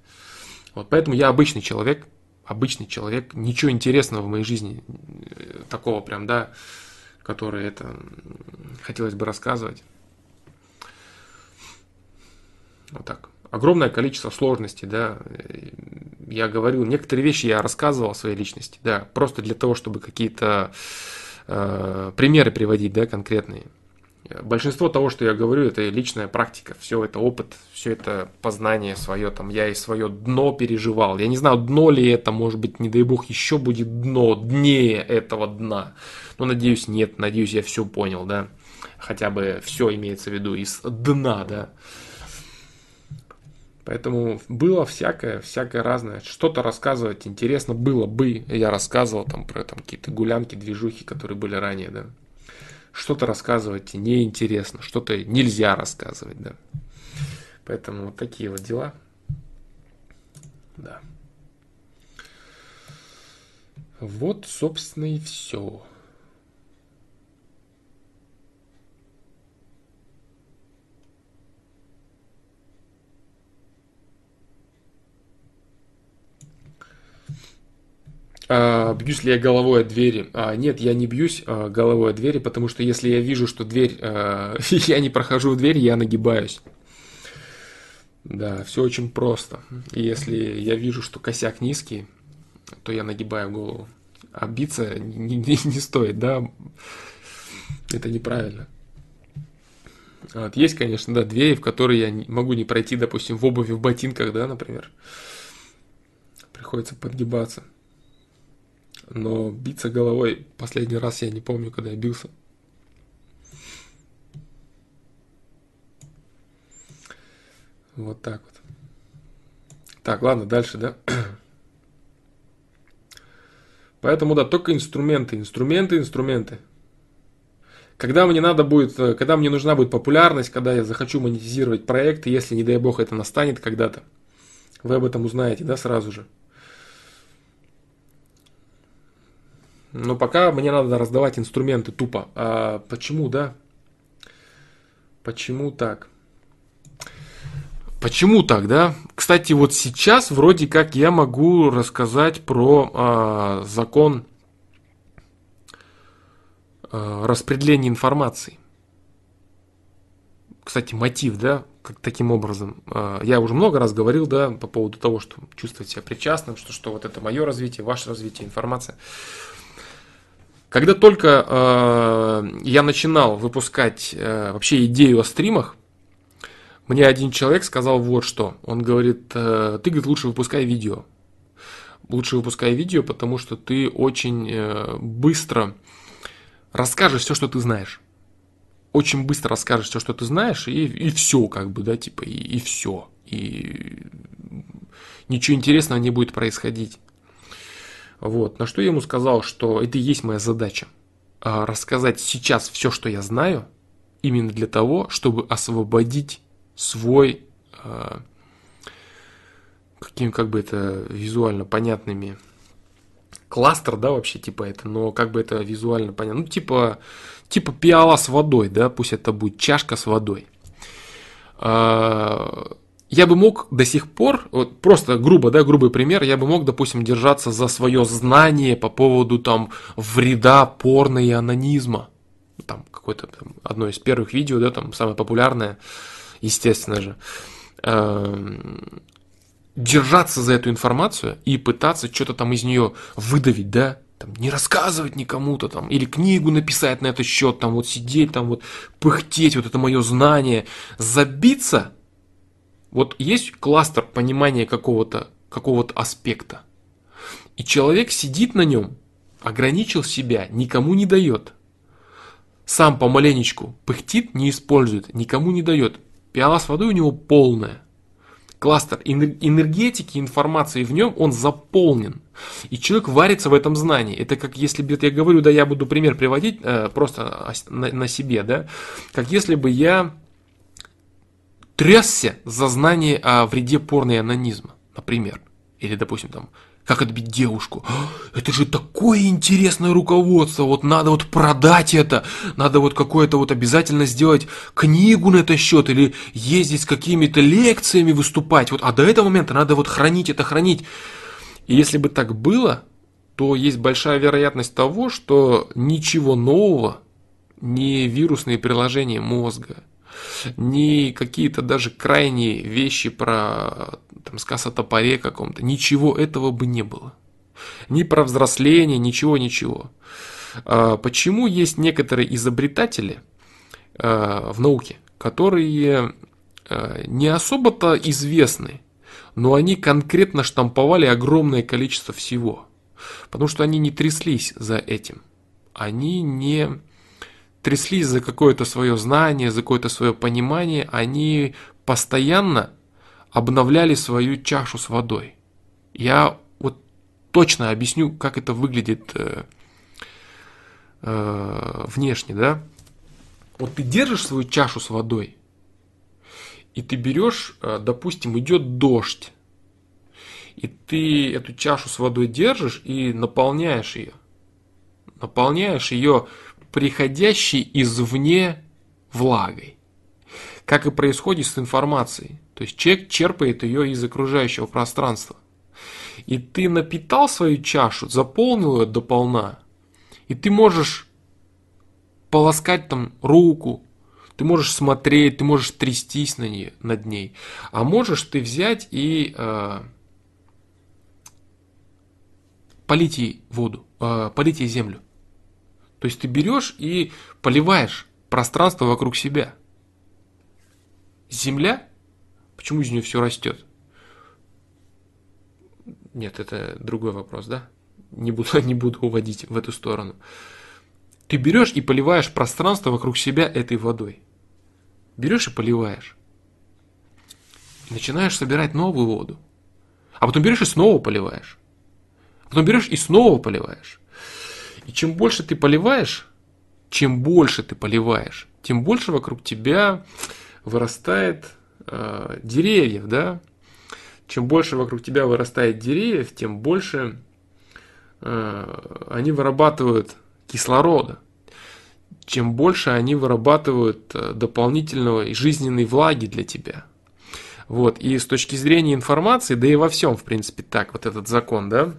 Вот поэтому я обычный человек, обычный человек, ничего интересного в моей жизни э, такого прям, да, которое это хотелось бы рассказывать. Вот так. Огромное количество сложностей, да. Я говорил, некоторые вещи я рассказывал о своей личности, да, просто для того, чтобы какие-то э, примеры приводить, да, конкретные. Большинство того, что я говорю, это личная практика, все это опыт, все это познание свое, там я и свое дно переживал. Я не знаю, дно ли это, может быть, не дай бог, еще будет дно, днее этого дна. Но надеюсь, нет, надеюсь, я все понял, да. Хотя бы все имеется в виду из дна, да. Поэтому было всякое, всякое разное. Что-то рассказывать интересно было бы. Я рассказывал там про там, какие-то гулянки, движухи, которые были ранее, да что-то рассказывать неинтересно, что-то нельзя рассказывать, да. Поэтому вот такие вот дела. Да. Вот, собственно, и все. Бьюсь ли я головой о двери? А, нет, я не бьюсь а, головой о двери, потому что если я вижу, что дверь, а, я не прохожу в дверь, я нагибаюсь. Да, все очень просто. Если я вижу, что косяк низкий, то я нагибаю голову. А биться не, не, не стоит, да? Это неправильно. Вот. Есть, конечно, да, двери, в которые я могу не пройти, допустим, в обуви, в ботинках, да, например. Приходится подгибаться. Но биться головой последний раз я не помню, когда я бился. Вот так вот. Так, ладно, дальше, да? Поэтому, да, только инструменты, инструменты, инструменты. Когда мне надо будет, э, когда мне нужна будет популярность, когда я захочу монетизировать проект, если, не дай бог, это настанет когда-то, вы об этом узнаете, да, сразу же. Но пока мне надо раздавать инструменты тупо. А почему, да? Почему так? Почему так, да? Кстати, вот сейчас вроде как я могу рассказать про а, закон а, распределения информации. Кстати, мотив, да, как таким образом. А, я уже много раз говорил, да, по поводу того, что чувствовать себя причастным, что, что вот это мое развитие, ваше развитие, информация. Когда только э, я начинал выпускать э, вообще идею о стримах, мне один человек сказал вот что. Он говорит, э, ты, говорит, лучше выпускай видео. Лучше выпускай видео, потому что ты очень э, быстро расскажешь все, что ты знаешь. Очень быстро расскажешь все, что ты знаешь, и, и все, как бы, да, типа, и, и все. И ничего интересного не будет происходить. Вот. На что я ему сказал, что это и есть моя задача. А, рассказать сейчас все, что я знаю, именно для того, чтобы освободить свой, э, каким как бы это визуально понятными кластер, да, вообще типа это, но как бы это визуально понятно, ну типа типа пиала с водой, да, пусть это будет чашка с водой. Э, я бы мог до сих пор, вот просто грубо, да, грубый пример, я бы мог, допустим, держаться за свое знание по поводу там вреда порно и анонизма. Там какое-то там, одно из первых видео, да, там самое популярное, естественно же, эм, держаться за эту информацию и пытаться что-то там из нее выдавить, да, там, не рассказывать никому-то там, или книгу написать на этот счет, там вот сидеть, там вот пыхтеть, вот это мое знание, забиться, вот есть кластер понимания какого-то какого аспекта, и человек сидит на нем, ограничил себя, никому не дает, сам помаленечку пыхтит, не использует, никому не дает, Пиала с водой у него полная. Кластер энергетики, информации в нем, он заполнен. И человек варится в этом знании. Это как если бы, я говорю, да, я буду пример приводить э, просто на, на себе, да, как если бы я трясся за знание о вреде порно и анонизма, например. Или, допустим, там, как отбить девушку. Это же такое интересное руководство. Вот надо вот продать это. Надо вот какое-то вот обязательно сделать книгу на этот счет. Или ездить с какими-то лекциями выступать. Вот, а до этого момента надо вот хранить это, хранить. И если бы так было, то есть большая вероятность того, что ничего нового, не вирусные приложения мозга, ни какие-то даже крайние вещи про там, сказ о топоре каком-то, ничего этого бы не было. Ни про взросление, ничего, ничего. А, почему есть некоторые изобретатели а, в науке, которые а, не особо-то известны, но они конкретно штамповали огромное количество всего. Потому что они не тряслись за этим. Они не тряслись за какое-то свое знание, за какое-то свое понимание, они постоянно обновляли свою чашу с водой. Я вот точно объясню, как это выглядит э, э, внешне, да. Вот ты держишь свою чашу с водой, и ты берешь, э, допустим, идет дождь, и ты эту чашу с водой держишь и наполняешь ее. Наполняешь ее приходящей извне влагой. Как и происходит с информацией. То есть человек черпает ее из окружающего пространства. И ты напитал свою чашу, заполнил ее до полна, и ты можешь полоскать там руку, ты можешь смотреть, ты можешь трястись на ней, над ней, а можешь ты взять и э, полить ей воду, э, полить ей землю. То есть ты берешь и поливаешь пространство вокруг себя. Земля, почему из нее все растет? Нет, это другой вопрос, да? не буду, не буду уводить в эту сторону. Ты берешь и поливаешь пространство вокруг себя этой водой. Берешь и поливаешь. Начинаешь собирать новую воду. А потом берешь и снова поливаешь. А потом берешь и снова поливаешь. И чем больше ты поливаешь, чем больше ты поливаешь, тем больше вокруг тебя вырастает э, деревьев, да? Чем больше вокруг тебя вырастает деревьев, тем больше э, они вырабатывают кислорода. Чем больше они вырабатывают э, дополнительного жизненной влаги для тебя. Вот, и с точки зрения информации, да и во всем, в принципе, так, вот этот закон, да,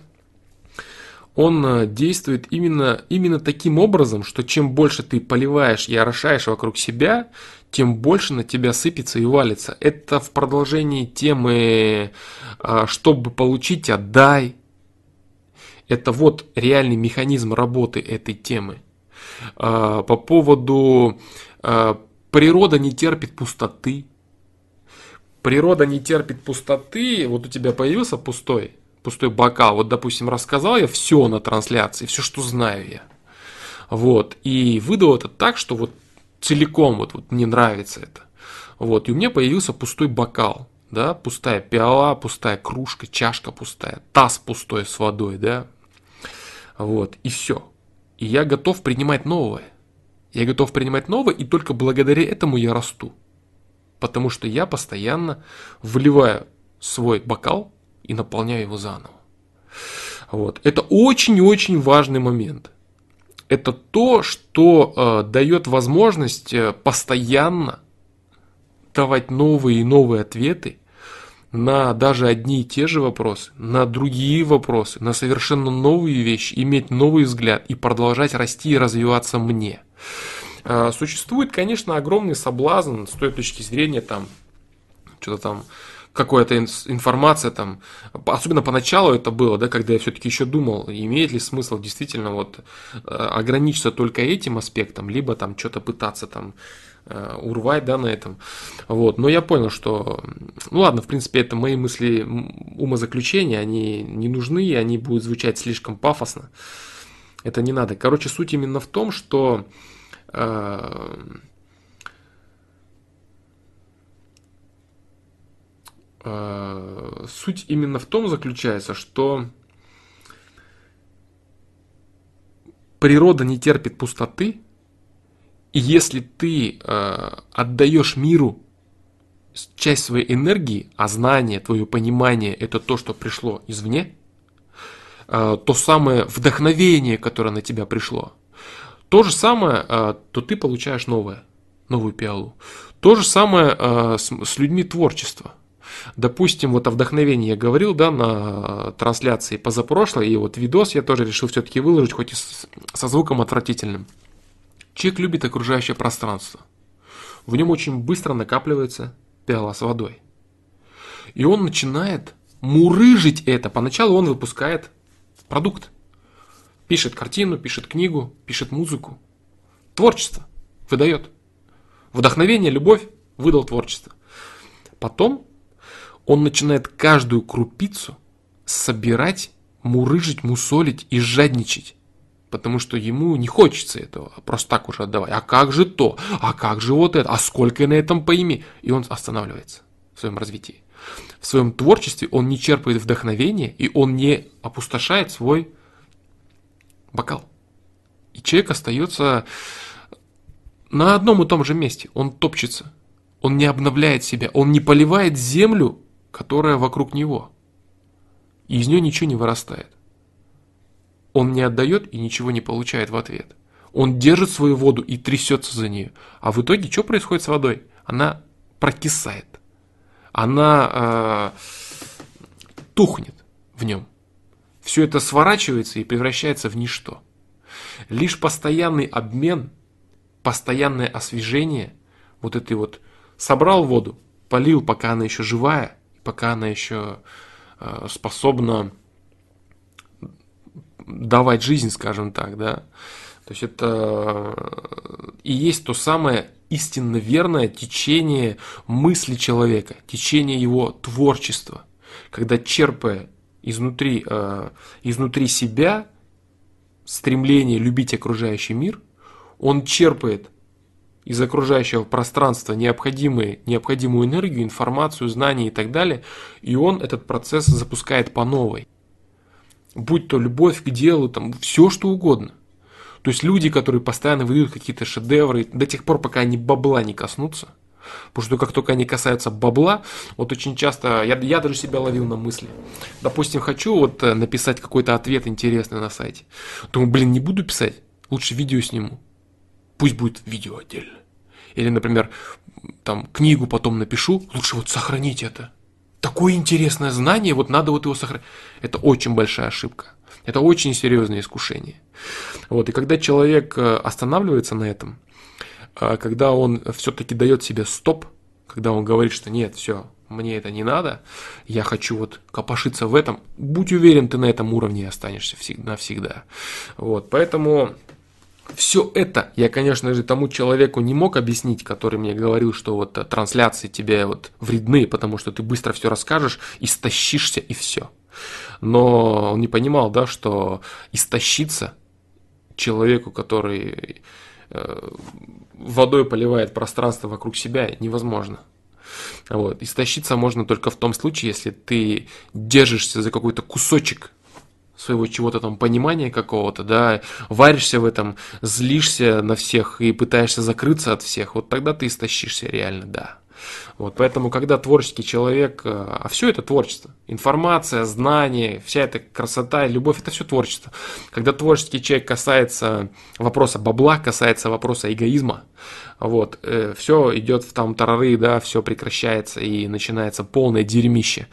он э, действует именно, именно таким образом, что чем больше ты поливаешь и орошаешь вокруг себя, тем больше на тебя сыпется и валится. Это в продолжении темы э, «чтобы получить, отдай». Это вот реальный механизм работы этой темы. Э, по поводу «природа не терпит пустоты». Природа не терпит пустоты. Вот у тебя появился пустой пустой бокал. Вот, допустим, рассказал я все на трансляции, все, что знаю я. Вот. И выдал это так, что вот целиком вот, вот мне нравится это. Вот. И у меня появился пустой бокал. Да, пустая пиала, пустая кружка, чашка пустая, таз пустой с водой, да. Вот. И все. И я готов принимать новое. Я готов принимать новое, и только благодаря этому я расту. Потому что я постоянно вливаю свой бокал и наполняю его заново. Вот. Это очень-очень важный момент. Это то, что э, дает возможность э, постоянно давать новые и новые ответы на даже одни и те же вопросы, на другие вопросы, на совершенно новые вещи, иметь новый взгляд и продолжать расти и развиваться мне. Э, существует, конечно, огромный соблазн с той точки зрения там, что-то там какая-то информация там, особенно поначалу это было, да, когда я все-таки еще думал, имеет ли смысл действительно вот э, ограничиться только этим аспектом, либо там что-то пытаться там э, урвать, да, на этом. Вот. Но я понял, что, ну ладно, в принципе, это мои мысли умозаключения, они не нужны, они будут звучать слишком пафосно. Это не надо. Короче, суть именно в том, что э, суть именно в том заключается, что природа не терпит пустоты, и если ты э, отдаешь миру часть своей энергии, а знание, твое понимание это то, что пришло извне, э, то самое вдохновение, которое на тебя пришло, то же самое, э, то ты получаешь новое, новую пиалу. То же самое э, с, с людьми творчества – Допустим, вот о вдохновении я говорил, да, на трансляции позапрошлой, и вот видос я тоже решил все-таки выложить, хоть и со звуком отвратительным. Человек любит окружающее пространство. В нем очень быстро накапливается пиала с водой. И он начинает мурыжить это. Поначалу он выпускает продукт. Пишет картину, пишет книгу, пишет музыку. Творчество выдает. Вдохновение, любовь выдал творчество. Потом он начинает каждую крупицу собирать, мурыжить, мусолить и жадничать. Потому что ему не хочется этого, просто так уже отдавать. А как же то? А как же вот это? А сколько на этом пойми? И он останавливается в своем развитии. В своем творчестве он не черпает вдохновения, и он не опустошает свой бокал. И человек остается на одном и том же месте. Он топчется. Он не обновляет себя. Он не поливает землю которая вокруг него. И из нее ничего не вырастает. Он не отдает и ничего не получает в ответ. Он держит свою воду и трясется за нее. А в итоге что происходит с водой? Она прокисает. Она э, тухнет в нем. Все это сворачивается и превращается в ничто. Лишь постоянный обмен, постоянное освежение, вот этой вот собрал воду, полил, пока она еще живая, пока она еще э, способна давать жизнь, скажем так, да. То есть это э, и есть то самое истинно верное течение мысли человека, течение его творчества, когда черпая изнутри, э, изнутри себя, стремление любить окружающий мир, он черпает из окружающего пространства необходимые, необходимую энергию, информацию, знания и так далее, и он этот процесс запускает по новой. Будь то любовь к делу, там, все что угодно. То есть люди, которые постоянно выдают какие-то шедевры, до тех пор, пока они бабла не коснутся, Потому что как только они касаются бабла, вот очень часто, я, я даже себя ловил на мысли. Допустим, хочу вот э, написать какой-то ответ интересный на сайте. Думаю, блин, не буду писать, лучше видео сниму. Пусть будет видео отдельно. Или, например, там книгу потом напишу, лучше вот сохранить это. Такое интересное знание, вот надо вот его сохранить. Это очень большая ошибка. Это очень серьезное искушение. Вот, и когда человек э, останавливается на этом, а когда он все-таки дает себе стоп, когда он говорит, что нет, все, мне это не надо, я хочу вот копошиться в этом, будь уверен, ты на этом уровне останешься навсегда. Вот, поэтому все это я, конечно же, тому человеку не мог объяснить, который мне говорил, что вот трансляции тебе вот вредны, потому что ты быстро все расскажешь, истощишься и все. Но он не понимал, да, что истощиться человеку, который э, водой поливает пространство вокруг себя, невозможно. Вот. Истощиться можно только в том случае, если ты держишься за какой-то кусочек своего чего-то там понимания какого-то, да, варишься в этом, злишься на всех и пытаешься закрыться от всех, вот тогда ты истощишься реально, да. Вот, поэтому, когда творческий человек, э, а все это творчество, информация, знание, вся эта красота, любовь, это все творчество. Когда творческий человек касается вопроса бабла, касается вопроса эгоизма, вот, э, все идет в там тарары, да, все прекращается и начинается полное дерьмище.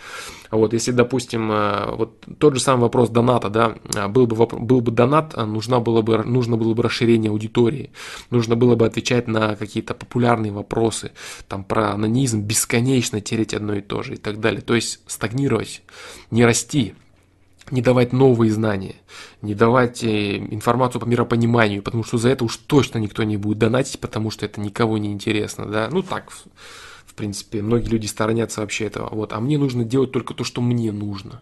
Вот, если, допустим, э, вот тот же самый вопрос доната, да, э, был бы, был бы донат, э, нужно было бы, нужно было бы расширение аудитории, нужно было бы отвечать на какие-то популярные вопросы, там, про анонизм, бесконечно тереть одно и то же и так далее. То есть стагнировать, не расти, не давать новые знания, не давать информацию по миропониманию, потому что за это уж точно никто не будет донатить, потому что это никого не интересно, да, ну так, в принципе, многие люди сторонятся вообще этого. Вот, а мне нужно делать только то, что мне нужно.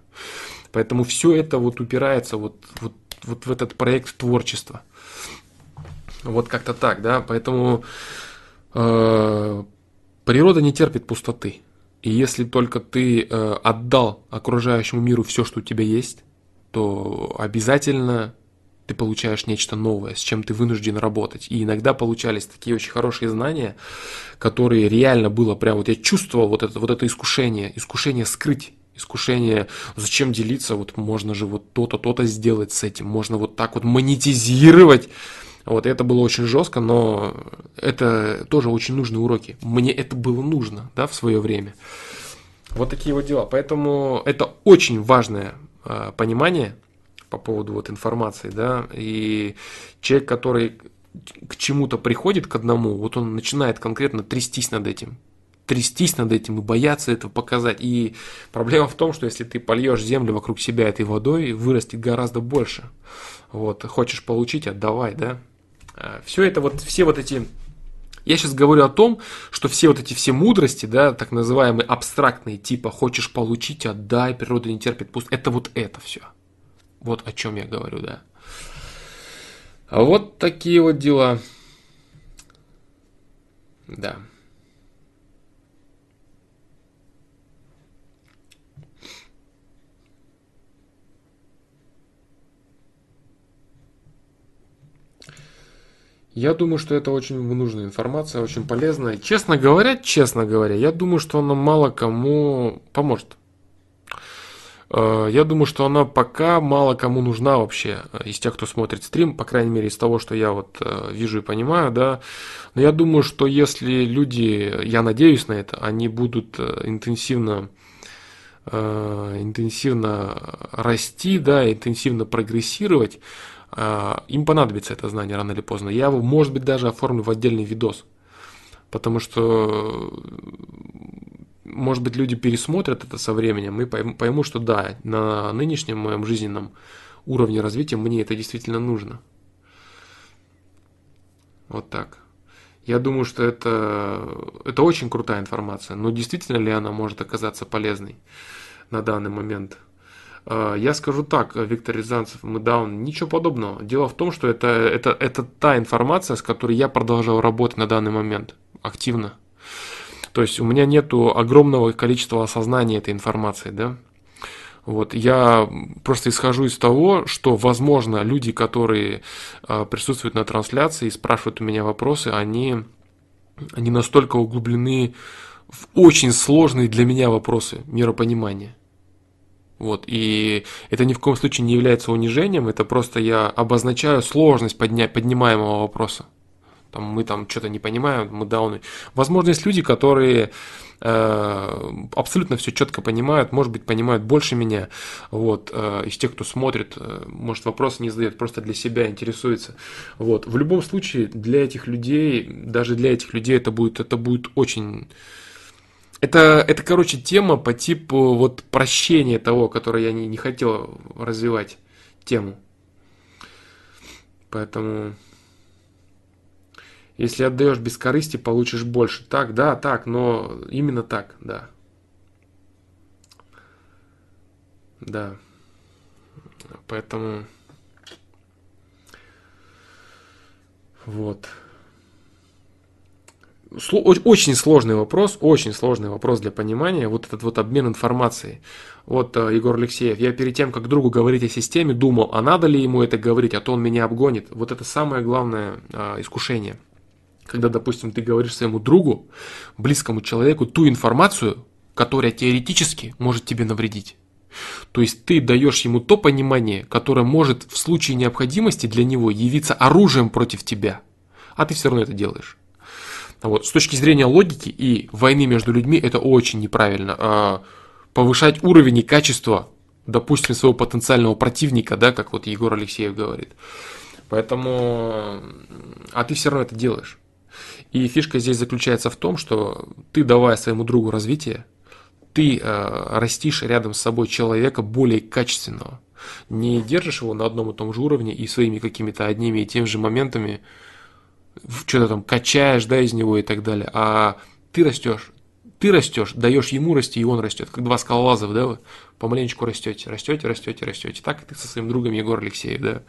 Поэтому все это вот упирается вот, вот, вот в этот проект творчества. Вот как-то так, да. Поэтому э, природа не терпит пустоты. И если только ты э, отдал окружающему миру все, что у тебя есть, то обязательно ты получаешь нечто новое, с чем ты вынужден работать. И иногда получались такие очень хорошие знания, которые реально было прям, вот я чувствовал вот это, вот это искушение, искушение скрыть искушение, зачем делиться, вот можно же вот то-то, то-то сделать с этим, можно вот так вот монетизировать. Вот это было очень жестко, но это тоже очень нужные уроки. Мне это было нужно, да, в свое время. Вот такие вот дела. Поэтому это очень важное э, понимание – по поводу вот информации, да, и человек, который к чему-то приходит к одному, вот он начинает конкретно трястись над этим, трястись над этим и бояться этого показать. И проблема в том, что если ты польешь землю вокруг себя этой водой, вырастет гораздо больше. Вот, хочешь получить, отдавай, да. А, все это вот, все вот эти я сейчас говорю о том, что все вот эти все мудрости, да, так называемые абстрактные, типа хочешь получить, отдай, природа не терпит пуст, это вот это все. Вот о чем я говорю, да. А вот такие вот дела. Да. Я думаю, что это очень нужная информация, очень полезная. Честно говоря, честно говоря, я думаю, что она мало кому поможет. Э, я думаю, что она пока мало кому нужна вообще э, из тех, кто смотрит стрим, по крайней мере, из того, что я вот э, вижу и понимаю, да. Но я думаю, что если люди, я надеюсь на это, они будут интенсивно интенсивно расти, да, интенсивно прогрессировать, им понадобится это знание рано или поздно. Я его, может быть, даже оформлю в отдельный видос, потому что может быть, люди пересмотрят это со временем и поймут, что да, на нынешнем моем жизненном уровне развития мне это действительно нужно. Вот так. Я думаю, что это, это очень крутая информация, но действительно ли она может оказаться полезной на данный момент? Э, я скажу так, Виктор Рязанцев, мы даун, ничего подобного. Дело в том, что это, это, это та информация, с которой я продолжал работать на данный момент активно. То есть у меня нету огромного количества осознания этой информации, да. Вот, я просто исхожу из того, что, возможно, люди, которые э, присутствуют на трансляции и спрашивают у меня вопросы, они, они настолько углублены в очень сложные для меня вопросы миропонимания. Вот, и это ни в коем случае не является унижением, это просто я обозначаю сложность подня- поднимаемого вопроса. Там, мы там что-то не понимаем, мы дауны. Возможно, есть люди, которые э, абсолютно все четко понимают, может быть, понимают больше меня. Вот, э, из тех, кто смотрит, э, может, вопросы не задает, просто для себя интересуется. Вот. В любом случае, для этих людей, даже для этих людей это будет, это будет очень это, это, короче, тема по типу вот прощения того, которое я не, не хотел развивать тему. Поэтому, если отдаешь без корысти, получишь больше. Так, да, так, но именно так, да. Да. Поэтому... Вот. Очень сложный вопрос, очень сложный вопрос для понимания, вот этот вот обмен информацией. Вот э, Егор Алексеев, я перед тем, как другу говорить о системе, думал, а надо ли ему это говорить, а то он меня обгонит. Вот это самое главное а, искушение. Когда, допустим, ты говоришь своему другу, близкому человеку, ту информацию, которая теоретически может тебе навредить. То есть ты даешь ему то понимание, которое может в случае необходимости для него явиться оружием против тебя, а ты все равно это делаешь. Вот. С точки зрения логики и войны между людьми это очень неправильно. А, повышать уровень и качество, допустим, своего потенциального противника, да, как вот Егор Алексеев говорит. Поэтому, а ты все равно это делаешь. И фишка здесь заключается в том, что ты, давая своему другу развитие, ты э, растишь рядом с собой человека более качественного. Не держишь его на одном и том же уровне и своими какими-то одними и теми же моментами что-то там качаешь, да, из него и так далее, а ты растешь, ты растешь, даешь ему расти, и он растет, как два скалолазов, да, вы помаленечку растете, растете, растете, растете. Так и ты со своим другом Егор Алексеев, да.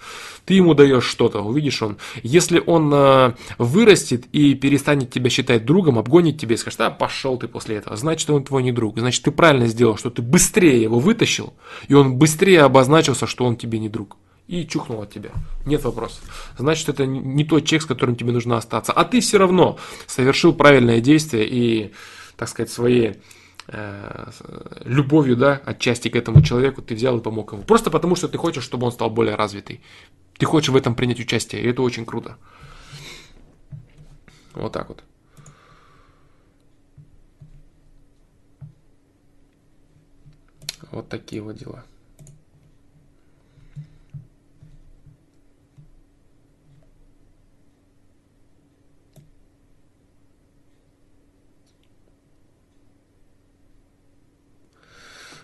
Ты ему даешь что-то, увидишь он. Если он э, вырастет и перестанет тебя считать другом, обгонит тебя и скажет, а пошел ты после этого, значит, он твой не друг. Значит, ты правильно сделал, что ты быстрее его вытащил, и он быстрее обозначился, что он тебе не друг и чухнул от тебя. Нет вопросов. Значит, это не тот человек, с которым тебе нужно остаться. А ты все равно совершил правильное действие и, так сказать, своей э, любовью, да, отчасти к этому человеку ты взял и помог ему. Просто потому, что ты хочешь, чтобы он стал более развитый. Ты хочешь в этом принять участие, и это очень круто. Вот так вот. Вот такие вот дела.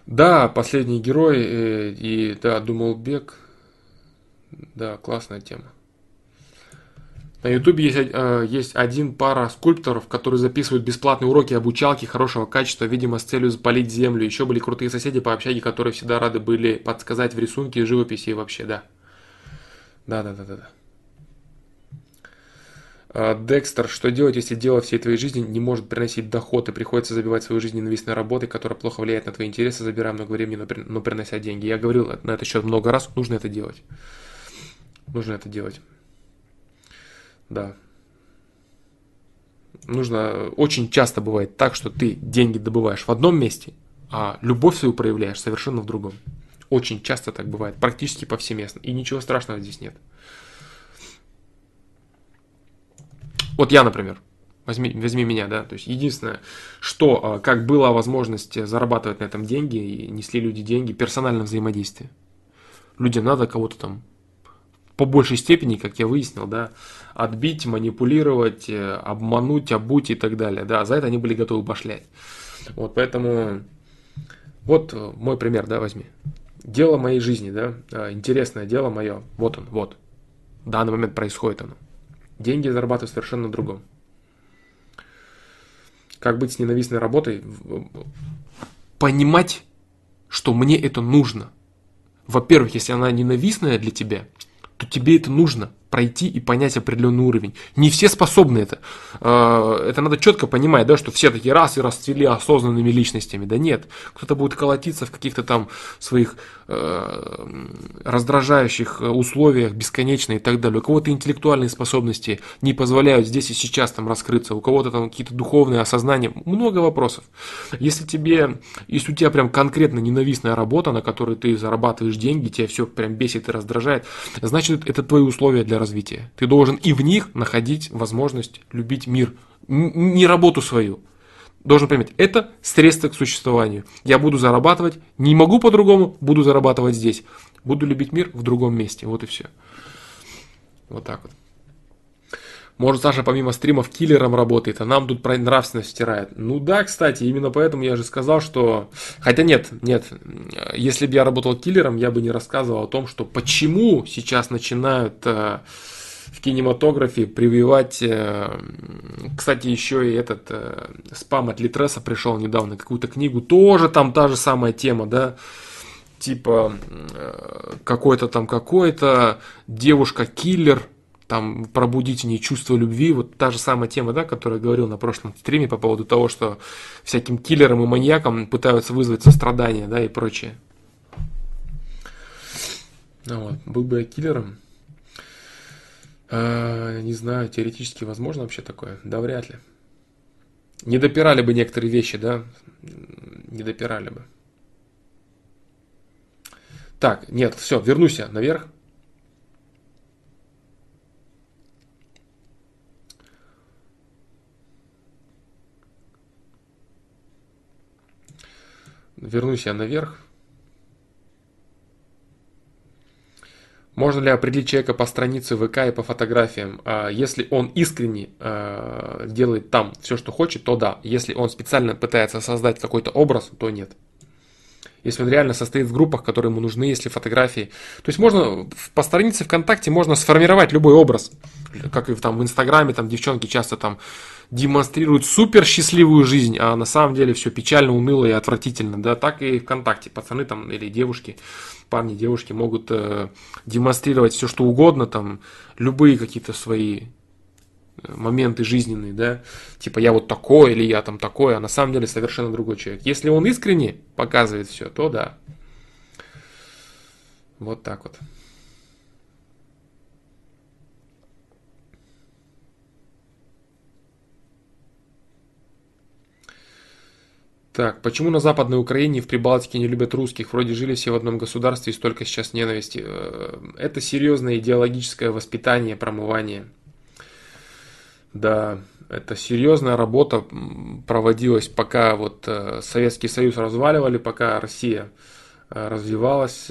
Да, последний герой э, и да, думал бег. Да, классная тема. На Ютубе есть, э, есть один пара скульпторов, которые записывают бесплатные уроки обучалки хорошего качества, видимо, с целью запалить землю. Еще были крутые соседи по общаге, которые всегда рады были подсказать в рисунке, живописи и вообще, да. Да, да, да, да, да. А, Декстер, что делать, если дело всей твоей жизни не может приносить доход и приходится забивать свою жизнь ненавистной работой, которая плохо влияет на твои интересы, забирая много времени, но принося деньги? Я говорил на это счет много раз, нужно это делать. Нужно это делать. Да. Нужно, очень часто бывает так, что ты деньги добываешь в одном месте, а любовь свою проявляешь совершенно в другом. Очень часто так бывает, практически повсеместно. И ничего страшного здесь нет. Вот я, например, возьми, возьми меня, да, то есть единственное, что, а, как была возможность зарабатывать на этом деньги, и несли люди деньги, персональное взаимодействие. Людям надо кого-то там по большей степени, как я выяснил, да, отбить, манипулировать, э, обмануть, обуть и так далее, да, за это они были готовы башлять. Вот, поэтому, вот э, мой пример, да, возьми. Дело моей жизни, да, а, интересное дело мое, вот он, вот. В данный момент происходит оно. Деньги зарабатываю совершенно другом. Как быть с ненавистной работой? Понимать, что мне это нужно. во-первых, если она ненавистная для тебя, то тебе это нужно пройти и понять определенный уровень. Не все способны это. А, это надо четко понимать, да, что все такие раз и расцвели осознанными личностями. Да нет, кто-то будет колотиться в каких-то там своих э, раздражающих условиях бесконечно и так далее. У кого-то интеллектуальные способности не позволяют здесь и сейчас там раскрыться, у кого-то там какие-то духовные осознания. Много вопросов. Если тебе, если у тебя прям конкретно ненавистная работа, на которой ты зарабатываешь деньги, тебя все прям бесит и раздражает, значит это твои условия для развития. Ты должен и в них находить возможность любить мир, не работу свою. Должен понимать, это средство к существованию. Я буду зарабатывать, не могу по-другому, буду зарабатывать здесь. Буду любить мир в другом месте. Вот и все. Вот так вот. Может, Саша помимо стримов киллером работает, а нам тут про нравственность стирает. Ну да, кстати, именно поэтому я же сказал, что... Хотя нет, нет, если бы я работал киллером, я бы не рассказывал о том, что почему сейчас начинают э, в кинематографе прививать... Э, кстати, еще и этот э, спам от Литреса пришел недавно, какую-то книгу, тоже там та же самая тема, да, типа какой-то там какой-то девушка-киллер, там пробудить в ней чувство любви, вот та же самая тема, да, которую я говорил на прошлом стриме по поводу того, что всяким киллерам и маньякам пытаются вызвать сострадание, да, и прочее. Ну вот, был бы я киллером, а, не знаю, теоретически возможно вообще такое? Да вряд ли. Не допирали бы некоторые вещи, да? Не допирали бы. Так, нет, все, вернусь я наверх. Вернусь я наверх. Можно ли определить человека по странице ВК и по фотографиям? А, если он искренне а, делает там все, что хочет, то да. Если он специально пытается создать какой-то образ, то нет. Если он реально состоит в группах, которые ему нужны, если фотографии. То есть можно по странице ВКонтакте можно сформировать любой образ. Как и там в Инстаграме, там девчонки часто там демонстрируют супер счастливую жизнь, а на самом деле все печально, уныло и отвратительно, да, так и ВКонтакте пацаны там или девушки, парни, девушки могут э, демонстрировать все что угодно, там любые какие-то свои э, моменты жизненные, да, типа я вот такой или я там такой, а на самом деле совершенно другой человек. Если он искренне показывает все, то да. Вот так вот. Так, почему на Западной Украине и в Прибалтике не любят русских? Вроде жили все в одном государстве и столько сейчас ненависти. Э, это серьезное идеологическое воспитание, промывание. Да, это серьезная работа проводилась, пока вот э, Советский Союз разваливали, пока Россия э, развивалась.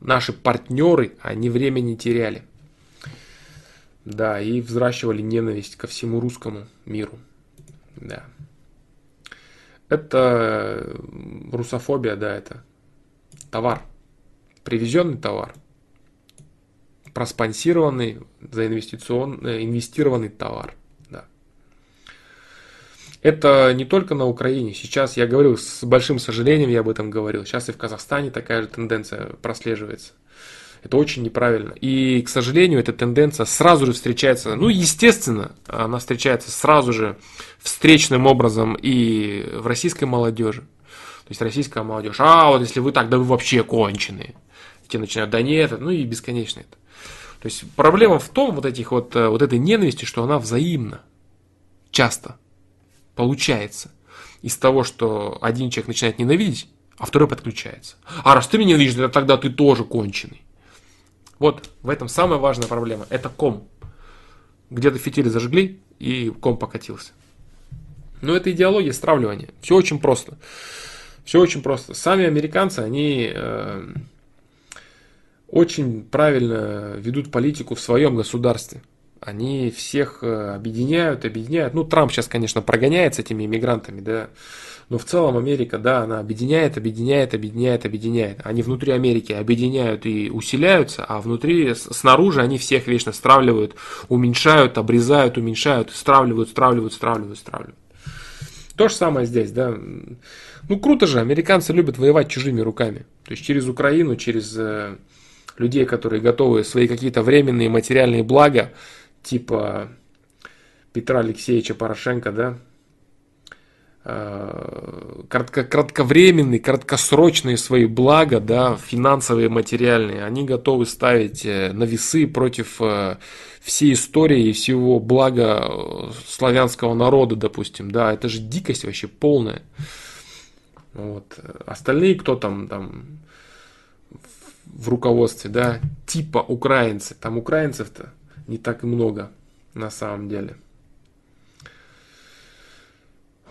Наши партнеры, они время не теряли. Да, и взращивали ненависть ко всему русскому миру. Да. Это русофобия, да, это товар. Привезенный товар. Проспонсированный, заинвестиционный, инвестированный товар. Да. Это не только на Украине. Сейчас я говорил с большим сожалением, я об этом говорил. Сейчас и в Казахстане такая же тенденция прослеживается. Это очень неправильно. И, к сожалению, эта тенденция сразу же встречается, ну, естественно, она встречается сразу же встречным образом и в российской молодежи. То есть российская молодежь, а вот если вы так, да вы вообще конченые. Те начинают, да нет, ну и бесконечно это. То есть проблема в том, вот, этих вот, э, вот этой ненависти, что она взаимна. Часто получается. Из того, что один человек начинает ненавидеть, а второй подключается. А раз ты меня ненавидишь, тогда ты тоже конченый. Вот в этом самая важная проблема. Это ком. Где-то фитили зажгли, и ком покатился. Но это идеология стравливания. Все очень просто. Все очень просто. Сами американцы, они э, очень правильно ведут политику в своем государстве. Они всех э, объединяют, объединяют. Ну, Трамп сейчас, конечно, прогоняет с этими иммигрантами, да. Но в целом Америка, да, она объединяет, объединяет, объединяет, объединяет. Они внутри Америки объединяют и усиляются, а внутри, снаружи они всех вечно стравливают, уменьшают, обрезают, уменьшают, стравливают, стравливают, стравливают, стравливают. То же самое здесь, да. Ну, круто же, американцы любят воевать чужими руками. То есть через Украину, через э, людей, которые готовы свои какие-то временные материальные блага, типа Петра Алексеевича Порошенко, да, Э, кратко, кратковременные, краткосрочные свои блага, да, финансовые, материальные, они готовы ставить э, на весы против э, всей истории и всего блага славянского народа, допустим, да, это же дикость вообще полная. Вот. Остальные, кто там, там в руководстве, да, типа украинцы, там украинцев-то не так и много на самом деле.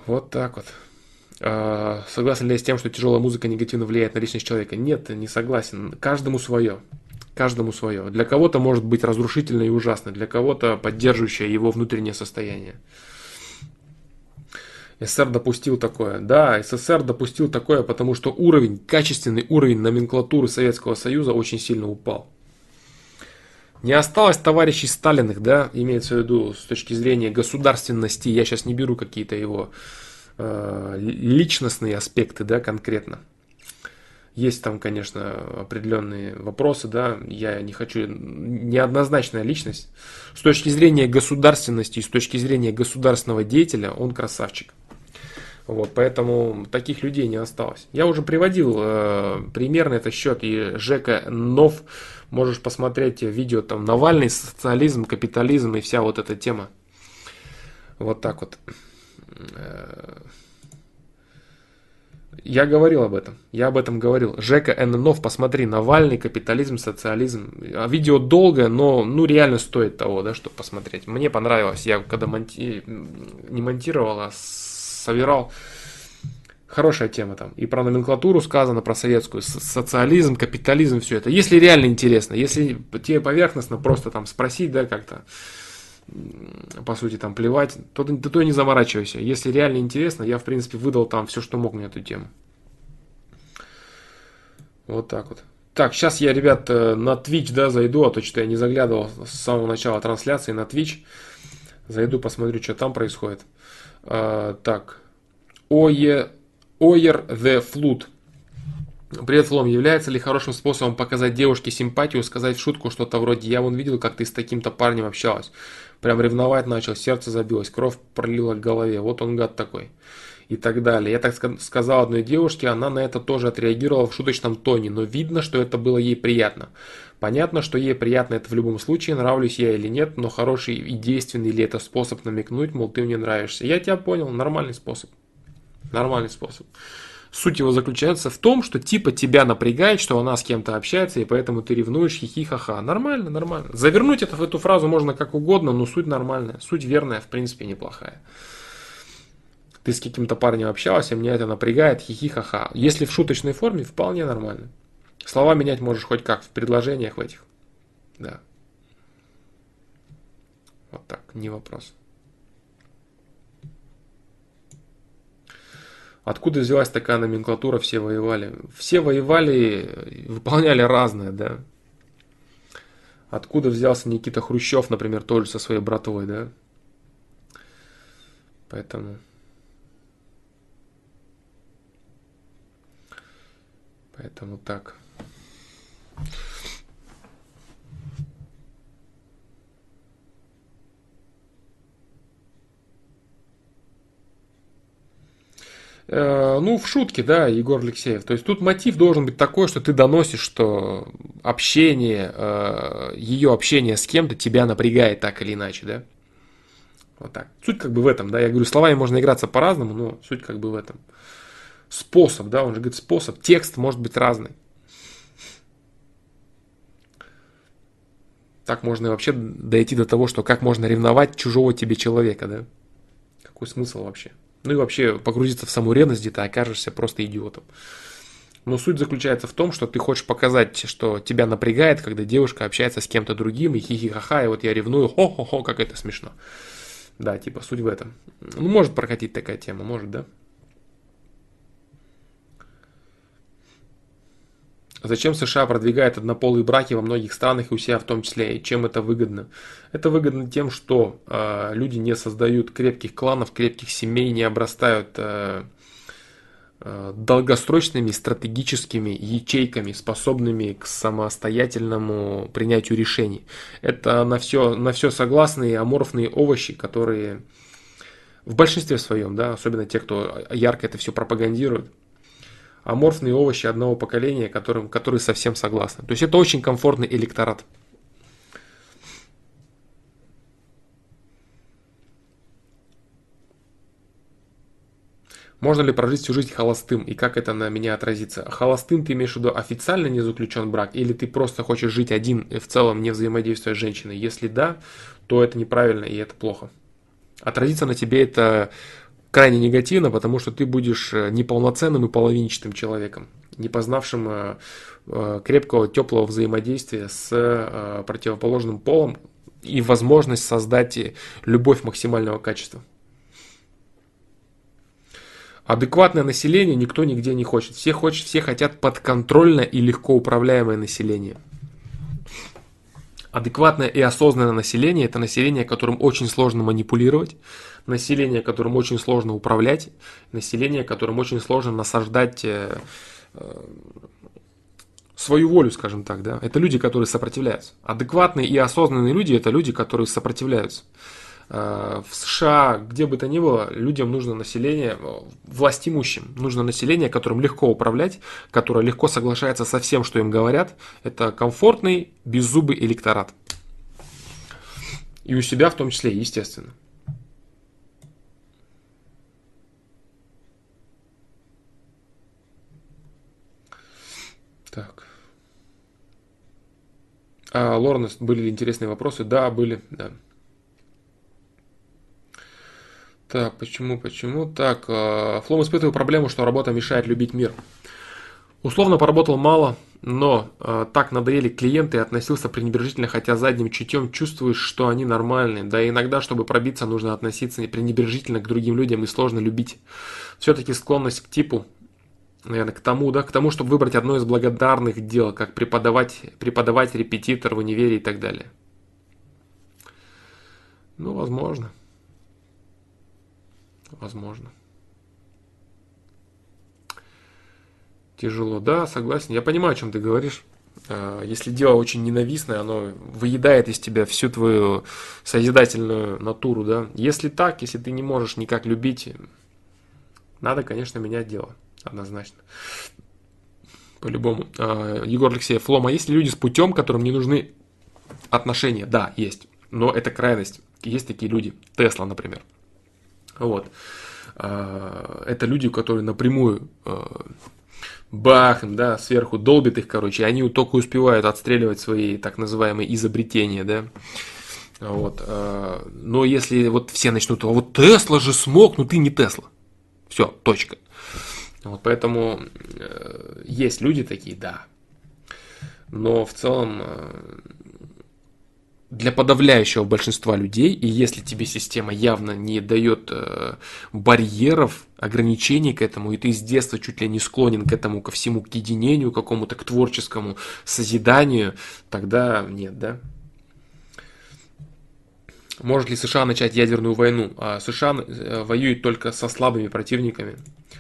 Вот так вот. А, согласен ли я с тем, что тяжелая музыка негативно влияет на личность человека? Нет, не согласен. Каждому свое. Каждому свое. Для кого-то может быть разрушительно и ужасно, для кого-то поддерживающее его внутреннее состояние. СССР допустил такое. Да, СССР допустил такое, потому что уровень, качественный уровень номенклатуры Советского Союза очень сильно упал. Не осталось товарищей Сталиных, да, имеется в виду с точки зрения государственности, я сейчас не беру какие-то его э, личностные аспекты, да, конкретно. Есть там, конечно, определенные вопросы, да, я не хочу, неоднозначная личность. С точки зрения государственности с точки зрения государственного деятеля он красавчик. Вот, поэтому таких людей не осталось. Я уже приводил э, примерно это счет, и Жека Нов, можешь посмотреть видео там Навальный, социализм, капитализм и вся вот эта тема. Вот так вот. Я говорил об этом. Я об этом говорил. Жека Нов, посмотри, Навальный, капитализм, социализм. А видео долгое, но ну реально стоит того, да, чтобы посмотреть. Мне понравилось. Я когда монти... не монтировал, а собирал. Хорошая тема там. И про номенклатуру сказано, про советскую, социализм, капитализм, все это. Если реально интересно, если тебе поверхностно просто там спросить, да, как-то, по сути, там плевать, то, то, то не заморачивайся. Если реально интересно, я, в принципе, выдал там все, что мог на эту тему. Вот так вот. Так, сейчас я, ребят, э, на Twitch, да, зайду, а то что я не заглядывал с самого начала трансляции на Twitch. Зайду, посмотрю, что там происходит. А, так. Ое, Ойер the Flute. Привет, Флом. Является ли хорошим способом показать девушке симпатию, сказать в шутку что-то вроде «Я вон видел, как ты с таким-то парнем общалась». Прям ревновать начал, сердце забилось, кровь пролила к голове. Вот он гад такой. И так далее. Я так сказал одной девушке, она на это тоже отреагировала в шуточном тоне, но видно, что это было ей приятно. Понятно, что ей приятно это в любом случае, нравлюсь я или нет, но хороший и действенный ли это способ намекнуть, мол, ты мне нравишься. Я тебя понял, нормальный способ. Нормальный способ. Суть его заключается в том, что типа тебя напрягает, что она с кем-то общается, и поэтому ты ревнуешь, хихи-ха-ха. Нормально, нормально. Завернуть это в эту фразу можно как угодно, но суть нормальная. Суть верная, в принципе, неплохая. Ты с каким-то парнем общался, меня это напрягает, хихи-ха-ха. Если в шуточной форме, вполне нормально. Слова менять можешь хоть как в предложениях в этих. Да. Вот так, не вопрос. Откуда взялась такая номенклатура, все воевали? Все воевали, выполняли разное, да. Откуда взялся Никита Хрущев, например, тоже со своей братвой, да. Поэтому... Поэтому так. Ну, в шутке, да, Егор Алексеев. То есть тут мотив должен быть такой, что ты доносишь, что общение, э, ее общение с кем-то тебя напрягает так или иначе, да. Вот так. Суть как бы в этом, да. Я говорю, словами можно играться по-разному, но суть как бы в этом. Способ, да, он же говорит способ. Текст может быть разный. Так можно вообще дойти до того, что как можно ревновать чужого тебе человека, да? Какой смысл вообще? Ну и вообще погрузиться в саму ревность, где ты окажешься просто идиотом. Но суть заключается в том, что ты хочешь показать, что тебя напрягает, когда девушка общается с кем-то другим, и хихи-ха-ха, и вот я ревную, хо-хо-хо, как это смешно. Да, типа суть в этом. Ну, может прокатить такая тема, может, да? Зачем США продвигает однополые браки во многих странах и у себя в том числе? И чем это выгодно? Это выгодно тем, что э, люди не создают крепких кланов, крепких семей, не обрастают э, э, долгосрочными стратегическими ячейками, способными к самостоятельному принятию решений. Это на все, на все согласные аморфные овощи, которые в большинстве своем, да, особенно те, кто ярко это все пропагандирует, аморфные овощи одного поколения, которым, которые совсем согласны. То есть это очень комфортный электорат. Можно ли прожить всю жизнь холостым и как это на меня отразится? Холостым ты имеешь в виду официально не заключен брак или ты просто хочешь жить один и в целом не взаимодействуя с женщиной? Если да, то это неправильно и это плохо. Отразится на тебе это крайне негативно, потому что ты будешь э, неполноценным и половинчатым человеком, не познавшим э, э, крепкого, теплого взаимодействия с противоположным полом и возможность создать любовь максимального качества. Адекватное население никто нигде не хочет. Все, хочет, все хотят подконтрольное и легко управляемое население. Адекватное и осознанное население – это население, которым очень сложно манипулировать, население, которым очень сложно управлять, население, которым очень сложно насаждать э, э, свою волю, скажем так. Да? Это люди, которые сопротивляются. Адекватные и осознанные люди – это люди, которые сопротивляются. Э, в США, где бы то ни было, людям нужно население, власть имущим, нужно население, которым легко управлять, которое легко соглашается со всем, что им говорят. Это комфортный, беззубый электорат. И у себя в том числе, естественно. Так. А, Лоренс, были ли интересные вопросы? Да, были, да. Так, почему, почему? Так, э, Флом испытывает проблему, что работа мешает любить мир. Условно поработал мало, но э, так надоели клиенты и относился пренебрежительно, хотя задним чутьем чувствуешь, что они нормальные. Да и иногда, чтобы пробиться, нужно относиться пренебрежительно к другим людям и сложно любить. Все-таки склонность к типу, наверное, к тому, да, к тому, чтобы выбрать одно из благодарных дел, как преподавать, преподавать репетитор в универе и так далее. Ну, возможно. Возможно. Тяжело. Да, согласен. Я понимаю, о чем ты говоришь. А, если дело очень ненавистное, оно выедает из тебя всю твою созидательную натуру, да. Если так, если ты не можешь никак любить, надо, конечно, менять дело. Однозначно. По-любому. А, Егор Алексеев, Флома, есть ли люди с путем, которым не нужны отношения? Да, есть. Но это крайность. Есть такие люди. Тесла, например. Вот. А, это люди, которые напрямую а, бах, да, сверху долбит их, короче, и они только успевают отстреливать свои так называемые изобретения, да. Вот. Но если вот все начнут, вот Тесла же смог, ну ты не Тесла. Все, точка. Вот поэтому э, есть люди такие, да. Но в целом э, для подавляющего большинства людей, и если тебе система явно не дает э, барьеров, ограничений к этому, и ты с детства чуть ли не склонен к этому, ко всему, к единению какому-то, к творческому созиданию, тогда нет, да? Может ли США начать ядерную войну? А США э, воюет только со слабыми противниками.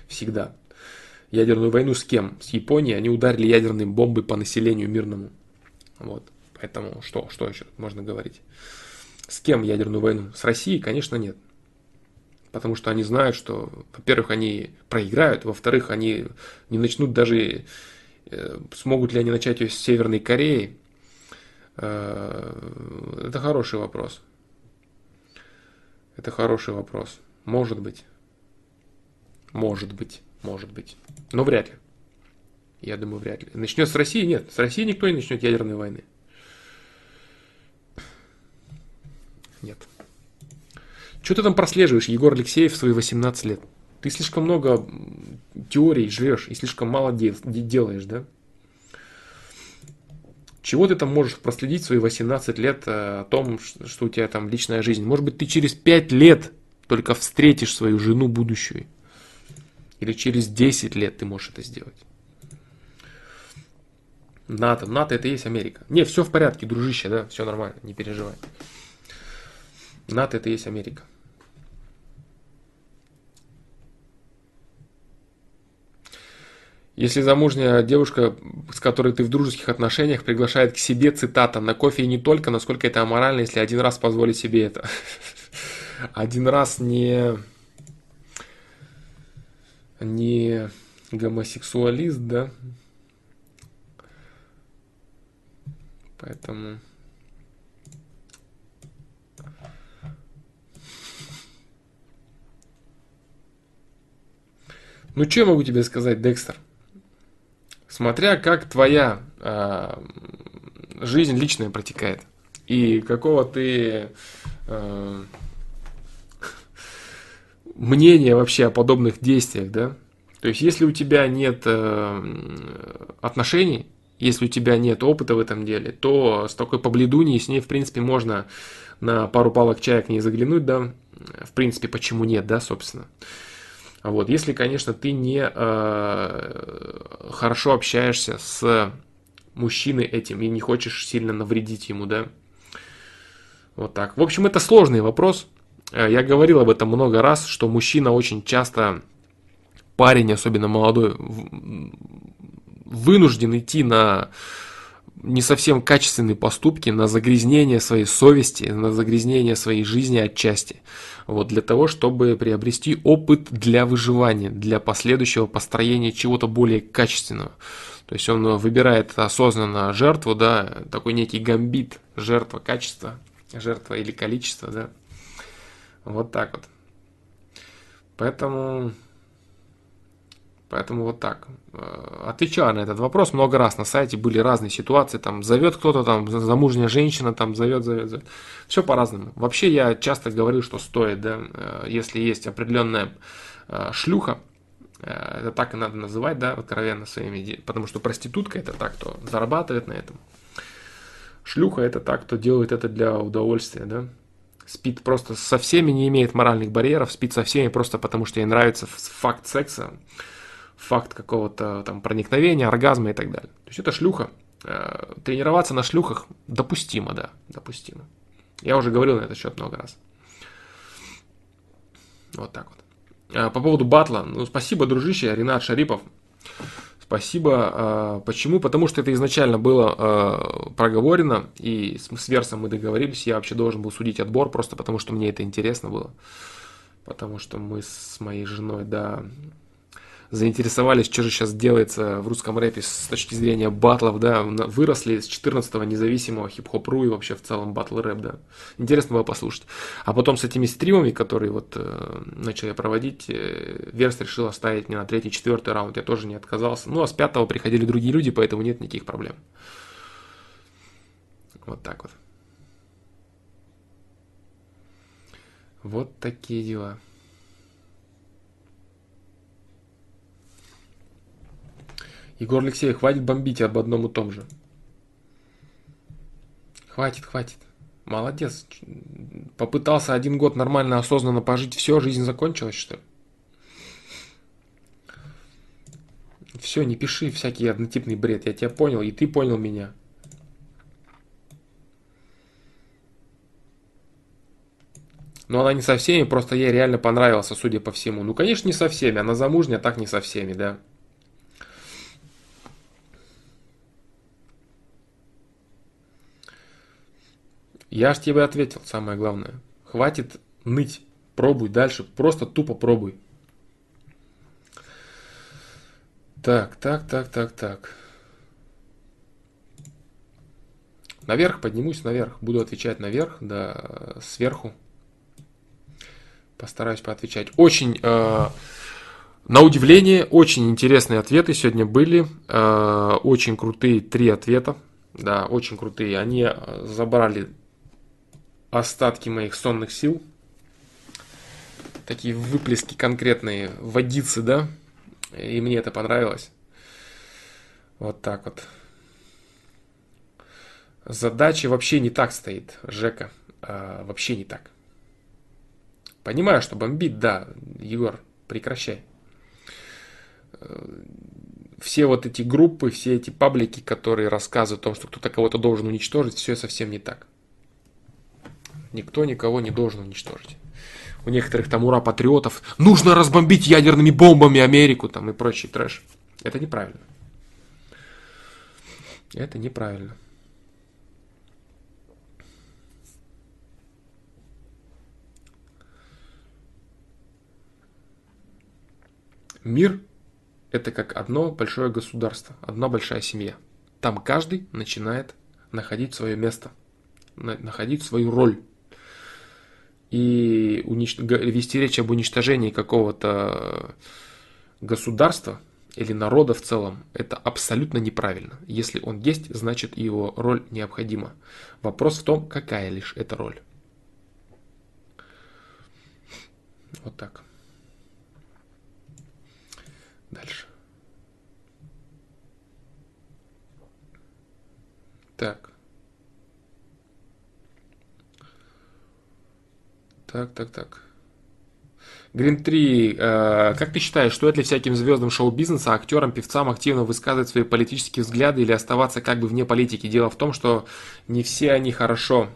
Всегда. Ядерную войну с кем? С Японией. Они ударили ядерной бомбой по населению мирному. Вот. Поэтому что, что еще можно говорить? С кем ядерную войну? С Россией, конечно, нет. Потому что они знают, что, во-первых, они проиграют, во-вторых, они не начнут даже, э, смогут ли они начать ее с Северной Кореи. Э, это хороший вопрос. Это хороший вопрос. Может быть. Может быть. Может быть. Но вряд ли. Я думаю, вряд ли. Начнет с России? Нет. С Россией никто не начнет ядерной войны. Нет. Что ты там прослеживаешь, Егор Алексеев, в свои 18 лет? Ты слишком много теорий жрешь и слишком мало делаешь, да? Чего ты там можешь проследить в свои 18 лет э, о том, что у тебя там личная жизнь? Может быть, ты через 5 лет только встретишь свою жену будущую. Или через 10 лет ты можешь это сделать. НАТО. НАТО это и есть Америка. Не, все в порядке, дружище, да, все нормально, не переживай. НАТО это и есть Америка. Если замужняя девушка, с которой ты в дружеских отношениях, приглашает к себе, цитата, на кофе и не только, насколько это аморально, если один раз позволить себе это. Один раз не... не гомосексуалист, да? Поэтому... Ну, что я могу тебе сказать, Декстер? Смотря как твоя э, жизнь личная протекает. И какого ты э, мнения вообще о подобных действиях, да? То есть, если у тебя нет э, отношений, если у тебя нет опыта в этом деле, то с такой побледуней с ней, в принципе, можно на пару палок чая к ней заглянуть, да, в принципе, почему нет, да, собственно. Вот, если, конечно, ты не э, хорошо общаешься с мужчиной этим и не хочешь сильно навредить ему, да. Вот так. В общем, это сложный вопрос. Э, я говорил об этом много раз, что мужчина очень часто, парень, особенно молодой, вынужден идти на не совсем качественные поступки, на загрязнение своей совести, на загрязнение своей жизни отчасти. Вот, для того, чтобы приобрести опыт для выживания, для последующего построения чего-то более качественного. То есть он выбирает осознанно жертву, да, такой некий гамбит, жертва, качество, жертва или количество, да. Вот так вот. Поэтому Поэтому вот так. Э, отвечаю на этот вопрос много раз на сайте, были разные ситуации, там зовет кто-то, там замужняя женщина, там зовет, зовет, зовет. Все по-разному. Вообще я часто говорю, что стоит, да, э, если есть определенная э, шлюха, это так и надо называть, да, откровенно своими, потому что проститутка это так, кто зарабатывает на этом. Шлюха это так, кто делает это для удовольствия, да. Спит просто со всеми, не имеет моральных барьеров, спит со всеми просто потому, что ей нравится факт секса факт какого-то там проникновения, оргазма и так далее. То есть это шлюха. Э, тренироваться на шлюхах допустимо, да, допустимо. Я уже говорил на этот счет много раз. Вот так вот. Э, по поводу батла, ну спасибо, дружище, Ренат Шарипов. Спасибо. Э, почему? Потому что это изначально было проговорено, и с Версом мы договорились. Я вообще должен был судить отбор, просто потому что мне это интересно было. Потому что мы с моей женой, да, заинтересовались, что же сейчас делается в русском рэпе с точки зрения батлов, да, выросли с 14-го независимого хип-хоп-ру и вообще в целом батл рэп, да. Интересно было послушать. А потом с этими стримами, которые вот э, начал я проводить, э, Верс решил оставить мне на третий, четвертый раунд, я тоже не отказался. Ну, а с пятого приходили другие люди, поэтому нет никаких проблем. Вот так вот. Вот такие дела. Егор Алексеев, хватит бомбить об одном и том же. Хватит, хватит. Молодец. Попытался один год нормально, осознанно пожить. Все, жизнь закончилась, что ли? Все, не пиши всякий однотипный бред. Я тебя понял, и ты понял меня. Но она не со всеми, просто ей реально понравился, судя по всему. Ну, конечно, не со всеми. Она замужняя, так не со всеми, да. Я ж тебе ответил, самое главное. Хватит ныть. Пробуй дальше. Просто тупо пробуй. Так, так, так, так, так. Наверх поднимусь, наверх. Буду отвечать наверх, да, сверху. Постараюсь поотвечать. Очень, э, на удивление, очень интересные ответы сегодня были. Э, очень крутые три ответа. Да, очень крутые. Они э, забрали остатки моих сонных сил. Такие выплески конкретные водицы, да? И мне это понравилось. Вот так вот. Задача вообще не так стоит, Жека. А, вообще не так. Понимаю, что бомбит, да, Егор, прекращай. Все вот эти группы, все эти паблики, которые рассказывают о том, что кто-то кого-то должен уничтожить, все совсем не так. Никто никого не должен уничтожить. У некоторых там ура патриотов нужно разбомбить ядерными бомбами Америку там и прочий трэш. Это неправильно. Это неправильно. Мир – это как одно большое государство, одна большая семья. Там каждый начинает находить свое место, находить свою роль. И унич... вести речь об уничтожении какого-то государства или народа в целом, это абсолютно неправильно. Если он есть, значит его роль необходима. Вопрос в том, какая лишь эта роль. Вот так. Дальше. Так. Так, так, так. Грин 3, э, как ты считаешь, стоит ли всяким звездам шоу-бизнеса, актерам, певцам активно высказывать свои политические взгляды или оставаться как бы вне политики? Дело в том, что не все они хорошо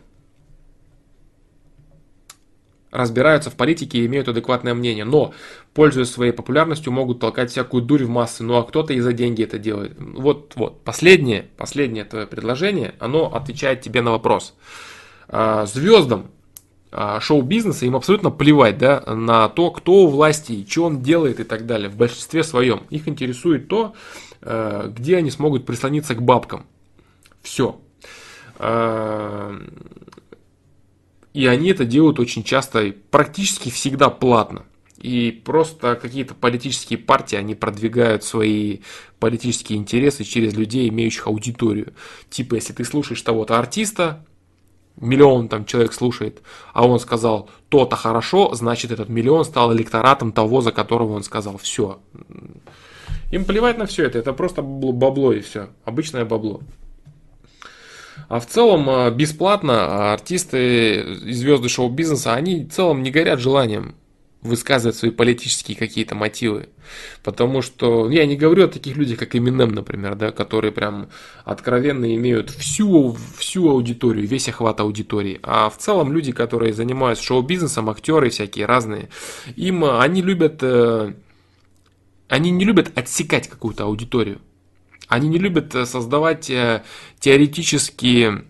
разбираются в политике и имеют адекватное мнение, но, пользуясь своей популярностью, могут толкать всякую дурь в массы, ну а кто-то и за деньги это делает. Вот, вот, последнее, последнее твое предложение, оно отвечает тебе на вопрос. А, звездам шоу-бизнеса им абсолютно плевать да, на то, кто у власти, и что он делает и так далее, в большинстве своем. Их интересует то, э, где они смогут прислониться к бабкам. Все. А, и они это делают очень часто практически всегда платно. И просто какие-то политические партии, они продвигают свои политические интересы через людей, имеющих аудиторию. Типа, если ты слушаешь того-то артиста, миллион там человек слушает, а он сказал то-то хорошо, значит этот миллион стал электоратом того, за которого он сказал. Все. Им плевать на все это, это просто бабло и все. Обычное бабло. А в целом э, бесплатно а артисты и звезды шоу-бизнеса, они в целом не горят желанием высказывать свои политические какие-то мотивы. Потому что ну, я не говорю о таких людях, как Eminem, например, да, которые прям откровенно имеют всю, всю аудиторию, весь охват аудитории. А в целом люди, которые занимаются шоу-бизнесом, актеры всякие разные, им они любят, э, они не любят отсекать какую-то аудиторию. Они не любят э, создавать э, теоретические...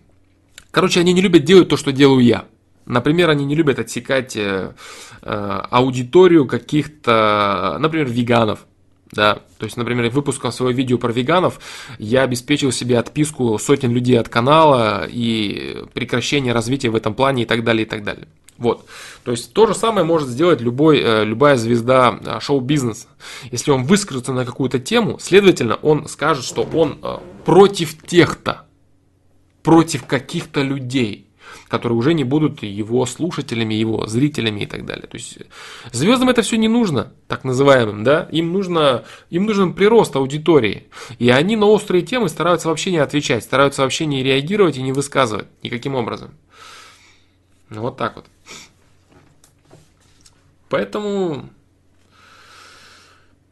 Короче, они не любят делать то, что делаю я. Например, они не любят отсекать э, аудиторию каких-то, например, веганов. Да, то есть, например, выпуском своего видео про веганов я обеспечил себе отписку сотен людей от канала и прекращение развития в этом плане и так далее, и так далее. Вот. То есть то же самое может сделать любой, э, любая звезда э, шоу-бизнеса. Если он выскажется на какую-то тему, следовательно, он скажет, что он э, против тех-то, против каких-то людей которые уже не будут его слушателями, его зрителями и так далее. То есть звездам это все не нужно, так называемым, да, им нужно, им нужен прирост аудитории. И они на острые темы стараются вообще не отвечать, стараются вообще не реагировать и не высказывать никаким образом. Ну, вот так вот. Поэтому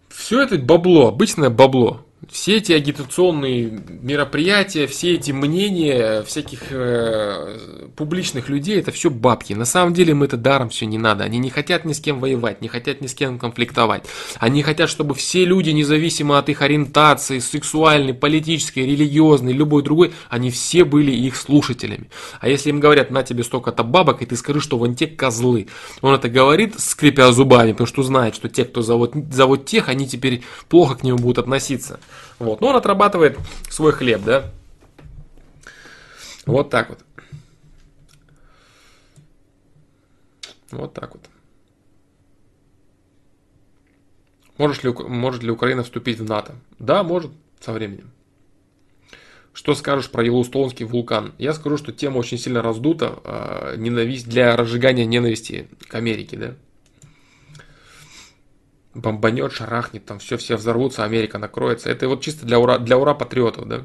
все это бабло, обычное бабло все эти агитационные мероприятия, все эти мнения всяких э, публичных людей, это все бабки. На самом деле им это даром все не надо. Они не хотят ни с кем воевать, не хотят ни с кем конфликтовать. Они хотят, чтобы все люди, независимо от их ориентации, сексуальной, политической, религиозной, любой другой, они все были их слушателями. А если им говорят, на тебе столько-то бабок, и ты скажи, что вон те козлы. Он это говорит, скрипя зубами, потому что знает, что те, кто зовут, зовут тех, они теперь плохо к нему будут относиться. Вот. Но он отрабатывает свой хлеб, да. Вот так вот. Вот так вот. Может ли, может ли Украина вступить в НАТО? Да, может, со временем. Что скажешь про Йеллоустонский вулкан? Я скажу, что тема очень сильно раздута. Э, ненависть для разжигания ненависти к Америке, да? Бомбанет, шарахнет, там все, все взорвутся, Америка накроется. Это вот чисто для ура, для ура патриотов, да?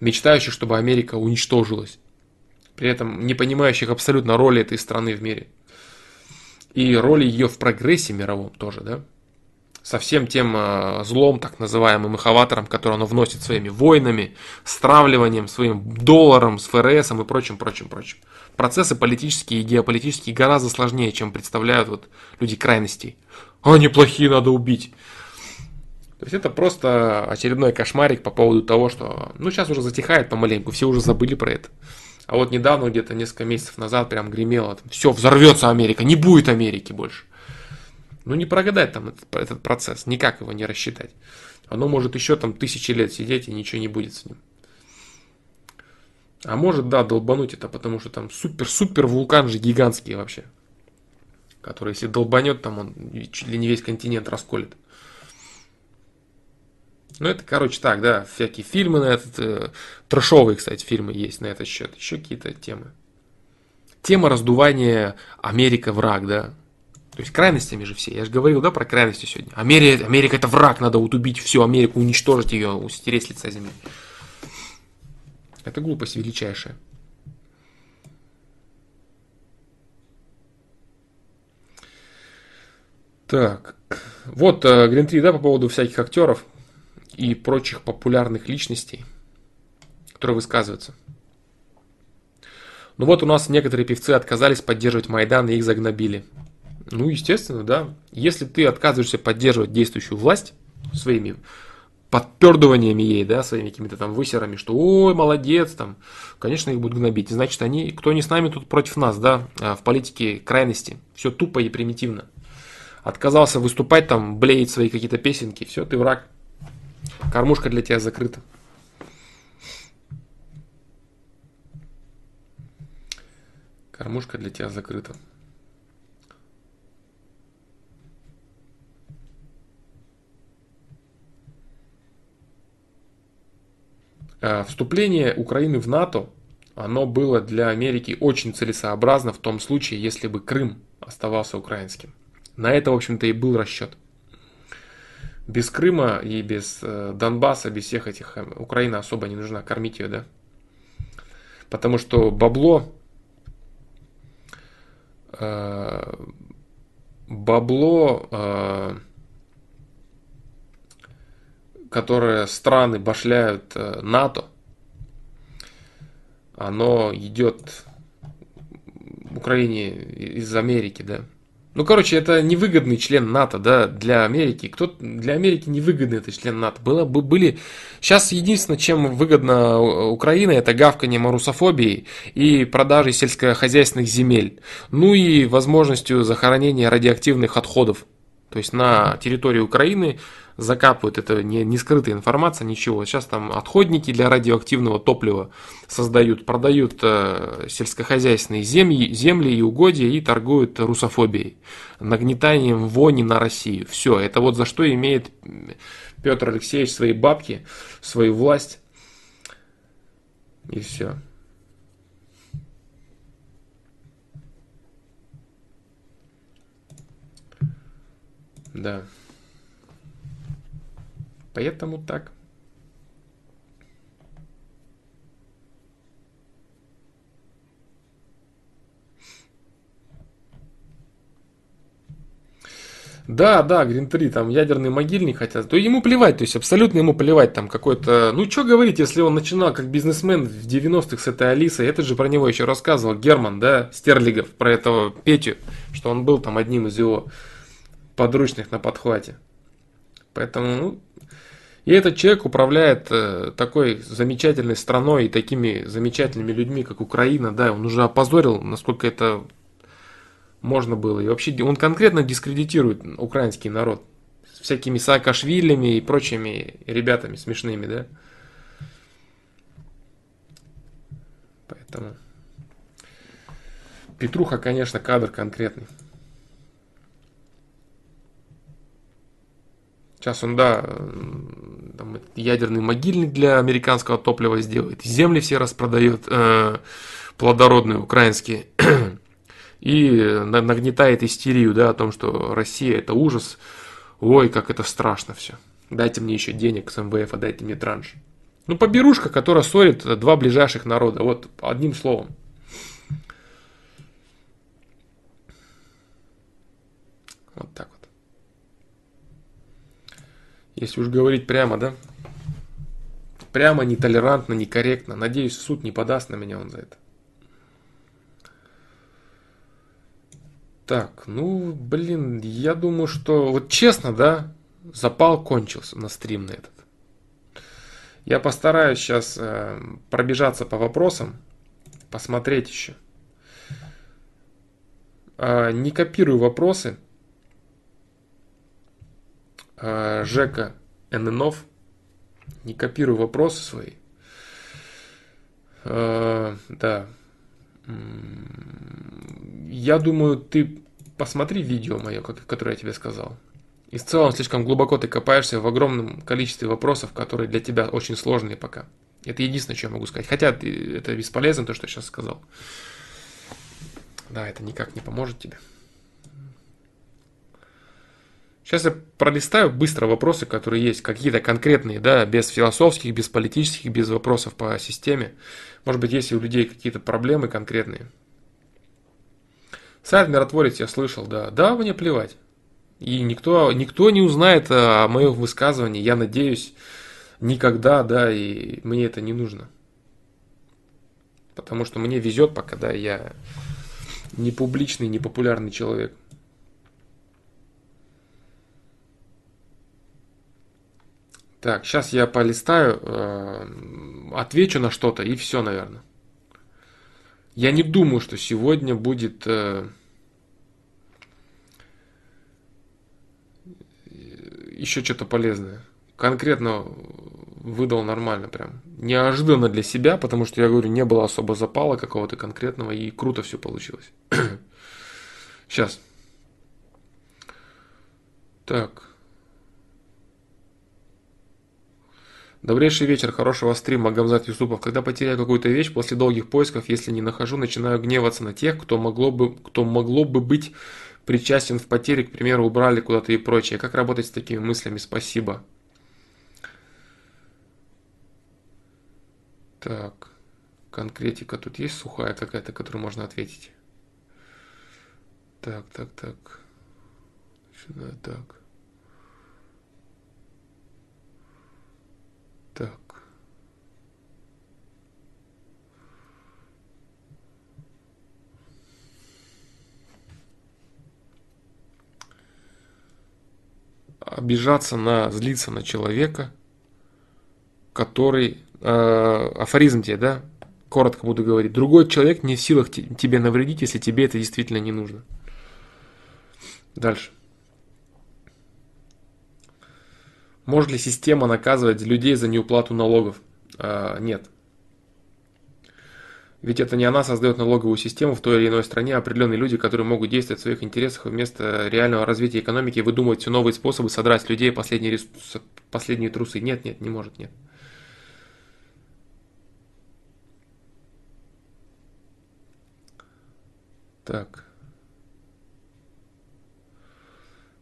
Мечтающих, чтобы Америка уничтожилась. При этом не понимающих абсолютно роли этой страны в мире. И роли ее в прогрессе мировом тоже, да? со всем тем э, злом, так называемым эховатором, который оно вносит своими войнами, стравливанием, своим долларом, с ФРС и прочим, прочим, прочим. Процессы политические и геополитические гораздо сложнее, чем представляют вот люди крайностей. А, они плохие, надо убить. То есть это просто очередной кошмарик по поводу того, что, ну, сейчас уже затихает помаленьку, все уже забыли про это. А вот недавно, где-то несколько месяцев назад, прям гремело, все, взорвется Америка, не будет Америки больше. Ну, не прогадать там этот, этот процесс, никак его не рассчитать. Оно может еще там тысячи лет сидеть, и ничего не будет с ним. А может, да, долбануть это, потому что там супер-супер вулкан же гигантский вообще. Который, если долбанет, там он чуть ли не весь континент расколет. Ну, это, короче, так, да, всякие фильмы на этот, э, трэшовые, кстати, фильмы есть на этот счет, еще какие-то темы. Тема раздувания Америка враг, да, то есть крайностями же все. Я же говорил, да, про крайности сегодня. Америка, Америка это враг, надо вот убить всю Америку, уничтожить ее, стереть с лица земли. Это глупость величайшая. Так, вот э, Грин 3, да, по поводу всяких актеров и прочих популярных личностей, которые высказываются. Ну вот у нас некоторые певцы отказались поддерживать Майдан и их загнобили. Ну, естественно, да. Если ты отказываешься поддерживать действующую власть своими подпердываниями ей, да, своими какими-то там высерами, что ой, молодец, там, конечно, их будут гнобить. Значит, они, кто не с нами, тут против нас, да, а в политике крайности. Все тупо и примитивно. Отказался выступать, там, блеять свои какие-то песенки, все, ты враг. Кормушка для тебя закрыта. Кормушка для тебя закрыта. Э, вступление Украины в НАТО, оно было для Америки очень целесообразно в том случае, если бы Крым оставался украинским. На это, в общем-то, и был расчет. Без Крыма и без э, Донбасса, без всех этих, э, Украина особо не нужна, кормить ее, да. Потому что бабло, бабло которое страны башляют э, НАТО, оно идет Украине из Америки, да. Ну, короче, это невыгодный член НАТО, да, для Америки. Кто для Америки невыгодный это член НАТО. Было, бы были... Сейчас единственное, чем выгодно Украина, это гавкание марусофобии и продажи сельскохозяйственных земель. Ну и возможностью захоронения радиоактивных отходов. То есть на территории Украины закапывают, это не, не скрытая информация, ничего. Сейчас там отходники для радиоактивного топлива создают, продают э, сельскохозяйственные земли, земли и угодья и торгуют русофобией, нагнетанием вони на Россию. Все, это вот за что имеет Петр Алексеевич свои бабки, свою власть. И все. Да. Поэтому так. Да, да, Грин 3, там ядерный могильник хотят. То ему плевать, то есть абсолютно ему плевать, там какой-то... Ну, что говорить, если он начинал как бизнесмен в 90-х с этой Алисой, это же про него еще рассказывал Герман, да, Стерлигов, про этого Петю, что он был там одним из его подручных на подхвате. Поэтому, ну, и этот человек управляет э, такой замечательной страной и такими замечательными людьми, как Украина, да, он уже опозорил, насколько это можно было. И вообще он конкретно дискредитирует украинский народ всякими Саакашвилями и прочими ребятами смешными, да. Поэтому Петруха, конечно, кадр конкретный. Сейчас он, да, там, ядерный могильник для американского топлива сделает, земли все распродает, э, плодородные украинские, и нагнетает истерию, да, о том, что Россия это ужас, ой, как это страшно все. Дайте мне еще денег с МВФ, а дайте мне транш. Ну, поберушка, которая ссорит два ближайших народа, вот одним словом. Вот так вот. Если уж говорить прямо, да? Прямо, нетолерантно, некорректно. Надеюсь, суд не подаст на меня он за это. Так, ну, блин, я думаю, что... Вот честно, да, запал кончился на стрим на этот. Я постараюсь сейчас э, пробежаться по вопросам, посмотреть еще. Э, не копирую вопросы. Э, Жека ННов. Не копирую вопросы свои. Э, да. Я думаю, ты посмотри видео мое, которое я тебе сказал. И в целом слишком глубоко ты копаешься в огромном количестве вопросов, которые для тебя очень сложные пока. Это единственное, что я могу сказать. Хотя это бесполезно, то, что я сейчас сказал. Да, это никак не поможет тебе. Сейчас я пролистаю быстро вопросы, которые есть, какие-то конкретные, да, без философских, без политических, без вопросов по системе. Может быть, есть у людей какие-то проблемы конкретные. Сайт миротворец я слышал, да. Да, мне плевать. И никто, никто не узнает о моем высказывании, я надеюсь, никогда, да, и мне это не нужно. Потому что мне везет пока, да, я не публичный, не популярный человек. Так, сейчас я полистаю, э, отвечу на что-то и все, наверное. Я не думаю, что сегодня будет э, еще что-то полезное. Конкретно выдал нормально прям. Неожиданно для себя, потому что, я говорю, не было особо запала какого-то конкретного, и круто все получилось. Сейчас. Так. Добрейший вечер, хорошего стрима, Гамзат Юсупов. Когда потеряю какую-то вещь, после долгих поисков, если не нахожу, начинаю гневаться на тех, кто могло бы, кто могло бы быть причастен в потере, к примеру, убрали куда-то и прочее. Как работать с такими мыслями? Спасибо. Так, конкретика тут есть сухая какая-то, которую можно ответить? Так, так, так. Сюда, так. Так. Обижаться на, злиться на человека, который, э, афоризм тебе, да, коротко буду говорить, другой человек не в силах тебе навредить, если тебе это действительно не нужно. Дальше. Может ли система наказывать людей за неуплату налогов? А, нет. Ведь это не она создает налоговую систему в той или иной стране, а определенные люди, которые могут действовать в своих интересах вместо реального развития экономики, выдумывать все новые способы содрать с людей последние, последние трусы. Нет, нет, не может, нет. Так.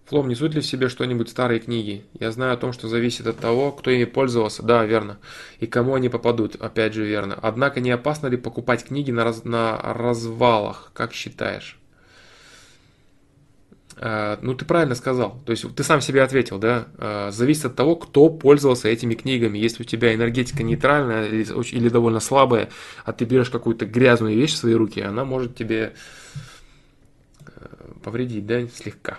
Флом несут ли в себе что-нибудь старые книги? Я знаю о том, что зависит от того, кто ими пользовался, да, верно, и кому они попадут, опять же верно. Однако не опасно ли покупать книги на, раз, на развалах, как считаешь? Uh, ну, ты правильно сказал. То есть ты сам себе ответил, да? Uh, зависит от того, кто пользовался этими книгами. Если у тебя энергетика нейтральная или, или довольно слабая, а ты берешь какую-то грязную вещь в свои руки, она может тебе uh, повредить, да, слегка.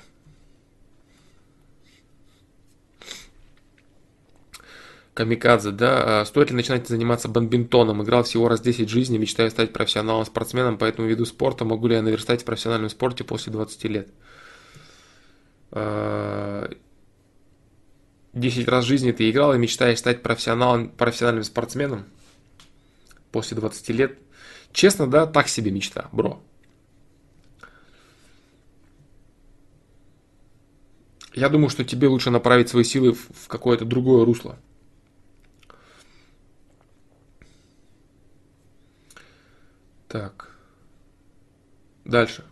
Камикадзе, да, а стоит ли начинать заниматься бадминтоном? Играл всего раз 10 жизней, мечтаю стать профессионалом спортсменом по этому виду спорта. Могу ли я наверстать в профессиональном спорте после 20 лет? 10 а, раз в жизни ты играл и мечтаешь стать профессионалом, профессиональным спортсменом после 20 лет. Честно, да, так себе мечта, бро. Я думаю, что тебе лучше направить свои силы в какое-то другое русло. Так. Дальше.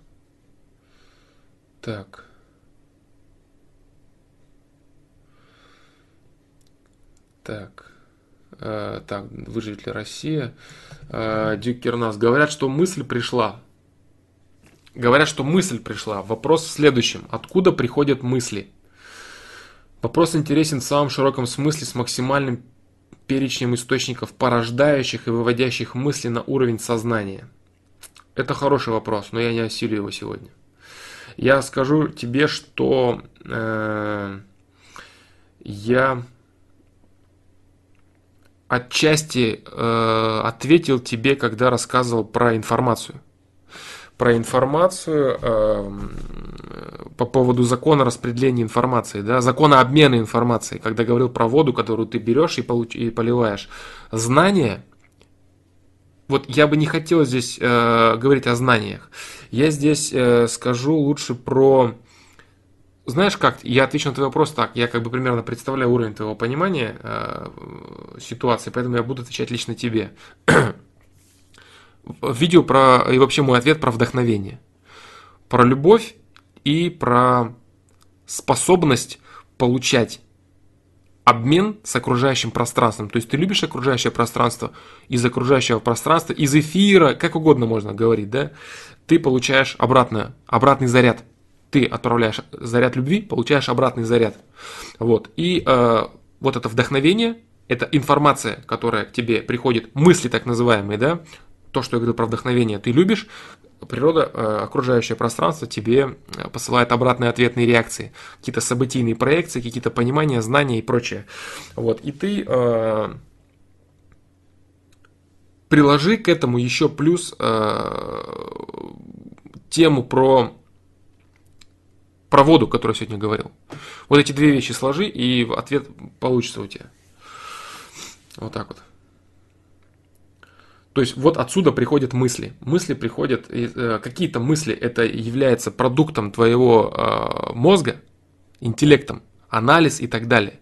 Так. Так. Э, так, выживет ли Россия? Э, Дюкернас. Говорят, что мысль пришла. Говорят, что мысль пришла. Вопрос в следующем. Откуда приходят мысли? Вопрос интересен в самом широком смысле с максимальным перечнем источников, порождающих и выводящих мысли на уровень сознания. Это хороший вопрос, но я не осилю его сегодня. Я скажу тебе, что э, я отчасти э, ответил тебе, когда рассказывал про информацию. Про информацию э, по поводу закона распределения информации, да, закона обмена информацией, когда говорил про воду, которую ты берешь и, получ, и поливаешь. Знание, вот я бы не хотел здесь э, говорить о знаниях. Я здесь э, скажу лучше про знаешь как, я отвечу на твой вопрос так, я как бы примерно представляю уровень твоего понимания э, ситуации, поэтому я буду отвечать лично тебе. Видео про, и вообще мой ответ про вдохновение. Про любовь и про способность получать обмен с окружающим пространством. То есть ты любишь окружающее пространство, из окружающего пространства, из эфира, как угодно можно говорить, да, ты получаешь обратно, обратный заряд ты отправляешь заряд любви, получаешь обратный заряд. Вот. И э, вот это вдохновение, это информация, которая к тебе приходит, мысли так называемые, да, то, что я говорил про вдохновение, ты любишь, природа, э, окружающее пространство тебе э, посылает обратные ответные реакции, какие-то событийные проекции, какие-то понимания, знания и прочее. Вот. И ты э, приложи к этому еще плюс тему про про воду, которую я сегодня говорил. Вот эти две вещи сложи, и ответ получится у тебя. Вот так вот. То есть вот отсюда приходят мысли. Мысли приходят, э, какие-то мысли, это является продуктом твоего э, мозга, интеллектом, анализ и так далее.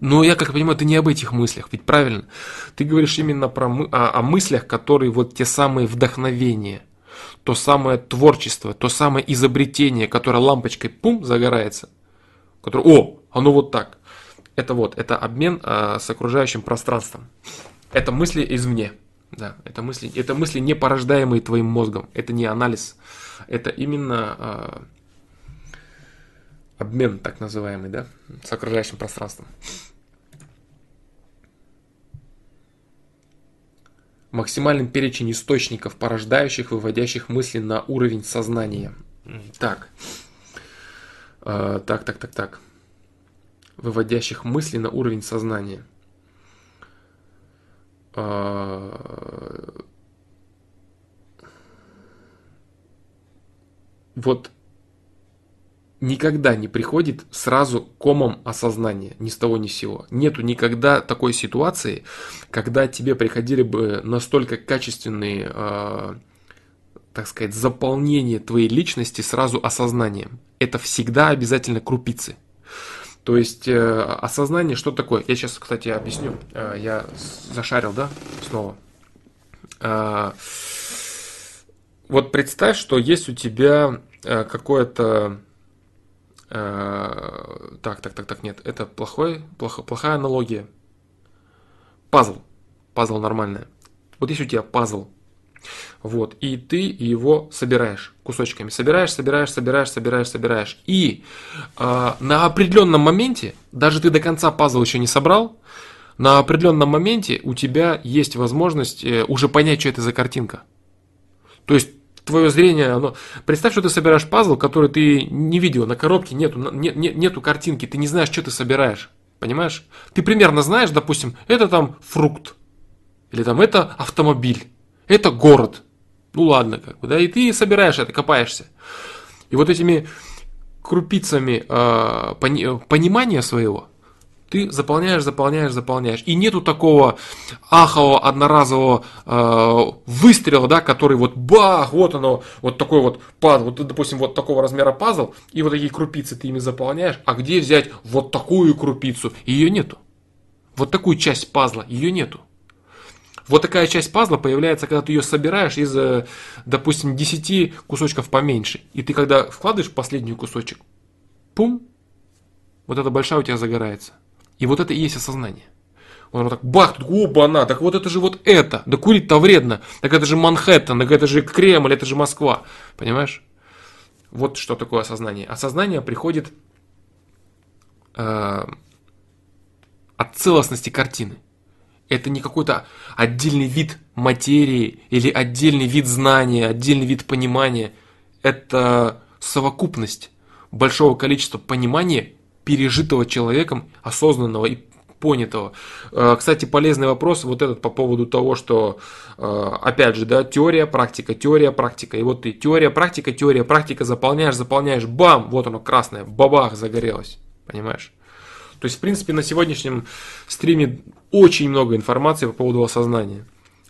Но я как понимаю, ты не об этих мыслях, ведь правильно? Ты говоришь именно про, о, о мыслях, которые вот те самые вдохновения – то самое творчество, то самое изобретение, которое лампочкой пум загорается, которое, о, оно вот так. Это вот, это обмен э, с окружающим пространством. Это мысли извне. Да, это мысли, это мысли, не порождаемые твоим мозгом. Это не анализ. Это именно э, обмен, так называемый, да, с окружающим пространством. максимальный перечень источников, порождающих, выводящих мысли на уровень сознания. Так. А, так, так, так, так. Выводящих мысли на уровень сознания. А, вот никогда не приходит сразу комом осознания, ни с того ни с сего. Нету никогда такой ситуации, когда тебе приходили бы настолько качественные, э, так сказать, заполнение твоей личности сразу осознанием. Это всегда обязательно крупицы. То есть э, осознание, что такое? Я сейчас, кстати, объясню. Э, я зашарил, да, снова. Э, вот представь, что есть у тебя э, какое-то Э, так, так, так, так, нет, это плохой, плохо, плохая аналогия. Пазл. Пазл нормальная. Вот есть у тебя пазл. Вот, и ты его собираешь кусочками. Собираешь, собираешь, собираешь, собираешь, собираешь. И э, на определенном моменте, даже ты до конца пазл еще не собрал, на определенном моменте у тебя есть возможность э, уже понять, что это за картинка. То есть твое зрение, оно... Представь, что ты собираешь пазл, который ты не видел, на коробке нету, нет, нет, нету картинки, ты не знаешь, что ты собираешь. Понимаешь? Ты примерно знаешь, допустим, это там фрукт, или там это автомобиль, это город. Ну ладно, как бы, да, и ты собираешь это, копаешься. И вот этими крупицами э, пони, понимания своего, ты заполняешь, заполняешь, заполняешь. И нету такого ахового одноразового э, выстрела, да, который вот бах, вот оно, вот такой вот пазл, вот, допустим, вот такого размера пазл, и вот такие крупицы ты ими заполняешь. А где взять вот такую крупицу? Ее нету. Вот такую часть пазла, ее нету. Вот такая часть пазла появляется, когда ты ее собираешь из, э, допустим, 10 кусочков поменьше. И ты когда вкладываешь последний кусочек, пум, вот эта большая у тебя загорается. И вот это и есть осознание. Он так бах, тут, оба-на, так вот это же вот это, да курить-то вредно, так это же Манхэттен, так это же Кремль, это же Москва, понимаешь? Вот что такое осознание. Осознание приходит э, от целостности картины. Это не какой-то отдельный вид материи или отдельный вид знания, отдельный вид понимания. Это совокупность большого количества понимания, пережитого человеком, осознанного и понятого. Э, кстати, полезный вопрос вот этот по поводу того, что, э, опять же, да, теория, практика, теория, практика. И вот ты теория, практика, теория, практика, заполняешь, заполняешь, бам, вот оно красное, бабах, загорелось. Понимаешь? То есть, в принципе, на сегодняшнем стриме очень много информации по поводу осознания.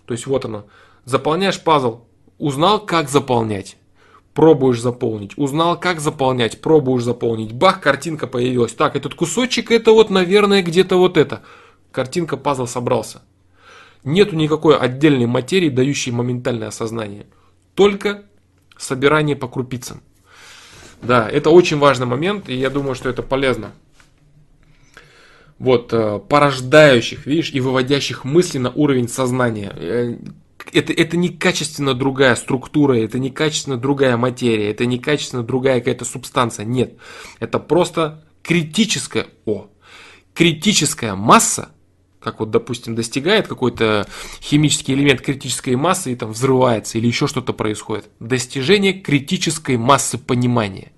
То есть, вот оно. Заполняешь пазл, узнал, как заполнять пробуешь заполнить. Узнал, как заполнять, пробуешь заполнить. Бах, картинка появилась. Так, этот кусочек, это вот, наверное, где-то вот это. Картинка, пазл собрался. Нету никакой отдельной материи, дающей моментальное осознание. Только собирание по крупицам. Да, это очень важный момент, и я думаю, что это полезно. Вот, э, порождающих, видишь, и выводящих мысли на уровень сознания. Э, это, это не качественно другая структура, это не качественно другая материя, это не качественно другая какая-то субстанция. Нет. Это просто критическая, о, критическая масса, как вот, допустим, достигает какой-то химический элемент критической массы и там взрывается или еще что-то происходит. Достижение критической массы понимания.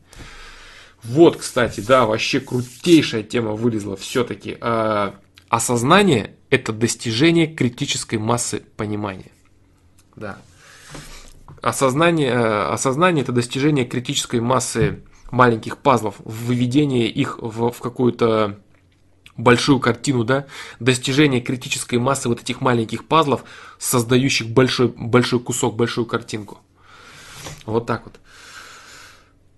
Вот, кстати, да, вообще крутейшая тема вылезла все-таки. А, осознание – это достижение критической массы понимания. Да. Осознание, э, осознание – это достижение критической массы маленьких пазлов, выведение их в, в какую-то большую картину, да, достижение критической массы вот этих маленьких пазлов, создающих большой, большой кусок, большую картинку. Вот так вот.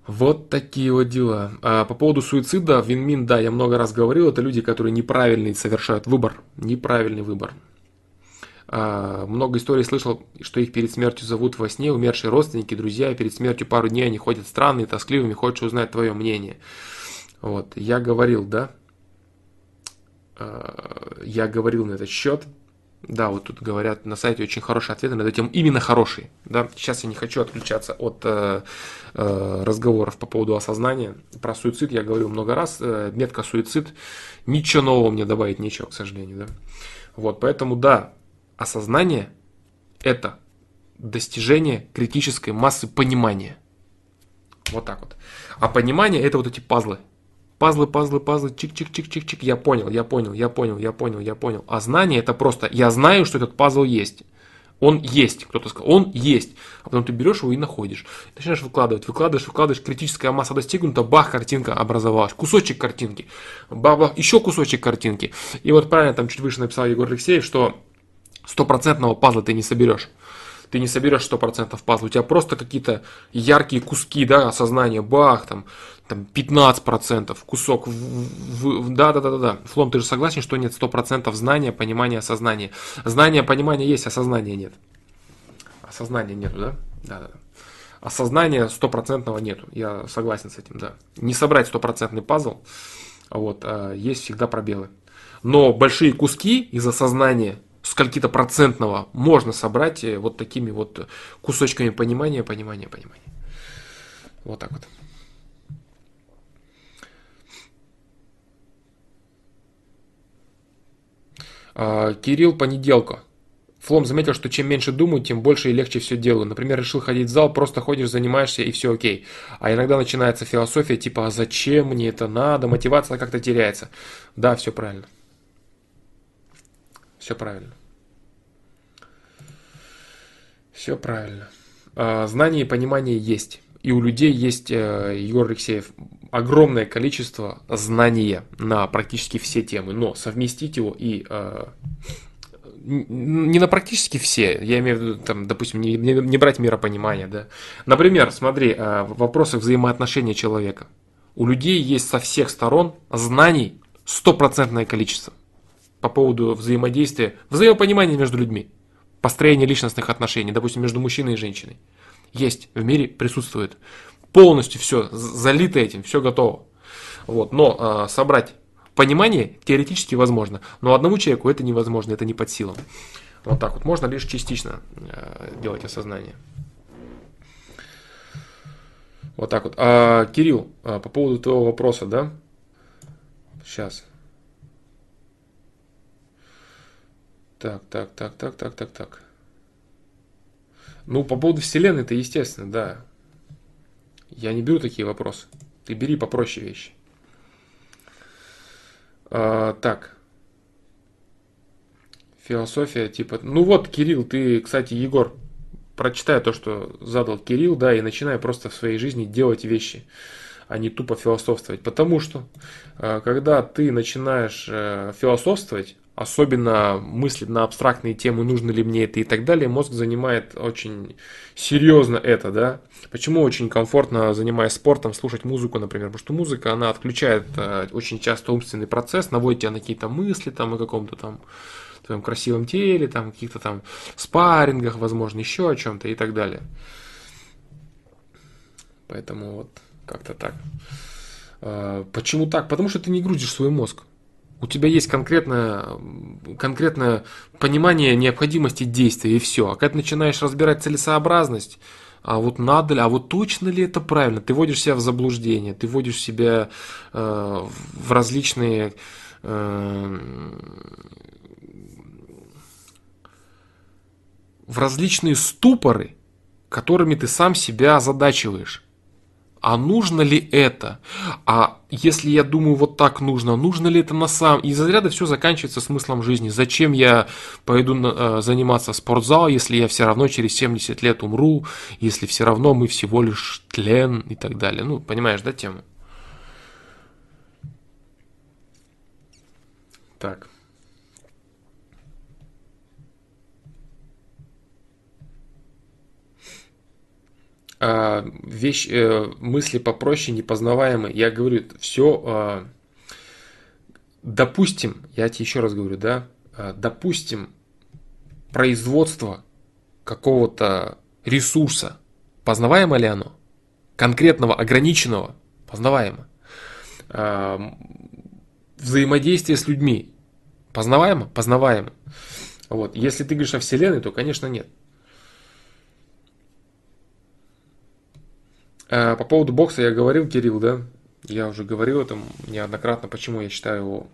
Вот такие вот дела. А по поводу суицида, Винмин, да, я много раз говорил, это люди, которые неправильный совершают выбор. Неправильный выбор. А, много историй слышал, что их перед смертью зовут во сне, умершие родственники, друзья, и перед смертью пару дней они ходят странные, тоскливыми, хочешь узнать твое мнение. Вот, я говорил, да, а, я говорил на этот счет, да, вот тут говорят на сайте очень хорошие ответы на эту тему, именно хорошие. Да? Сейчас я не хочу отключаться от э, э, разговоров по поводу осознания. Про суицид я говорил много раз. Э, метка суицид. Ничего нового мне добавить нечего, к сожалению. Да? Вот, поэтому да, осознание – это достижение критической массы понимания. Вот так вот. А понимание – это вот эти пазлы. Пазлы, пазлы, пазлы, чик-чик-чик-чик-чик. Я понял, я понял, я понял, я понял, я понял. А знание – это просто я знаю, что этот пазл есть. Он есть, кто-то сказал, он есть. А потом ты берешь его и находишь. Начинаешь выкладывать, выкладываешь, выкладываешь, критическая масса достигнута, бах, картинка образовалась. Кусочек картинки, бах, бах, еще кусочек картинки. И вот правильно там чуть выше написал Егор Алексеев, что стопроцентного пазла ты не соберешь. Ты не соберешь сто процентов пазла. У тебя просто какие-то яркие куски, да, осознания, бах, там, там 15% кусок. В, в, да, да, да, да, да. Флом, ты же согласен, что нет 100% знания, понимания, осознания. Знания, понимания есть, осознания нет. Осознания нету, да? Да, да, да. Осознания стопроцентного нету. Я согласен с этим, да. Не собрать стопроцентный пазл, вот, а есть всегда пробелы. Но большие куски из осознания скольки-то процентного можно собрать э, вот такими вот кусочками понимания, понимания, понимания. Вот так вот. А, Кирилл Понеделко. Флом заметил, что чем меньше думаю, тем больше и легче все делаю. Например, решил ходить в зал, просто ходишь, занимаешься и все окей. А иногда начинается философия типа, а зачем мне это надо, мотивация как-то теряется. Да, все правильно. Все правильно. Все правильно. А, знание и понимание есть. И у людей есть, э, Егор Алексеев, огромное количество знания на практически все темы, но совместить его и э, не на практически все, я имею в виду, там, допустим, не, не, не брать миропонимание, да. Например, смотри, э, вопросы взаимоотношения человека. У людей есть со всех сторон знаний стопроцентное количество по поводу взаимодействия, взаимопонимания между людьми построение личностных отношений, допустим, между мужчиной и женщиной. Есть, в мире присутствует. Полностью все залито этим, все готово. Вот. Но э, собрать понимание теоретически возможно, но одному человеку это невозможно, это не под силам. Вот так вот. Можно лишь частично э, делать осознание. Вот так вот. А, Кирилл, а, по поводу твоего вопроса, да? сейчас. Так, так, так, так, так, так, так. Ну, по поводу Вселенной, это естественно, да. Я не беру такие вопросы. Ты бери попроще вещи. А, так. Философия, типа... Ну вот, Кирилл, ты, кстати, Егор, прочитай то, что задал Кирилл, да, и начинай просто в своей жизни делать вещи, а не тупо философствовать. Потому что, а, когда ты начинаешь э, философствовать, особенно мыслить на абстрактные темы, нужно ли мне это и так далее, мозг занимает очень серьезно это, да. Почему очень комфортно, занимаясь спортом, слушать музыку, например, потому что музыка, она отключает э, очень часто умственный процесс, наводит тебя на какие-то мысли там о каком-то там твоем красивом теле, там каких-то там спаррингах, возможно, еще о чем-то и так далее. Поэтому вот как-то так. Э, почему так? Потому что ты не грузишь свой мозг. У тебя есть конкретное, конкретное понимание необходимости действия и все. А когда ты начинаешь разбирать целесообразность, а вот надо ли, а вот точно ли это правильно, ты вводишь себя в заблуждение, ты вводишь себя э, в различные э, в различные ступоры, которыми ты сам себя озадачиваешь а нужно ли это? А если я думаю, вот так нужно, нужно ли это на самом... Из разряда все заканчивается смыслом жизни. Зачем я пойду на, э, заниматься в спортзал, если я все равно через 70 лет умру, если все равно мы всего лишь тлен и так далее. Ну, понимаешь, да, тему? Так. А, вещь, э, мысли попроще, непознаваемые. Я говорю, все, а, допустим, я тебе еще раз говорю, да, а, допустим, производство какого-то ресурса, познаваемо ли оно? Конкретного, ограниченного, познаваемо. А, взаимодействие с людьми, познаваемо? Познаваемо. Вот. Если ты говоришь о Вселенной, то, конечно, нет. По поводу бокса я говорил, Кирилл, да? Я уже говорил это неоднократно, почему я считаю его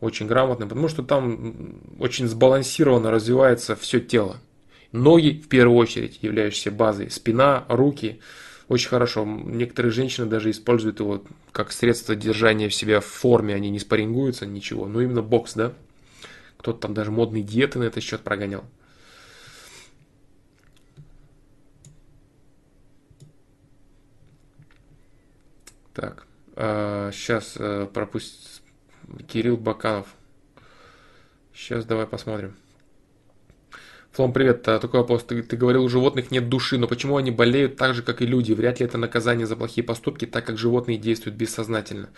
очень грамотным. Потому что там очень сбалансированно развивается все тело. Ноги, в первую очередь, являющиеся базой. Спина, руки. Очень хорошо. Некоторые женщины даже используют его как средство держания в себя в форме. Они не спаррингуются, ничего. Но именно бокс, да? Кто-то там даже модные диеты на этот счет прогонял. Так, а, сейчас а, пропусть Кирилл Баканов. Сейчас давай посмотрим. Флом, привет. А, такой вопрос. Ты, ты говорил, у животных нет души, но почему они болеют так же, как и люди? Вряд ли это наказание за плохие поступки, так как животные действуют бессознательно.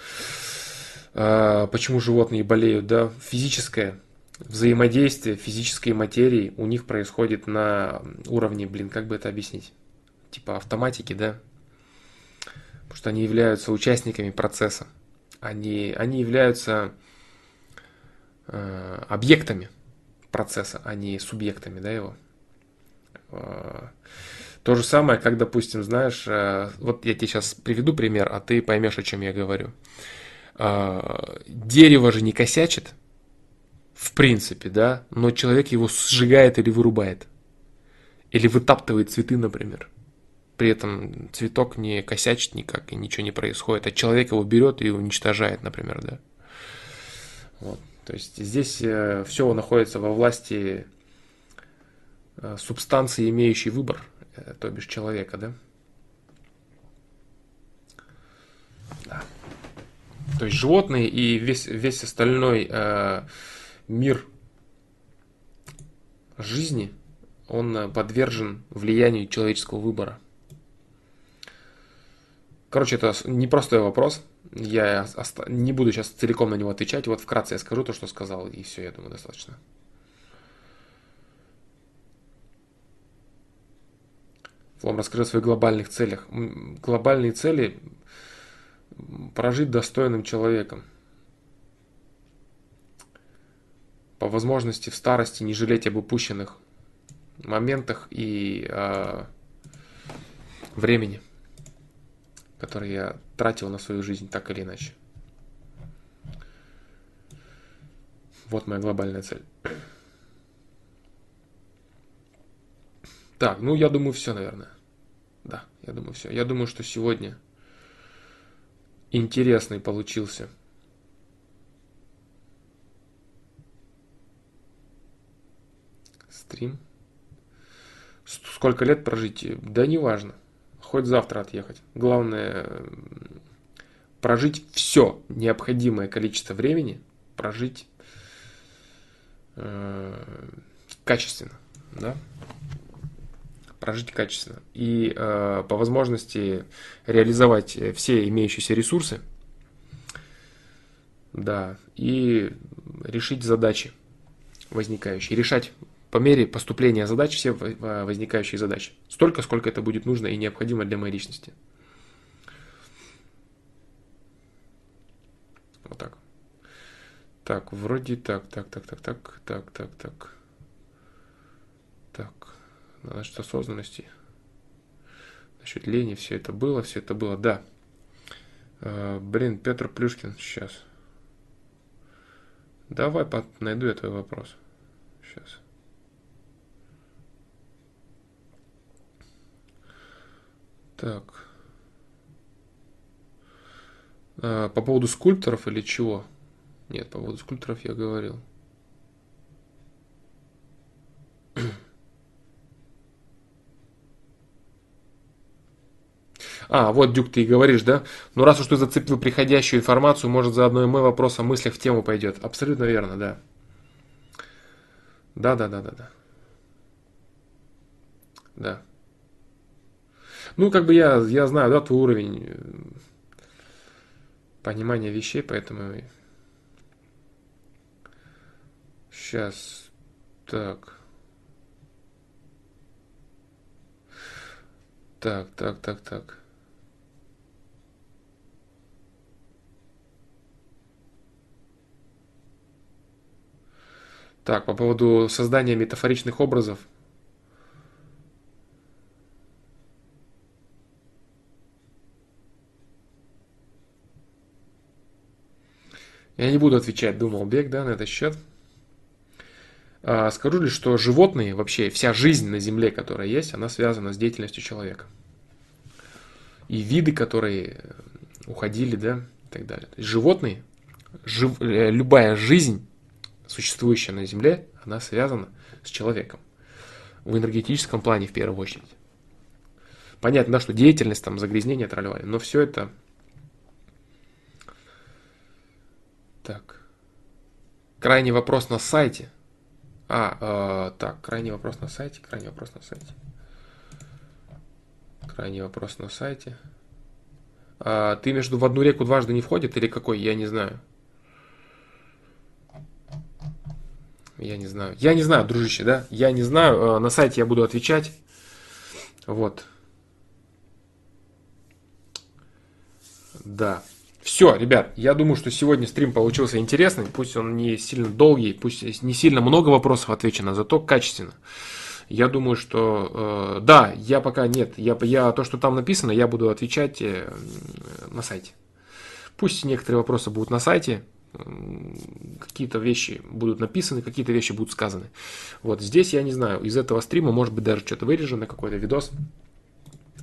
А, почему животные болеют? Да, физическое взаимодействие физической материи у них происходит на уровне, блин, как бы это объяснить? Типа автоматики, да? Потому что они являются участниками процесса. Они, они являются э, объектами процесса, а не субъектами да, его. Э, то же самое, как, допустим, знаешь, э, вот я тебе сейчас приведу пример, а ты поймешь, о чем я говорю. Э, дерево же не косячит, в принципе, да, но человек его сжигает или вырубает. Или вытаптывает цветы, например при этом цветок не косячит никак и ничего не происходит, а человек его берет и уничтожает, например, да. Вот. То есть здесь э, все находится во власти э, субстанции, имеющей выбор, э, то бишь человека, да. да. То есть животные и весь, весь остальной э, мир жизни, он подвержен влиянию человеческого выбора. Короче, это непростой вопрос. Я не буду сейчас целиком на него отвечать. Вот вкратце я скажу то, что сказал, и все, я думаю, достаточно. Флом, расскажи о своих глобальных целях. Глобальные цели – прожить достойным человеком. По возможности в старости не жалеть об упущенных моментах и э, времени который я тратил на свою жизнь так или иначе. Вот моя глобальная цель. Так, ну я думаю, все, наверное. Да, я думаю, все. Я думаю, что сегодня интересный получился. Стрим. Сколько лет прожить? Да неважно. Хоть завтра отъехать. Главное прожить все необходимое количество времени, прожить э, качественно, да, прожить качественно и э, по возможности реализовать все имеющиеся ресурсы, да, и решить задачи возникающие, решать по мере поступления задач все возникающие задачи, столько, сколько это будет нужно и необходимо для моей личности. Вот так. Так, вроде так, так, так, так, так, так, так, так. Так, насчет осознанности. Насчет лени, все это было, все это было, да. А, блин, Петр Плюшкин, сейчас. Давай найду я твой вопрос. Сейчас. Так. А, по поводу скульпторов или чего? Нет, по поводу скульпторов я говорил. А, вот, Дюк, ты и говоришь, да? Ну, раз уж ты зацепил приходящую информацию, может, заодно и мой вопрос о мыслях в тему пойдет. Абсолютно верно, да. Да, да, да, да, да. Да. Ну, как бы я, я знаю, да, твой уровень понимания вещей, поэтому сейчас так. Так, так, так, так. Так, по поводу создания метафоричных образов. Я не буду отвечать, думал Бег, да, на этот счет. А, скажу лишь, что животные, вообще вся жизнь на Земле, которая есть, она связана с деятельностью человека. И виды, которые уходили, да, и так далее. То есть животные, жив, э, любая жизнь, существующая на Земле, она связана с человеком. В энергетическом плане в первую очередь. Понятно, да, что деятельность, там, загрязнение, тролливали, но все это Так. Крайний вопрос на сайте. А, э, так, крайний вопрос на сайте, крайний вопрос на сайте. Крайний вопрос на сайте. А, ты между в одну реку дважды не входит или какой? Я не знаю. Я не знаю. Я не знаю, дружище, да? Я не знаю. А, на сайте я буду отвечать. Вот. Да. Все, ребят, я думаю, что сегодня стрим получился интересный. Пусть он не сильно долгий, пусть не сильно много вопросов отвечено, зато качественно. Я думаю, что э, да, я пока нет, я, я то, что там написано, я буду отвечать э, на сайте. Пусть некоторые вопросы будут на сайте, какие-то вещи будут написаны, какие-то вещи будут сказаны. Вот здесь я не знаю, из этого стрима может быть даже что-то вырежено, какой-то видос.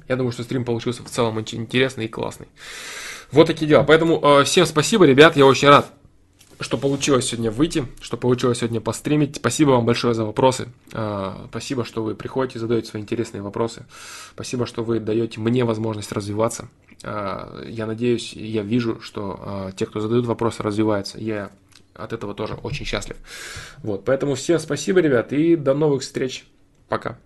Я думаю, что стрим получился в целом очень интересный и классный. Вот такие дела. Поэтому э, всем спасибо, ребят. Я очень рад, что получилось сегодня выйти, что получилось сегодня постримить. Спасибо вам большое за вопросы. Э, спасибо, что вы приходите, задаете свои интересные вопросы. Спасибо, что вы даете мне возможность развиваться. Э, я надеюсь, я вижу, что те, кто задают вопросы, развиваются. Я от этого тоже очень счастлив. Вот, поэтому всем спасибо, ребят, и до новых встреч. Пока.